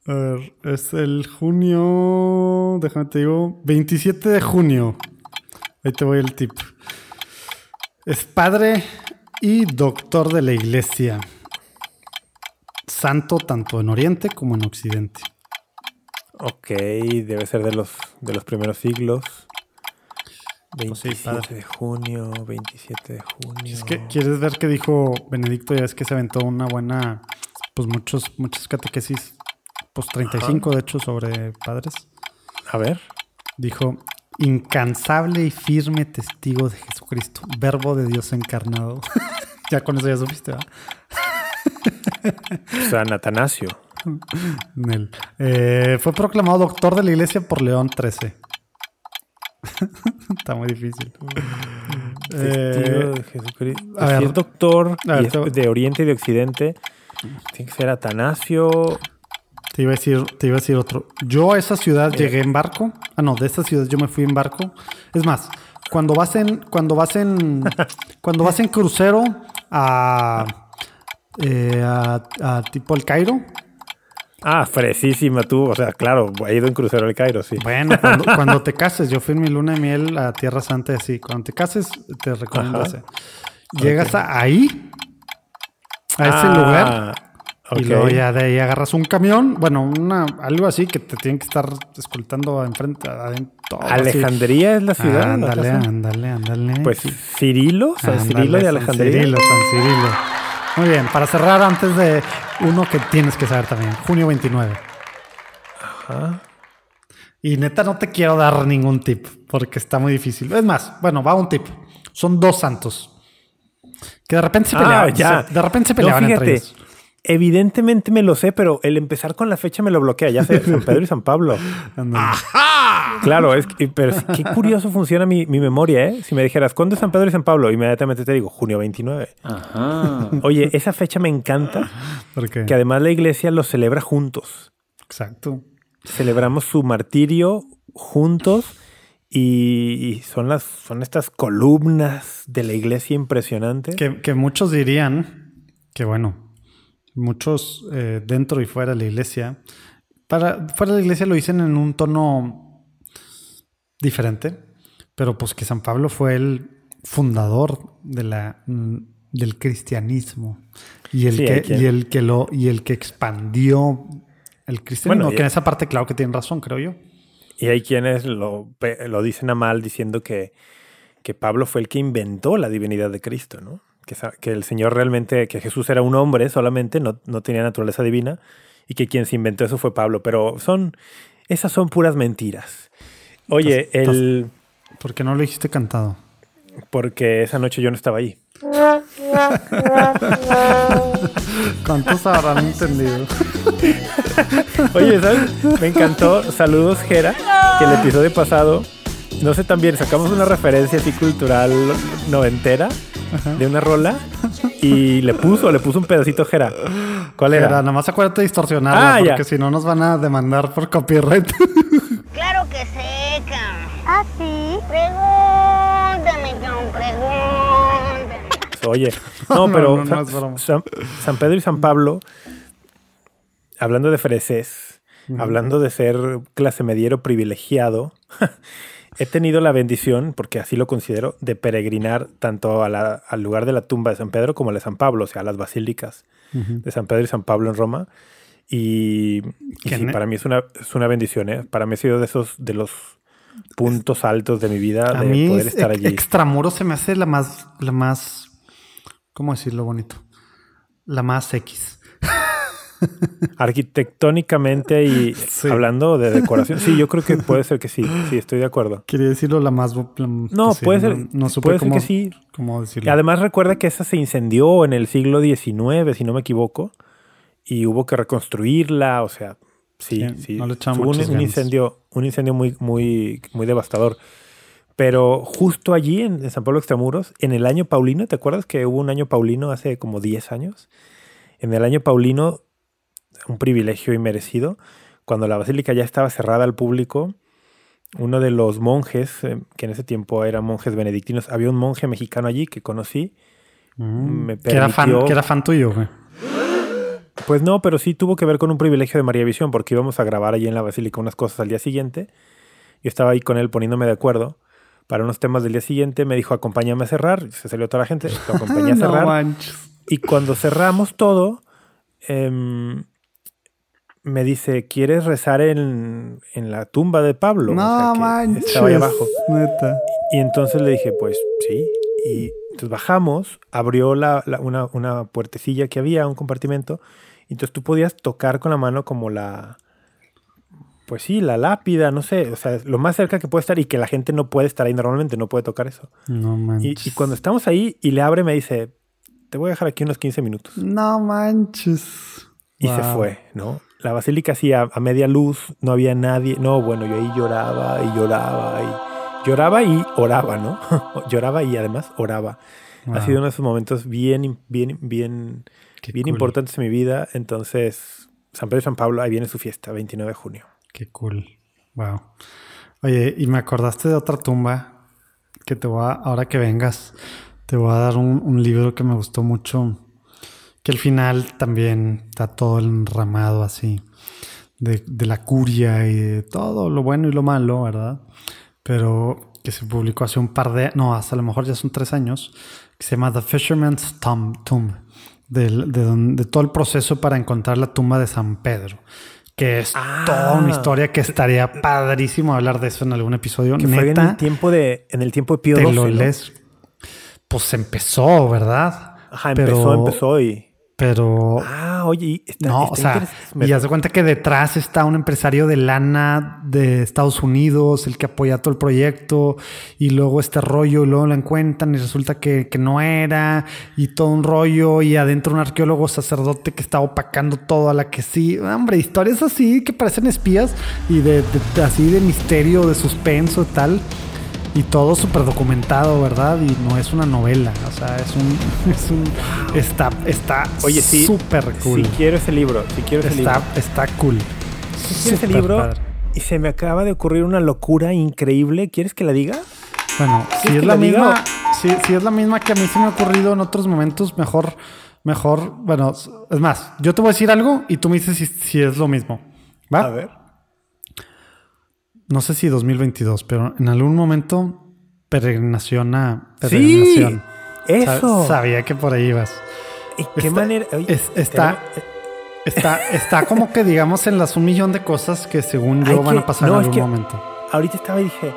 A ver, es el junio, déjame te digo, 27 de junio. Ahí te voy el tip. Es padre y doctor de la iglesia. Santo tanto en Oriente como en Occidente. Ok, debe ser de los, de los primeros siglos. Pues sí, 27 padre. de junio, 27 de junio. Es que quieres ver qué dijo Benedicto, ya es que se aventó una buena, pues muchos, muchas catequesis, pues 35 de hecho sobre padres. A ver. Dijo, incansable y firme testigo de Jesucristo, verbo de Dios encarnado. ya con eso ya supiste, ¿verdad? San Atanasio. Nel. Eh, fue proclamado doctor de la iglesia por León XIII. Está muy difícil. Testigo Eh, de Jesucristo. a Si ver. es doctor A ver, y es te- de Oriente y de Occidente, tiene que ser Atanasio. Te iba a decir, te iba a decir otro. Yo a esa ciudad llegué en barco. Ah, no, de esa ciudad yo me fui en barco. Es más, cuando vas en, cuando vas en, cuando vas en crucero a, eh, a, a tipo el Cairo. Ah, fresísima tú. O sea, claro, he ido en crucero al Cairo, sí. Bueno, cuando, cuando te cases, yo fui en mi luna de miel a Tierra Santa, así. Cuando te cases, te recomiendo. Llegas a ahí, a ese Ah, lugar. Y luego ya de ahí agarras un camión, bueno, una, algo así que te tienen que estar escoltando enfrente, adentro. así. Alejandría es la ciudad. Ándale, ándale, ándale. Pues Sí. Cirilo, San Cirilo de San Alejandría. Cirilo, San Cirilo. Muy bien, para cerrar antes de uno que tienes que saber también, junio 29. Ajá. Y neta no te quiero dar ningún tip porque está muy difícil. Es más, bueno, va un tip. Son dos santos. Que de repente se Ah, peleaban. ya. se- de repente se No, peleaban entre fíjate, ellos. Evidentemente me lo sé, pero el empezar con la fecha me lo bloquea. Ya sé, San Pedro y San Pablo. Ándale. Claro, es que- pero sí, qué curioso funciona mi, mi memoria, ¿eh? Si me dijeras, ¿cuándo es San Pedro y San Pablo? Inmediatamente te digo, junio 29. Ajá. Oye, esa fecha me encanta, Porque, que además la iglesia los celebra juntos. exacto. Celebramos su martirio juntos y, y son, las, son estas columnas de la iglesia impresionantes. Que, que muchos dirían que, bueno, muchos eh, dentro y fuera de la iglesia, para, fuera de la iglesia lo dicen en un tono diferente, pero pues que San Pablo fue el fundador de la, mm, del cristianismo y el, Sí, que, quien- y el que lo y el que expandió el cristianismo. Bueno, que en esa parte, claro que tienen razón, creo yo. Y hay quienes lo, lo dicen a mal diciendo que, que Pablo fue el que inventó la divinidad de Cristo, ¿no? Que, el Señor realmente, que Jesús era un hombre solamente, no, no tenía naturaleza divina, y que quien se inventó eso fue Pablo. Pero son, esas son puras mentiras. Oye, Entonces- el, ¿Por qué no lo dijiste cantado? porque esa noche yo no estaba ahí. ¿Cuántos habrán entendido? Oye, ¿sabes? Me encantó. Saludos, Jera, que el episodio pasado, no sé también, sacamos una referencia así cultural noventera de una rola y le puso, le puso un pedacito Jera. ¿Cuál era? Era, nada más acuérdate de distorsionarla, Ah, porque si no nos van a demandar por copyright. Claro que seca. ¿Ah, sí? Pregúntame, John, pregúntame. Oye, no, pero no, no, San, es broma. San- San Pedro y San Pablo, hablando de freses, hablando de ser clase mediero privilegiado, he tenido la bendición, porque así lo considero, de peregrinar tanto a la- al lugar de la tumba de San Pedro como a la de San Pablo, o sea, a las basílicas de San Pedro y San Pablo en Roma. Y, sí, para mí es una, es una bendición, ¿eh? Para mí ha sido de esos, de los puntos altos de mi vida A de mí poder es- estar allí. extramuros se me hace la más, la más, ¿cómo decirlo bonito? La más X. Arquitectónicamente y Sí. hablando de decoración, sí, yo creo que puede ser que sí, sí, estoy de acuerdo. Quería decirlo la más... la- No, sí, puede ser, No, no supe puede ser que sí. cómo decirlo. además recuerda que esa se incendió en el siglo XIX, si no me equivoco, y hubo que reconstruirla, o sea, Sí, Sí, sí. no le Hubo un, un incendio, un incendio muy, muy, muy devastador. Pero justo allí en, en San Pablo Extramuros, en el año Paulino, ¿te acuerdas que hubo un año Paulino hace como 10 años? En el año Paulino, un privilegio inmerecido, cuando la basílica ya estaba cerrada al público, uno de los monjes, eh, que en ese tiempo eran monjes benedictinos, había un monje mexicano allí que conocí, me que, era fan, permitió- que era fan tuyo, güey. pues no, pero sí tuvo que ver con un privilegio de María Visión, porque íbamos a grabar allí en la basílica unas cosas al día siguiente. Yo estaba ahí con él poniéndome de acuerdo para unos temas del día siguiente. Me dijo, acompáñame a cerrar. Se salió toda la gente, lo acompañé a No cerrar. manches. y cuando cerramos todo, em, me dice, ¿quieres rezar en, en la tumba de Pablo? O sea, No que manches. Estaba ahí abajo. Neta. Y entonces le dije, pues sí. Y entonces bajamos, abrió la, la- una, una puertecilla que había, un compartimento. Y entonces tú podías tocar con la mano como la... Pues sí, la lápida, no sé. O sea, lo más cerca que puede estar y que la gente no puede estar ahí normalmente, no puede tocar eso. No manches. y cuando estamos ahí y le abre, me dice, te voy a dejar aquí unos 15 minutos. No manches. Y se Wow. fue, ¿no? La basílica así a, a media luz, no había nadie. No, bueno, yo ahí lloraba y lloraba y lloraba y oraba, ¿no? lloraba y además oraba. Ha sido uno de esos momentos bien, bien, bien, Qué bien cool. importantes en mi vida. Entonces, San Pedro y San Pablo, ahí viene su fiesta, 29 de junio. Qué cool. Wow. Oye, y me acordaste de otra tumba que te voy a, ahora que vengas, te voy a dar un, un libro que me gustó mucho, que al final también está todo enramado así, de, de la curia y de todo lo bueno y lo malo, ¿verdad? Pero que se publicó hace un par de, no, hasta a lo mejor ya son tres años, que se llama The Fisherman's Tomb, Tomb de, don- de todo el proceso para encontrar la tumba de San Pedro. Que es toda una historia que estaría padrísimo hablar de eso en algún episodio. Que fue en el tiempo de, en el tiempo de Pío te XII, lo ¿no? lees. Pues empezó, ¿verdad? Ajá, empezó, empezó y... Pero Ah, oye, y está, no, está o sea, y haz de cuenta que detrás está un empresario de lana de Estados Unidos, el que apoya todo el proyecto, y luego este rollo, y luego lo encuentran y resulta que, que no era, y todo un rollo, y adentro un arqueólogo sacerdote que está opacando todo a la que sí. Hombre, historias así que parecen espías y de, de- así de misterio, de suspenso y tal. Y todo súper documentado, ¿verdad? Y no es una novela. O sea, es un. Es un está está Oye, sí. súper cool. Si quiero ese libro, si quiero ese libro. Está, está cool. Si quiero ese libro padre. y se me acaba de ocurrir una locura increíble. ¿Quieres que la diga? Bueno, si ¿Quieres es la misma, si, si es la misma que a mí se me ha ocurrido en otros momentos, mejor, mejor, bueno, es más, yo te voy a decir algo y tú me dices si, si es lo mismo. ¿Va? A ver. No sé si 2022, pero en algún momento peregrinación a Sí, peregrinación. eso. Sa- sabía que por ahí ibas. ¿Y qué Está- manera? oye, es- está- tenemos- Está, está como que digamos en las un millón de cosas que según yo Hay van que- a pasar no, en algún momento. ahorita estaba y dije,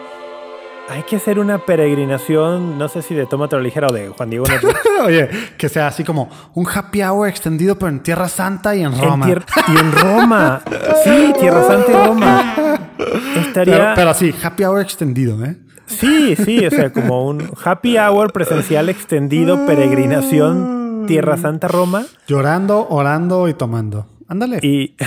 hay que hacer una peregrinación, no sé si de Tómatelo Ligera o de Juan Diego Network, Oye, que sea así como un happy hour extendido, pero en Tierra Santa y en Roma. y en Roma. Sí, Tierra Santa y Roma. Estaría... pero, pero así, happy hour extendido, ¿eh? Sí, sí, o sea, como un happy hour presencial extendido, peregrinación, Tierra Santa, Roma. Llorando, orando y tomando. Ándale. Y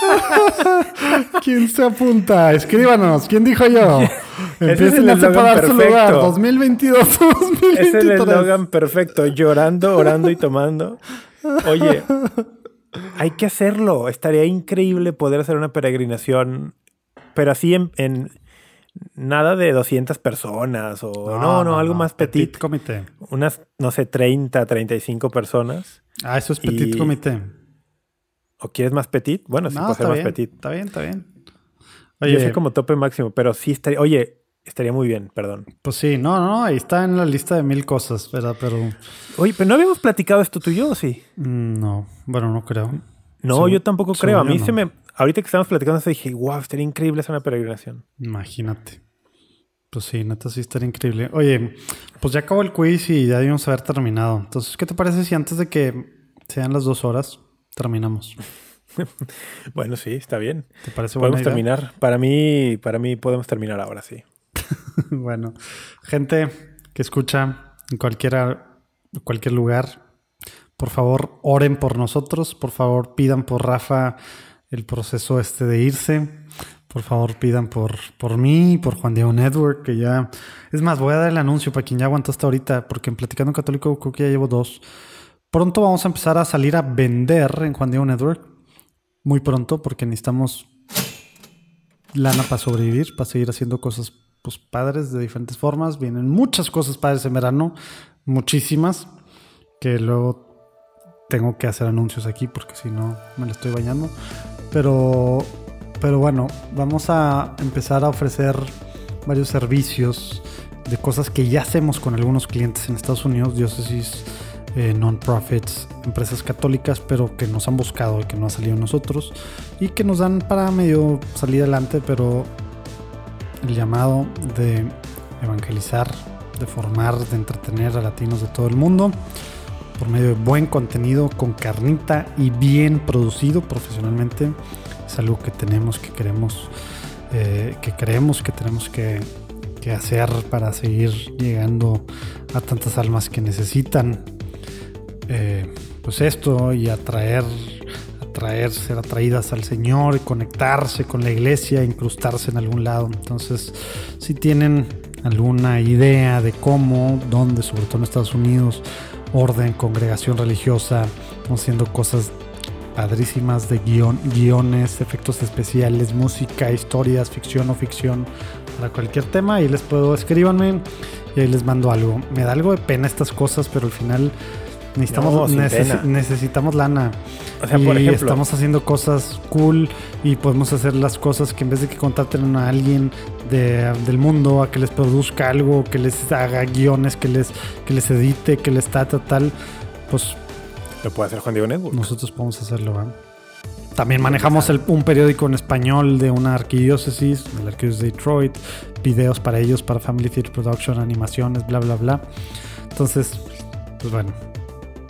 ¿Quién se apunta? Escríbanos. ¿Quién dijo yo? Empiecen a separar su lugar. perfecto. 2022 2023. es el eslogan perfecto, llorando, orando y tomando. Oye, hay que hacerlo. Estaría increíble poder hacer una peregrinación, pero así en, en nada de 200 personas o no, no, algo más petit. comité. Unas, no sé, 30, 35 personas. Ah, eso es petit Y- comité. ¿O quieres más petit? Bueno, sí no, puede ser más bien. petit. Está bien, está bien. Yo sé como tope máximo, pero sí estaría. Oye, estaría muy bien, perdón. pues sí, no, no, ahí está en la lista de mil cosas, ¿verdad? Pero Oye, pero no habíamos platicado esto tú y yo, ¿o sí? mm, no, bueno, no creo. No, Según- yo tampoco creo. A mí no. se me. Ahorita que estábamos platicando, eso dije, wow, estaría increíble hacer una peregrinación. Imagínate. Pues sí, neta sí estaría increíble. Oye, pues ya acabó el quiz y ya debimos haber terminado. Entonces, ¿qué te parece si antes de que sean las dos horas terminamos? Bueno, sí, está bien. ¿Te parece buena Podemos idea? terminar. Para mí, para mí podemos terminar ahora, sí. bueno, gente que escucha en cualquiera, cualquier lugar, por favor, oren por nosotros. Por favor, pidan por Rafa el proceso este de irse. Por favor, pidan por, por mí, por Juan Diego Network, que ya... Es más, voy a dar el anuncio para quien ya aguantó hasta ahorita, porque en Platicando Católico creo que ya llevo dos. Pronto vamos a empezar a salir a vender en Juan Diego Network. Muy pronto, porque necesitamos lana para sobrevivir, para seguir haciendo cosas pues, padres de diferentes formas. Vienen muchas cosas padres en verano, muchísimas, que luego tengo que hacer anuncios aquí porque si no me lo estoy bañando. Pero, pero bueno, vamos a empezar a ofrecer varios servicios de cosas que ya hacemos con algunos clientes en Estados Unidos, diócesis, eh, non-profits, empresas católicas, pero que nos han buscado y que no ha salido nosotros y que nos dan para medio salir adelante, pero el llamado de evangelizar, de formar, de entretener a latinos de todo el mundo por medio de buen contenido con carnita y bien producido profesionalmente. Es algo que tenemos, que queremos, eh, que creemos que tenemos que, que hacer para seguir llegando a tantas almas que necesitan eh, pues esto y atraer, atraer, ser atraídas al Señor y conectarse con la iglesia, incrustarse en algún lado. Entonces, si tienen alguna idea de cómo, dónde, sobre todo en Estados Unidos, orden, congregación religiosa, haciendo cosas padrísimas de guion, guiones, efectos especiales, música, historias, ficción o ficción, para cualquier tema. Y les puedo, escríbanme y ahí les mando algo. Me da algo de pena estas cosas, pero al final necesitamos, necesitamos lana. O sea, y por ejemplo- estamos haciendo cosas cool y podemos hacer las cosas que en vez de que contraten a alguien de- del mundo a que les produzca algo, que les haga guiones, que les, que les edite, que les ta, ta, tal, pues Lo puede hacer Juan Diego Network. nosotros podemos hacerlo. ¿va? También manejamos el- un periódico en español de una arquidiócesis, de la arquidiócesis de Detroit, videos para ellos, para Family Theater Production, animaciones, bla, bla, bla. Entonces, pues bueno,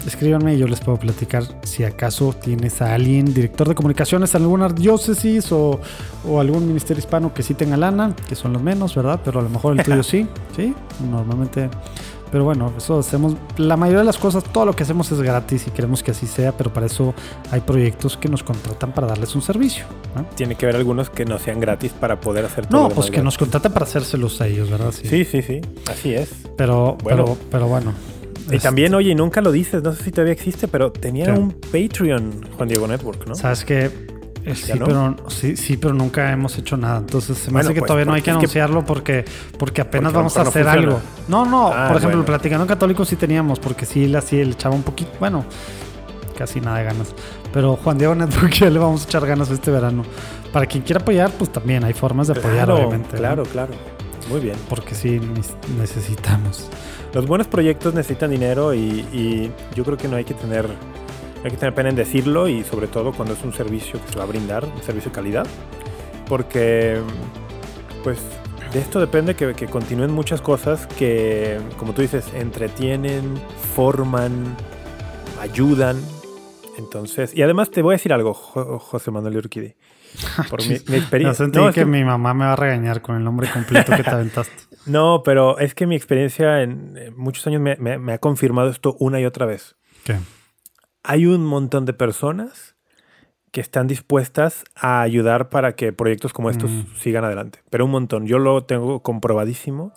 escríbanme y yo les puedo platicar si acaso tienes a alguien, director de comunicaciones en alguna diócesis o, o algún ministerio hispano que sí tenga lana, que son los menos, ¿verdad? Pero a lo mejor el tuyo sí, sí, normalmente. Pero bueno, eso hacemos. La mayoría de las cosas, todo lo que hacemos es gratis y queremos que así sea, pero para eso hay proyectos que nos contratan para darles un servicio. ¿no? Tiene que haber algunos que no sean gratis para poder hacer todo. No, pues que nos gratis. contratan para hacérselos a ellos, ¿verdad? Sí, sí, sí. Así es. Pero, Bueno. pero, pero bueno. Y Este, también, oye, nunca lo dices, no sé si todavía existe, pero tenía un Patreon Juan Diego Network, ¿no? Sabes que sí, ¿Ya no? pero sí, sí, pero nunca hemos hecho nada. Entonces se me Bueno, hace que pues, todavía no hay que anunciarlo porque, porque apenas Porque vamos a hacer funciona. algo. No, no, Ah, por ejemplo, bueno. el Platicando Católico sí teníamos, porque sí, él así le echaba un poquito, bueno, casi nada de ganas. Pero Juan Diego Network ya le vamos a echar ganas este verano. Para quien quiera apoyar, pues también hay formas de apoyar, Claro, obviamente. ¿no? claro, claro. Muy bien. Porque sí necesitamos. Los buenos proyectos necesitan dinero y, yo creo que no hay que tener hay que tener pena en decirlo y sobre todo cuando es un servicio que se va a brindar, un servicio de calidad, porque pues de esto depende que, que continúen muchas cosas que, como tú dices, entretienen, forman, ayudan. Entonces, y además te voy a decir algo, Jo- José Manuel Urquidi. Por mi, mi experiencia. No, es que, que- mi mamá me va a regañar con el nombre completo que te aventaste. no, pero es que mi experiencia en eh, muchos años me- me- me ha confirmado esto una y otra vez. ¿Qué? hay un montón de personas que están dispuestas a ayudar para que proyectos como estos Mm. sigan adelante. Pero un montón. Yo lo tengo comprobadísimo.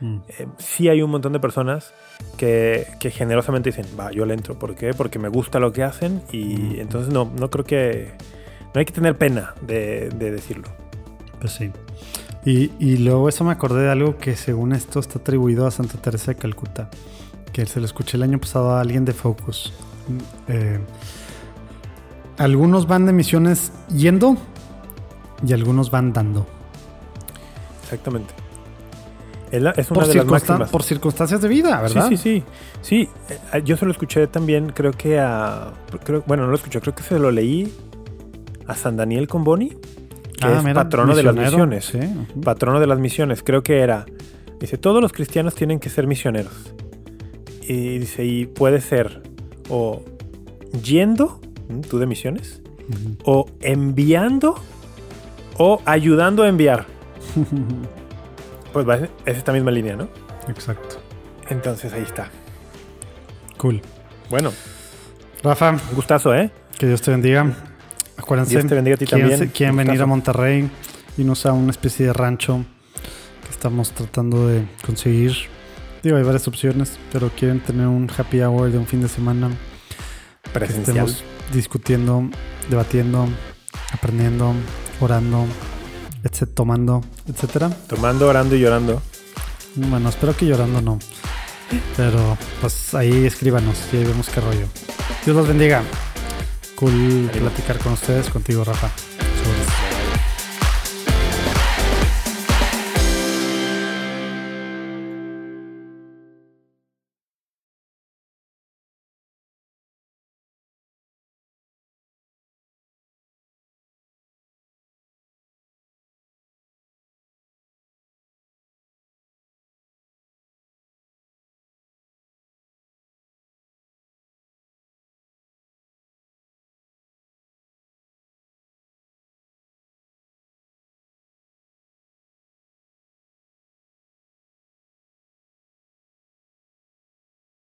Mm. Eh, sí hay un montón de personas que, que generosamente dicen, va, yo le entro. ¿Por qué? Porque me gusta lo que hacen y Mm. entonces no, no creo que... No hay que tener pena de, de decirlo. Pues sí. Y, y luego eso me acordé de algo que según esto está atribuido a Santa Teresa de Calcuta, que se lo escuché el año pasado a alguien de Focus. Eh, algunos van de misiones yendo y algunos van dando. Exactamente. Es, la- es una Por, de las máximas. por circunstancias de vida, ¿verdad? Sí, sí, sí. Sí, eh, yo se lo escuché también, creo que a... creo- bueno, no lo escuché, creo que se lo leí a San Daniel Comboni, que Ah, es mira, patrono de las misiones. sí. Patrono de las misiones, creo que era... Dice, todos los cristianos tienen que ser misioneros. Y dice, y puede ser o yendo, tú de misiones, o enviando, o ayudando a enviar. Pues va, es esta misma línea, ¿no? Exacto. Entonces ahí está. Cool. Bueno, Rafa, Un gustazo, ¿eh? que Dios te bendiga. Acuérdense, Dios te bendiga a ti quieren, también. quieren venir gustazo. a Monterrey y nos a una especie de rancho que estamos tratando de conseguir. Digo, hay varias opciones, pero quieren tener un happy hour de un fin de semana que Presencial. estemos discutiendo, debatiendo, aprendiendo, orando, etc, tomando, etcétera. Tomando, orando y llorando. Bueno, espero que llorando no. Pero pues ahí escríbanos y ahí vemos qué rollo. Dios los bendiga. Cool platicar con ustedes, contigo, Rafa.